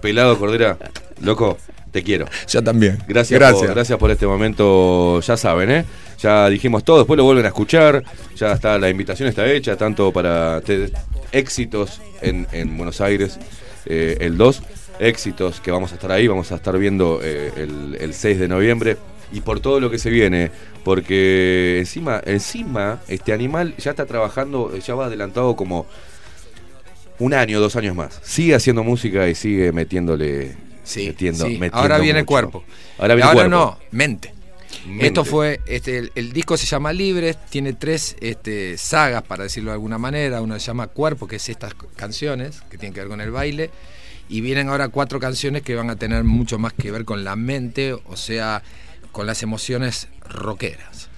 Pelado Cordera, loco, te quiero. Yo también. Gracias, Gracias. Por, gracias por este momento. Ya saben, ¿eh? Ya dijimos todo, después lo vuelven a escuchar. Ya está, la invitación está hecha, tanto para te- éxitos en, en Buenos Aires, eh, el 2, éxitos que vamos a estar ahí, vamos a estar viendo eh, el, el 6 de noviembre. Y por todo lo que se viene, porque encima, encima, este animal ya está trabajando, ya va adelantado como un año, dos años más. Sigue haciendo música y sigue metiéndole. Sí, metiendo, sí. metiendo Ahora viene mucho. cuerpo. Ahora viene Ahora cuerpo. no, mente. Mente. Esto fue, este, el, el disco se llama Libres, tiene tres este, sagas, para decirlo de alguna manera. Una se llama Cuerpo, que es estas canciones que tienen que ver con el baile. Y vienen ahora cuatro canciones que van a tener mucho más que ver con la mente, o sea, con las emociones rockeras.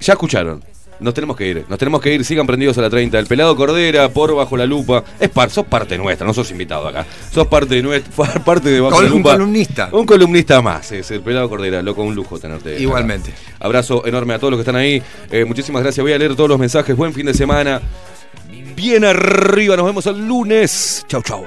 Ya escucharon. Nos tenemos que ir, nos tenemos que ir, sigan prendidos a la 30. El pelado Cordera, por bajo la lupa. Es par, sos parte nuestra, no sos invitado acá. Sos parte de nuestra, parte de bajo Col- la un lupa. columnista. Un columnista más, es el pelado Cordera, loco, un lujo tenerte. acá. Igualmente. Abrazo enorme a todos los que están ahí. Eh, muchísimas gracias. Voy a leer todos los mensajes. Buen fin de semana. Bien arriba, nos vemos el lunes. Chau, chau.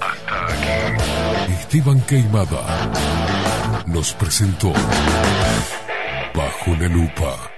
Hasta aquí. Esteban Queimada nos presentó Bajo la lupa.